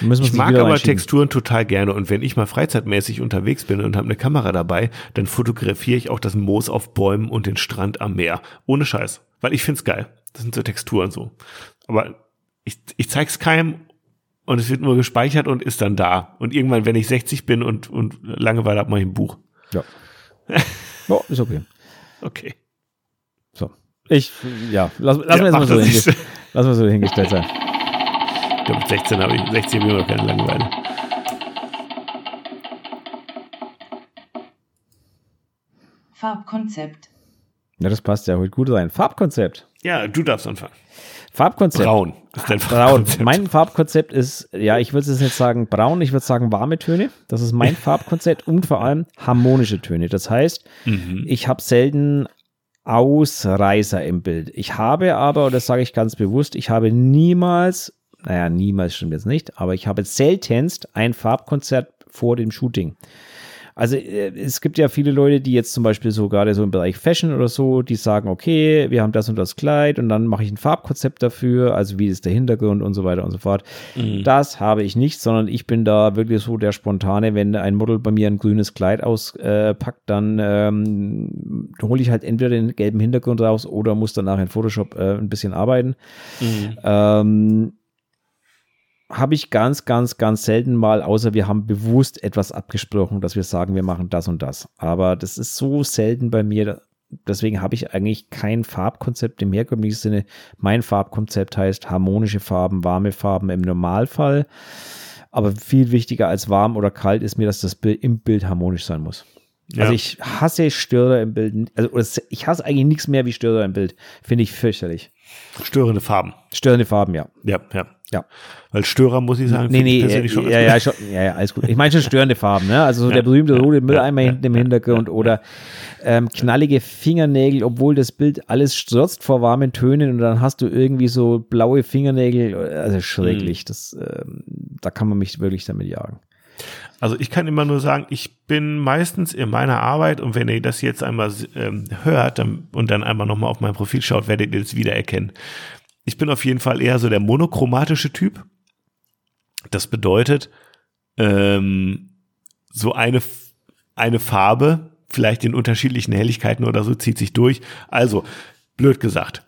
ich mag aber Texturen total gerne und wenn ich mal freizeitmäßig unterwegs bin und habe eine Kamera dabei, dann fotografiere ich auch das Moos auf Bäumen und den Strand am Meer. Ohne Scheiß. Weil ich find's geil. Das sind so Texturen so. Aber ich, ich zeig's keinem und es wird nur gespeichert und ist dann da. Und irgendwann, wenn ich 60 bin und, und Langeweile habe, mache ich ein Buch. Ja. oh, ist okay. Okay. So. Ich, ja, lass, lass ja, mir das mal so, lass mal so hingestellt sein glaube, mit 16 habe ich, 16 habe ich noch keine Langeweile. Farbkonzept. Ja, das passt ja heute gut rein. Farbkonzept. Ja, du darfst anfangen. Farbkonzept. Braun ist dein Farbkonzept. Braun. Mein Farbkonzept ist, ja, ich würde es jetzt sagen braun, ich würde sagen warme Töne. Das ist mein Farbkonzept und vor allem harmonische Töne. Das heißt, mhm. ich habe selten Ausreißer im Bild. Ich habe aber, und das sage ich ganz bewusst, ich habe niemals naja, niemals stimmt jetzt nicht, aber ich habe seltenst ein Farbkonzert vor dem Shooting. Also äh, es gibt ja viele Leute, die jetzt zum Beispiel so gerade so im Bereich Fashion oder so, die sagen, okay, wir haben das und das Kleid und dann mache ich ein Farbkonzept dafür, also wie ist der Hintergrund und so weiter und so fort. Mhm. Das habe ich nicht, sondern ich bin da wirklich so der Spontane, wenn ein Model bei mir ein grünes Kleid auspackt, dann ähm, hole ich halt entweder den gelben Hintergrund raus oder muss danach in Photoshop äh, ein bisschen arbeiten. Mhm. Ähm, habe ich ganz, ganz, ganz selten mal, außer wir haben bewusst etwas abgesprochen, dass wir sagen, wir machen das und das. Aber das ist so selten bei mir. Deswegen habe ich eigentlich kein Farbkonzept im herkömmlichen Sinne. Mein Farbkonzept heißt harmonische Farben, warme Farben im Normalfall. Aber viel wichtiger als warm oder kalt ist mir, dass das Bild im Bild harmonisch sein muss. Ja. Also ich hasse Störer im Bild. Also ich hasse eigentlich nichts mehr wie Störer im Bild. Finde ich fürchterlich. Störende Farben. Störende Farben, ja. Ja, ja. Ja. Weil Störer, muss ich sagen, nee, nee, ich schon ja, ja, schon, ja, ja, alles gut. Ich meine schon störende Farben, ne? Also so ja, der berühmte rote Mülleimer hinten im Hintergrund oder ähm, knallige Fingernägel, obwohl das Bild alles strotzt vor warmen Tönen und dann hast du irgendwie so blaue Fingernägel, also schrecklich. Mhm. Das, ähm, da kann man mich wirklich damit jagen. Also ich kann immer nur sagen, ich bin meistens in meiner Arbeit und wenn ihr das jetzt einmal ähm, hört dann, und dann einmal nochmal auf mein Profil schaut, werdet ihr das wiedererkennen. Ich bin auf jeden Fall eher so der monochromatische Typ. Das bedeutet, ähm, so eine, eine Farbe, vielleicht in unterschiedlichen Helligkeiten oder so, zieht sich durch. Also, blöd gesagt,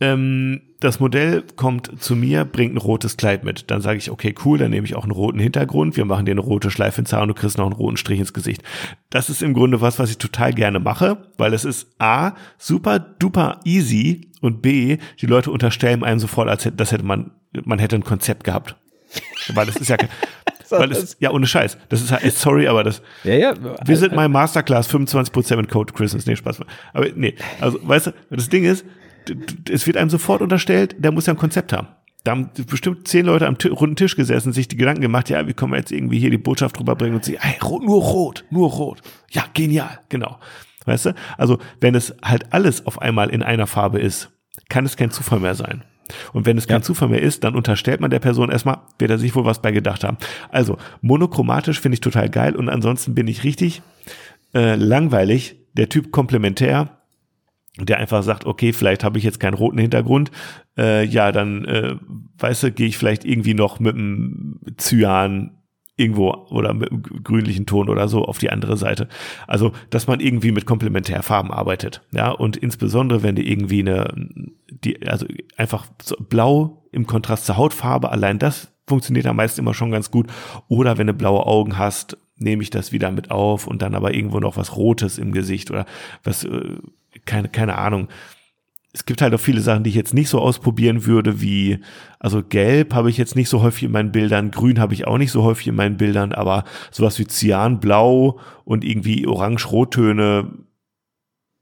ähm, das Modell kommt zu mir, bringt ein rotes Kleid mit. Dann sage ich, okay, cool, dann nehme ich auch einen roten Hintergrund. Wir machen dir eine rote Schleife ins Haar und du kriegst noch einen roten Strich ins Gesicht. Das ist im Grunde was, was ich total gerne mache, weil es ist A, super duper easy und B, die Leute unterstellen einem sofort, als hätte, das hätte man, man hätte ein Konzept gehabt. weil das ist ja, weil es, ja, ohne Scheiß. Das ist halt, sorry, aber das, ja, ja. wir sind mein Masterclass 25% mit Code Christmas. Nee, Spaß. Aber nee, also, weißt du, das Ding ist, es wird einem sofort unterstellt, der muss ja ein Konzept haben. da haben bestimmt zehn Leute am runden Tisch gesessen, sich die Gedanken gemacht, ja, wie können wir jetzt irgendwie hier die Botschaft drüber bringen und sie, hey, nur rot, nur rot. Ja, genial, genau. Weißt du? Also, wenn es halt alles auf einmal in einer Farbe ist, kann es kein Zufall mehr sein. Und wenn es kein ja. Zufall mehr ist, dann unterstellt man der Person erstmal, wird er sich wohl was bei gedacht haben. Also, monochromatisch finde ich total geil und ansonsten bin ich richtig äh, langweilig. Der Typ komplementär, der einfach sagt, okay, vielleicht habe ich jetzt keinen roten Hintergrund, äh, ja, dann, äh, weißt du, gehe ich vielleicht irgendwie noch mit einem Cyan irgendwo oder mit einem grünlichen Ton oder so auf die andere Seite. Also, dass man irgendwie mit Komplementärfarben arbeitet, ja, und insbesondere, wenn du irgendwie eine, die, also einfach so blau im Kontrast zur Hautfarbe, allein das funktioniert am meisten immer schon ganz gut. Oder wenn du blaue Augen hast, nehme ich das wieder mit auf und dann aber irgendwo noch was Rotes im Gesicht oder was, äh, keine, keine Ahnung. Es gibt halt auch viele Sachen, die ich jetzt nicht so ausprobieren würde, wie, also gelb habe ich jetzt nicht so häufig in meinen Bildern, grün habe ich auch nicht so häufig in meinen Bildern, aber sowas wie Cyanblau und irgendwie orange-rottöne,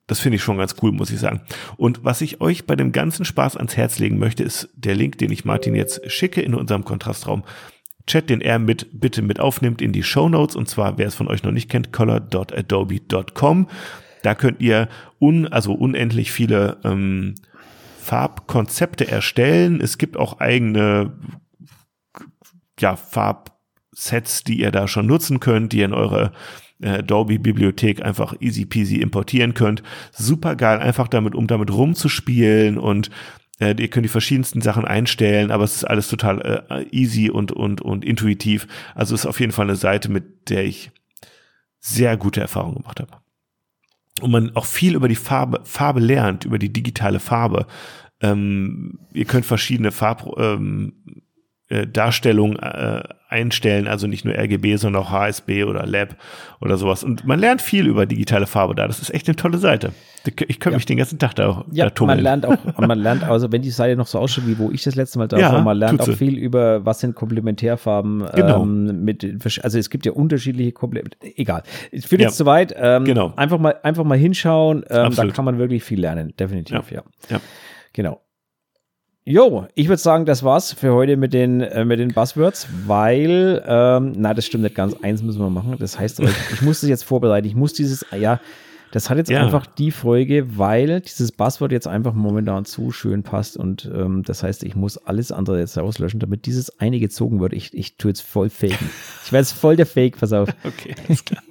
das finde ich schon ganz cool, muss ich sagen. Und was ich euch bei dem ganzen Spaß ans Herz legen möchte, ist der Link, den ich Martin jetzt schicke in unserem Kontrastraum. Chat, den er mit bitte mit aufnimmt in die Show Notes. Und zwar, wer es von euch noch nicht kennt, color.adobe.com. Da könnt ihr un, also unendlich viele ähm, Farbkonzepte erstellen. Es gibt auch eigene ja, Farbsets, die ihr da schon nutzen könnt, die ihr in eure äh, Adobe-Bibliothek einfach easy peasy importieren könnt. Super geil, einfach damit, um damit rumzuspielen und äh, ihr könnt die verschiedensten Sachen einstellen, aber es ist alles total äh, easy und, und, und intuitiv. Also ist auf jeden Fall eine Seite, mit der ich sehr gute Erfahrungen gemacht habe und man auch viel über die Farbe, Farbe lernt, über die digitale Farbe. Ähm, ihr könnt verschiedene Farb, ähm, äh, äh, einstellen, also nicht nur RGB, sondern auch HSB oder Lab oder sowas. Und man lernt viel über digitale Farbe da. Das ist echt eine tolle Seite. Ich könnte ja. mich den ganzen Tag da, ja, da tummeln. Man lernt auch, man lernt, also wenn die Seite noch so ausschaut, wie wo ich das letzte Mal da ja, war, man lernt auch viel über, was sind Komplementärfarben. Genau. Ähm, mit, also es gibt ja unterschiedliche Komplementär, egal. Ich ja. jetzt zu weit. Ähm, genau. Einfach mal, einfach mal hinschauen. Ähm, da kann man wirklich viel lernen. Definitiv, ja. ja. Genau. Jo, ich würde sagen, das war's für heute mit den, äh, mit den Buzzwords, weil, ähm, na, das stimmt nicht ganz. Eins müssen wir machen. Das heißt, ich, ich muss das jetzt vorbereiten. Ich muss dieses, ja, das hat jetzt ja. einfach die Folge, weil dieses Buzzword jetzt einfach momentan zu schön passt und ähm, das heißt, ich muss alles andere jetzt auslöschen, damit dieses eine gezogen wird. Ich, ich tue jetzt voll faken. Ich werde jetzt voll der Fake, pass auf. Okay, alles klar.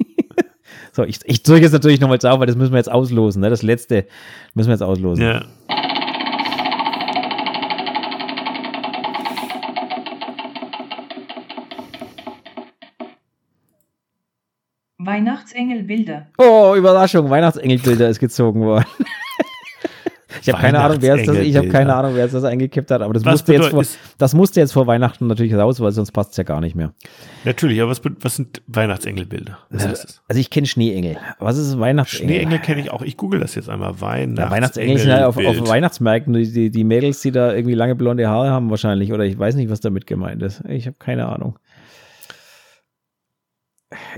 so, ich, ich drücke jetzt natürlich nochmal auf, weil das müssen wir jetzt auslosen. Ne? Das letzte müssen wir jetzt auslosen. Ja. Weihnachtsengelbilder. Oh, Überraschung, Weihnachtsengelbilder ist gezogen worden. Ich habe keine Ahnung, wer es das, ich habe keine Ahnung, wer es das eingekippt hat, aber das musste, jetzt vor, das musste jetzt vor Weihnachten natürlich raus, weil sonst passt es ja gar nicht mehr. Natürlich, aber was, was sind Weihnachtsengelbilder? Was ist Also ich kenne Schneeengel. Was ist Weihnachtsengel? Schneeengel kenne ich auch. Ich google das jetzt einmal. Weihnachts ja, Weihnachtsengel sind halt auf, auf Weihnachtsmärkten. Die, die, die Mädels, die da irgendwie lange blonde Haare haben wahrscheinlich. Oder ich weiß nicht, was damit gemeint ist. Ich habe keine Ahnung.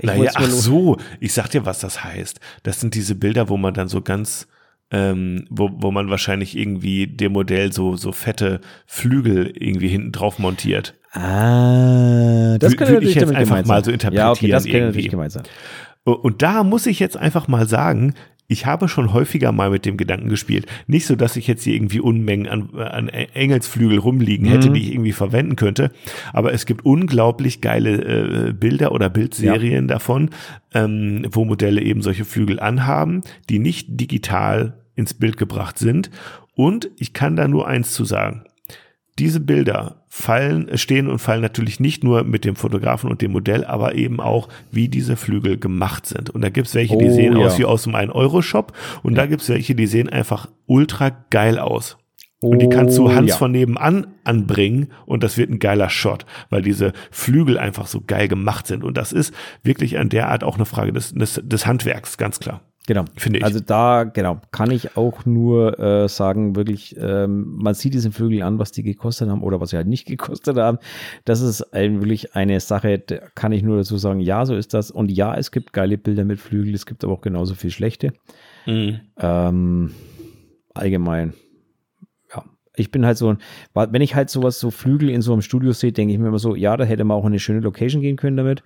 Ich naja, ach so, ich sag dir, was das heißt. Das sind diese Bilder, wo man dann so ganz, ähm, wo, wo man wahrscheinlich irgendwie dem Modell so, so fette Flügel irgendwie hinten drauf montiert. Ah, das könnte ich jetzt einfach mal so interpretieren. Ja, okay, das könnte natürlich gemeint sein. Und da muss ich jetzt einfach mal sagen, ich habe schon häufiger mal mit dem Gedanken gespielt. Nicht so, dass ich jetzt hier irgendwie Unmengen an, an Engelsflügel rumliegen hätte, mhm. die ich irgendwie verwenden könnte. Aber es gibt unglaublich geile äh, Bilder oder Bildserien ja. davon, ähm, wo Modelle eben solche Flügel anhaben, die nicht digital ins Bild gebracht sind. Und ich kann da nur eins zu sagen diese Bilder fallen, stehen und fallen natürlich nicht nur mit dem Fotografen und dem Modell, aber eben auch, wie diese Flügel gemacht sind. Und da gibt's welche, die oh, sehen ja. aus wie aus einem 1-Euro-Shop und ja. da gibt's welche, die sehen einfach ultra geil aus. Und die kannst du oh, Hans ja. von nebenan anbringen und das wird ein geiler Shot, weil diese Flügel einfach so geil gemacht sind. Und das ist wirklich an der Art auch eine Frage des, des, des Handwerks, ganz klar. Genau. Finde ich. Also da, genau, kann ich auch nur äh, sagen, wirklich, ähm, man sieht diesen Vögel an, was die gekostet haben oder was sie halt nicht gekostet haben. Das ist ein, wirklich eine Sache, da kann ich nur dazu sagen, ja, so ist das. Und ja, es gibt geile Bilder mit Flügel, es gibt aber auch genauso viel schlechte. Mhm. Ähm, allgemein, ja, Ich bin halt so, wenn ich halt sowas, so Flügel in so einem Studio sehe, denke ich mir immer so, ja, da hätte man auch in eine schöne Location gehen können damit.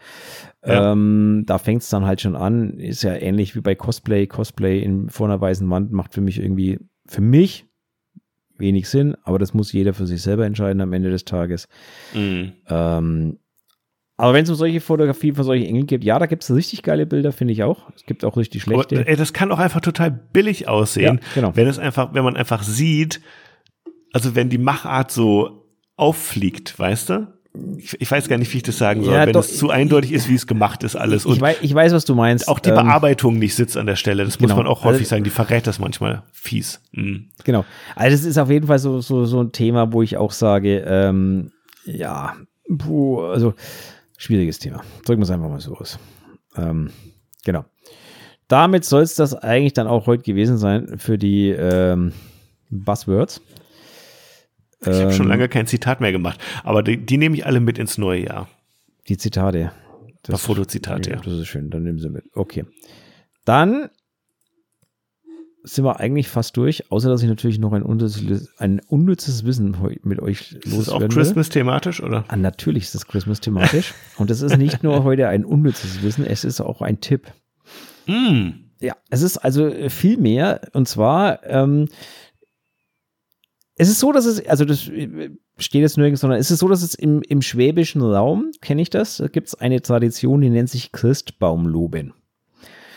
Ja. Ähm, da fängt es dann halt schon an. Ist ja ähnlich wie bei Cosplay. Cosplay in, vor einer weißen Wand macht für mich irgendwie, für mich wenig Sinn, aber das muss jeder für sich selber entscheiden am Ende des Tages. Mhm. Ähm, aber wenn es um solche Fotografie von solchen Engeln gibt, ja, da gibt es richtig geile Bilder, finde ich auch. Es gibt auch richtig schlechte. Aber, ey, das kann auch einfach total billig aussehen, ja, genau. wenn es einfach, wenn man einfach sieht, also wenn die Machart so auffliegt, weißt du? Ich, ich weiß gar nicht, wie ich das sagen soll, ja, wenn doch, es zu eindeutig ist, wie es gemacht ist alles. Und ich, weiß, ich weiß, was du meinst. Auch die ähm, Bearbeitung nicht sitzt an der Stelle. Das genau. muss man auch häufig also, sagen. Die verrät das manchmal fies. Mhm. Genau. Also es ist auf jeden Fall so, so, so ein Thema, wo ich auch sage, ähm, ja, puh, also schwieriges Thema. Drücken wir es einfach mal so aus. Ähm, genau. Damit soll es das eigentlich dann auch heute gewesen sein für die ähm, Buzzwords. Ich habe schon ähm, lange kein Zitat mehr gemacht, aber die, die, nehme ich alle mit ins neue Jahr. Die Zitate. Das Fotozitate, ja. Das ist schön, dann nehmen sie mit. Okay. Dann sind wir eigentlich fast durch, außer dass ich natürlich noch ein unnützes, ein unnützes Wissen mit euch loswerde. Ist das auch Christmas-thematisch, oder? Ah, natürlich ist das Christmas-thematisch. Und es ist nicht nur heute ein unnützes Wissen, es ist auch ein Tipp. Mm. Ja, es ist also viel mehr. Und zwar, ähm, es ist so, dass es, also das steht jetzt nirgends, sondern es ist so, dass es im, im schwäbischen Raum, kenne ich das, da gibt es eine Tradition, die nennt sich Christbaumloben.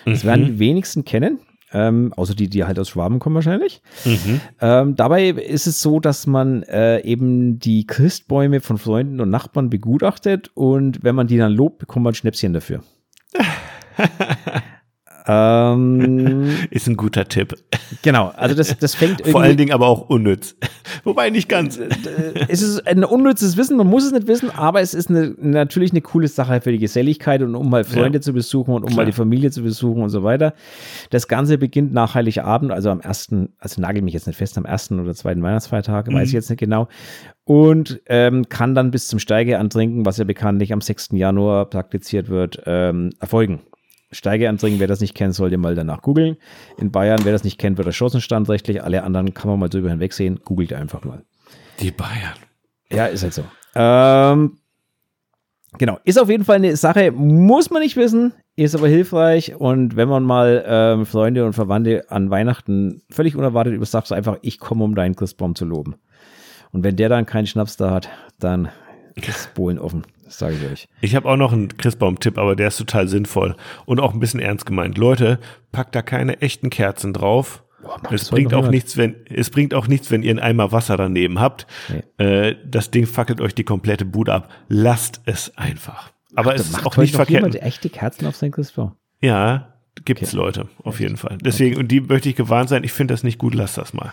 Das mhm. werden die wenigsten kennen. Ähm, außer die, die halt aus Schwaben kommen wahrscheinlich. Mhm. Ähm, dabei ist es so, dass man äh, eben die Christbäume von Freunden und Nachbarn begutachtet und wenn man die dann lobt, bekommt man ein Schnäpschen dafür. Ähm, ist ein guter Tipp. Genau, also das, das fängt irgendwie. Vor allen Dingen aber auch unnütz. Wobei nicht ganz. Äh, es ist ein unnützes Wissen, man muss es nicht wissen, aber es ist eine, natürlich eine coole Sache für die Geselligkeit und um mal Freunde ja, zu besuchen und um klar. mal die Familie zu besuchen und so weiter. Das Ganze beginnt nach Heiligabend, also am ersten, also nagel mich jetzt nicht fest, am ersten oder zweiten Weihnachtsfeiertag, mhm. weiß ich jetzt nicht genau. Und ähm, kann dann bis zum Steigeantrinken, was ja bekanntlich am 6. Januar praktiziert wird, ähm, erfolgen. Steigeantrinken, wer das nicht kennt, sollte mal danach googeln. In Bayern, wer das nicht kennt, wird erschossen standrechtlich. Alle anderen kann man mal drüber hinwegsehen. Googelt einfach mal. Die Bayern. Ja, ist halt so. Ähm, genau. Ist auf jeden Fall eine Sache, muss man nicht wissen, ist aber hilfreich. Und wenn man mal ähm, Freunde und Verwandte an Weihnachten völlig unerwartet übersagt, einfach, ich komme, um deinen Christbaum zu loben. Und wenn der dann keinen Schnaps da hat, dann ist Bohlen offen. Das sage ich euch. Ich habe auch noch einen Christbaum-Tipp, aber der ist total sinnvoll und auch ein bisschen ernst gemeint. Leute, packt da keine echten Kerzen drauf. Boah, es bringt auch nichts, wenn es bringt auch nichts, wenn ihr einen Eimer Wasser daneben habt. Nee. Äh, das Ding fackelt euch die komplette Bude ab. Lasst es einfach. Aber Ach, es ist auch nicht verkehrt. Jemand echte Kerzen auf sein Christbaum? Ja, gibt's okay. Leute auf jeden Fall. Deswegen und die möchte ich gewarnt sein. Ich finde das nicht gut. Lasst das mal.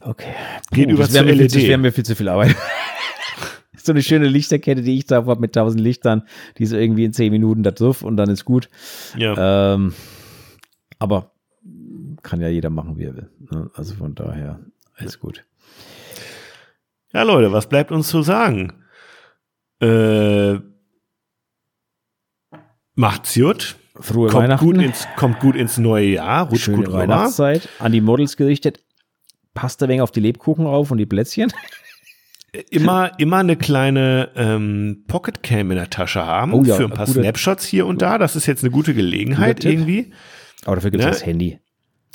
Okay. Geht Puh, über das wäre mir, wär mir viel zu viel Arbeit so eine schöne Lichterkette, die ich da habe mit tausend Lichtern, die ist irgendwie in zehn Minuten da drauf und dann ist gut. Ja. Ähm, aber kann ja jeder machen, wie er will. Ne? Also von daher, alles gut. Ja, Leute, was bleibt uns zu sagen? Äh, macht's gut. Frohe kommt Weihnachten. Gut ins, kommt gut ins neue Jahr. Rutscht Schöne gut Weihnachtszeit. An die Models gerichtet. Passt ein wenig auf die Lebkuchen auf und die Plätzchen immer, immer eine kleine ähm, Pocketcam in der Tasche haben oh ja, für ein paar guter, Snapshots hier und da. Das ist jetzt eine gute Gelegenheit irgendwie. Aber dafür gibt es ne? das Handy.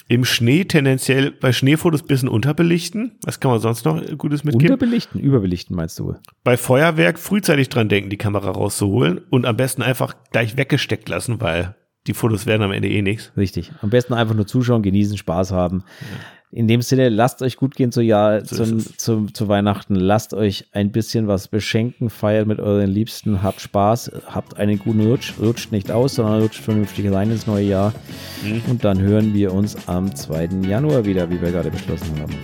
Im Schnee tendenziell bei Schneefotos bisschen unterbelichten. Was kann man sonst noch Gutes mitgeben? Unterbelichten, überbelichten meinst du? Bei Feuerwerk frühzeitig dran denken, die Kamera rauszuholen und am besten einfach gleich weggesteckt lassen, weil die Fotos werden am Ende eh nichts. Richtig. Am besten einfach nur zuschauen, genießen, Spaß haben. Ja in dem Sinne, lasst euch gut gehen zu Jahr, so zum, zum, zu Weihnachten. Lasst euch ein bisschen was beschenken, feiert mit euren Liebsten, habt Spaß, habt einen guten Rutsch, rutscht nicht aus, sondern rutscht vernünftig rein ins neue Jahr. Mhm. Und dann hören wir uns am 2. Januar wieder, wie wir gerade beschlossen haben.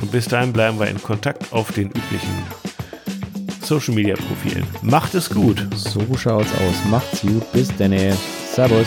Und bis dahin bleiben wir in Kontakt auf den üblichen Social Media Profilen. Macht es gut. So schaut's aus. Macht's gut. Bis dann. Servus.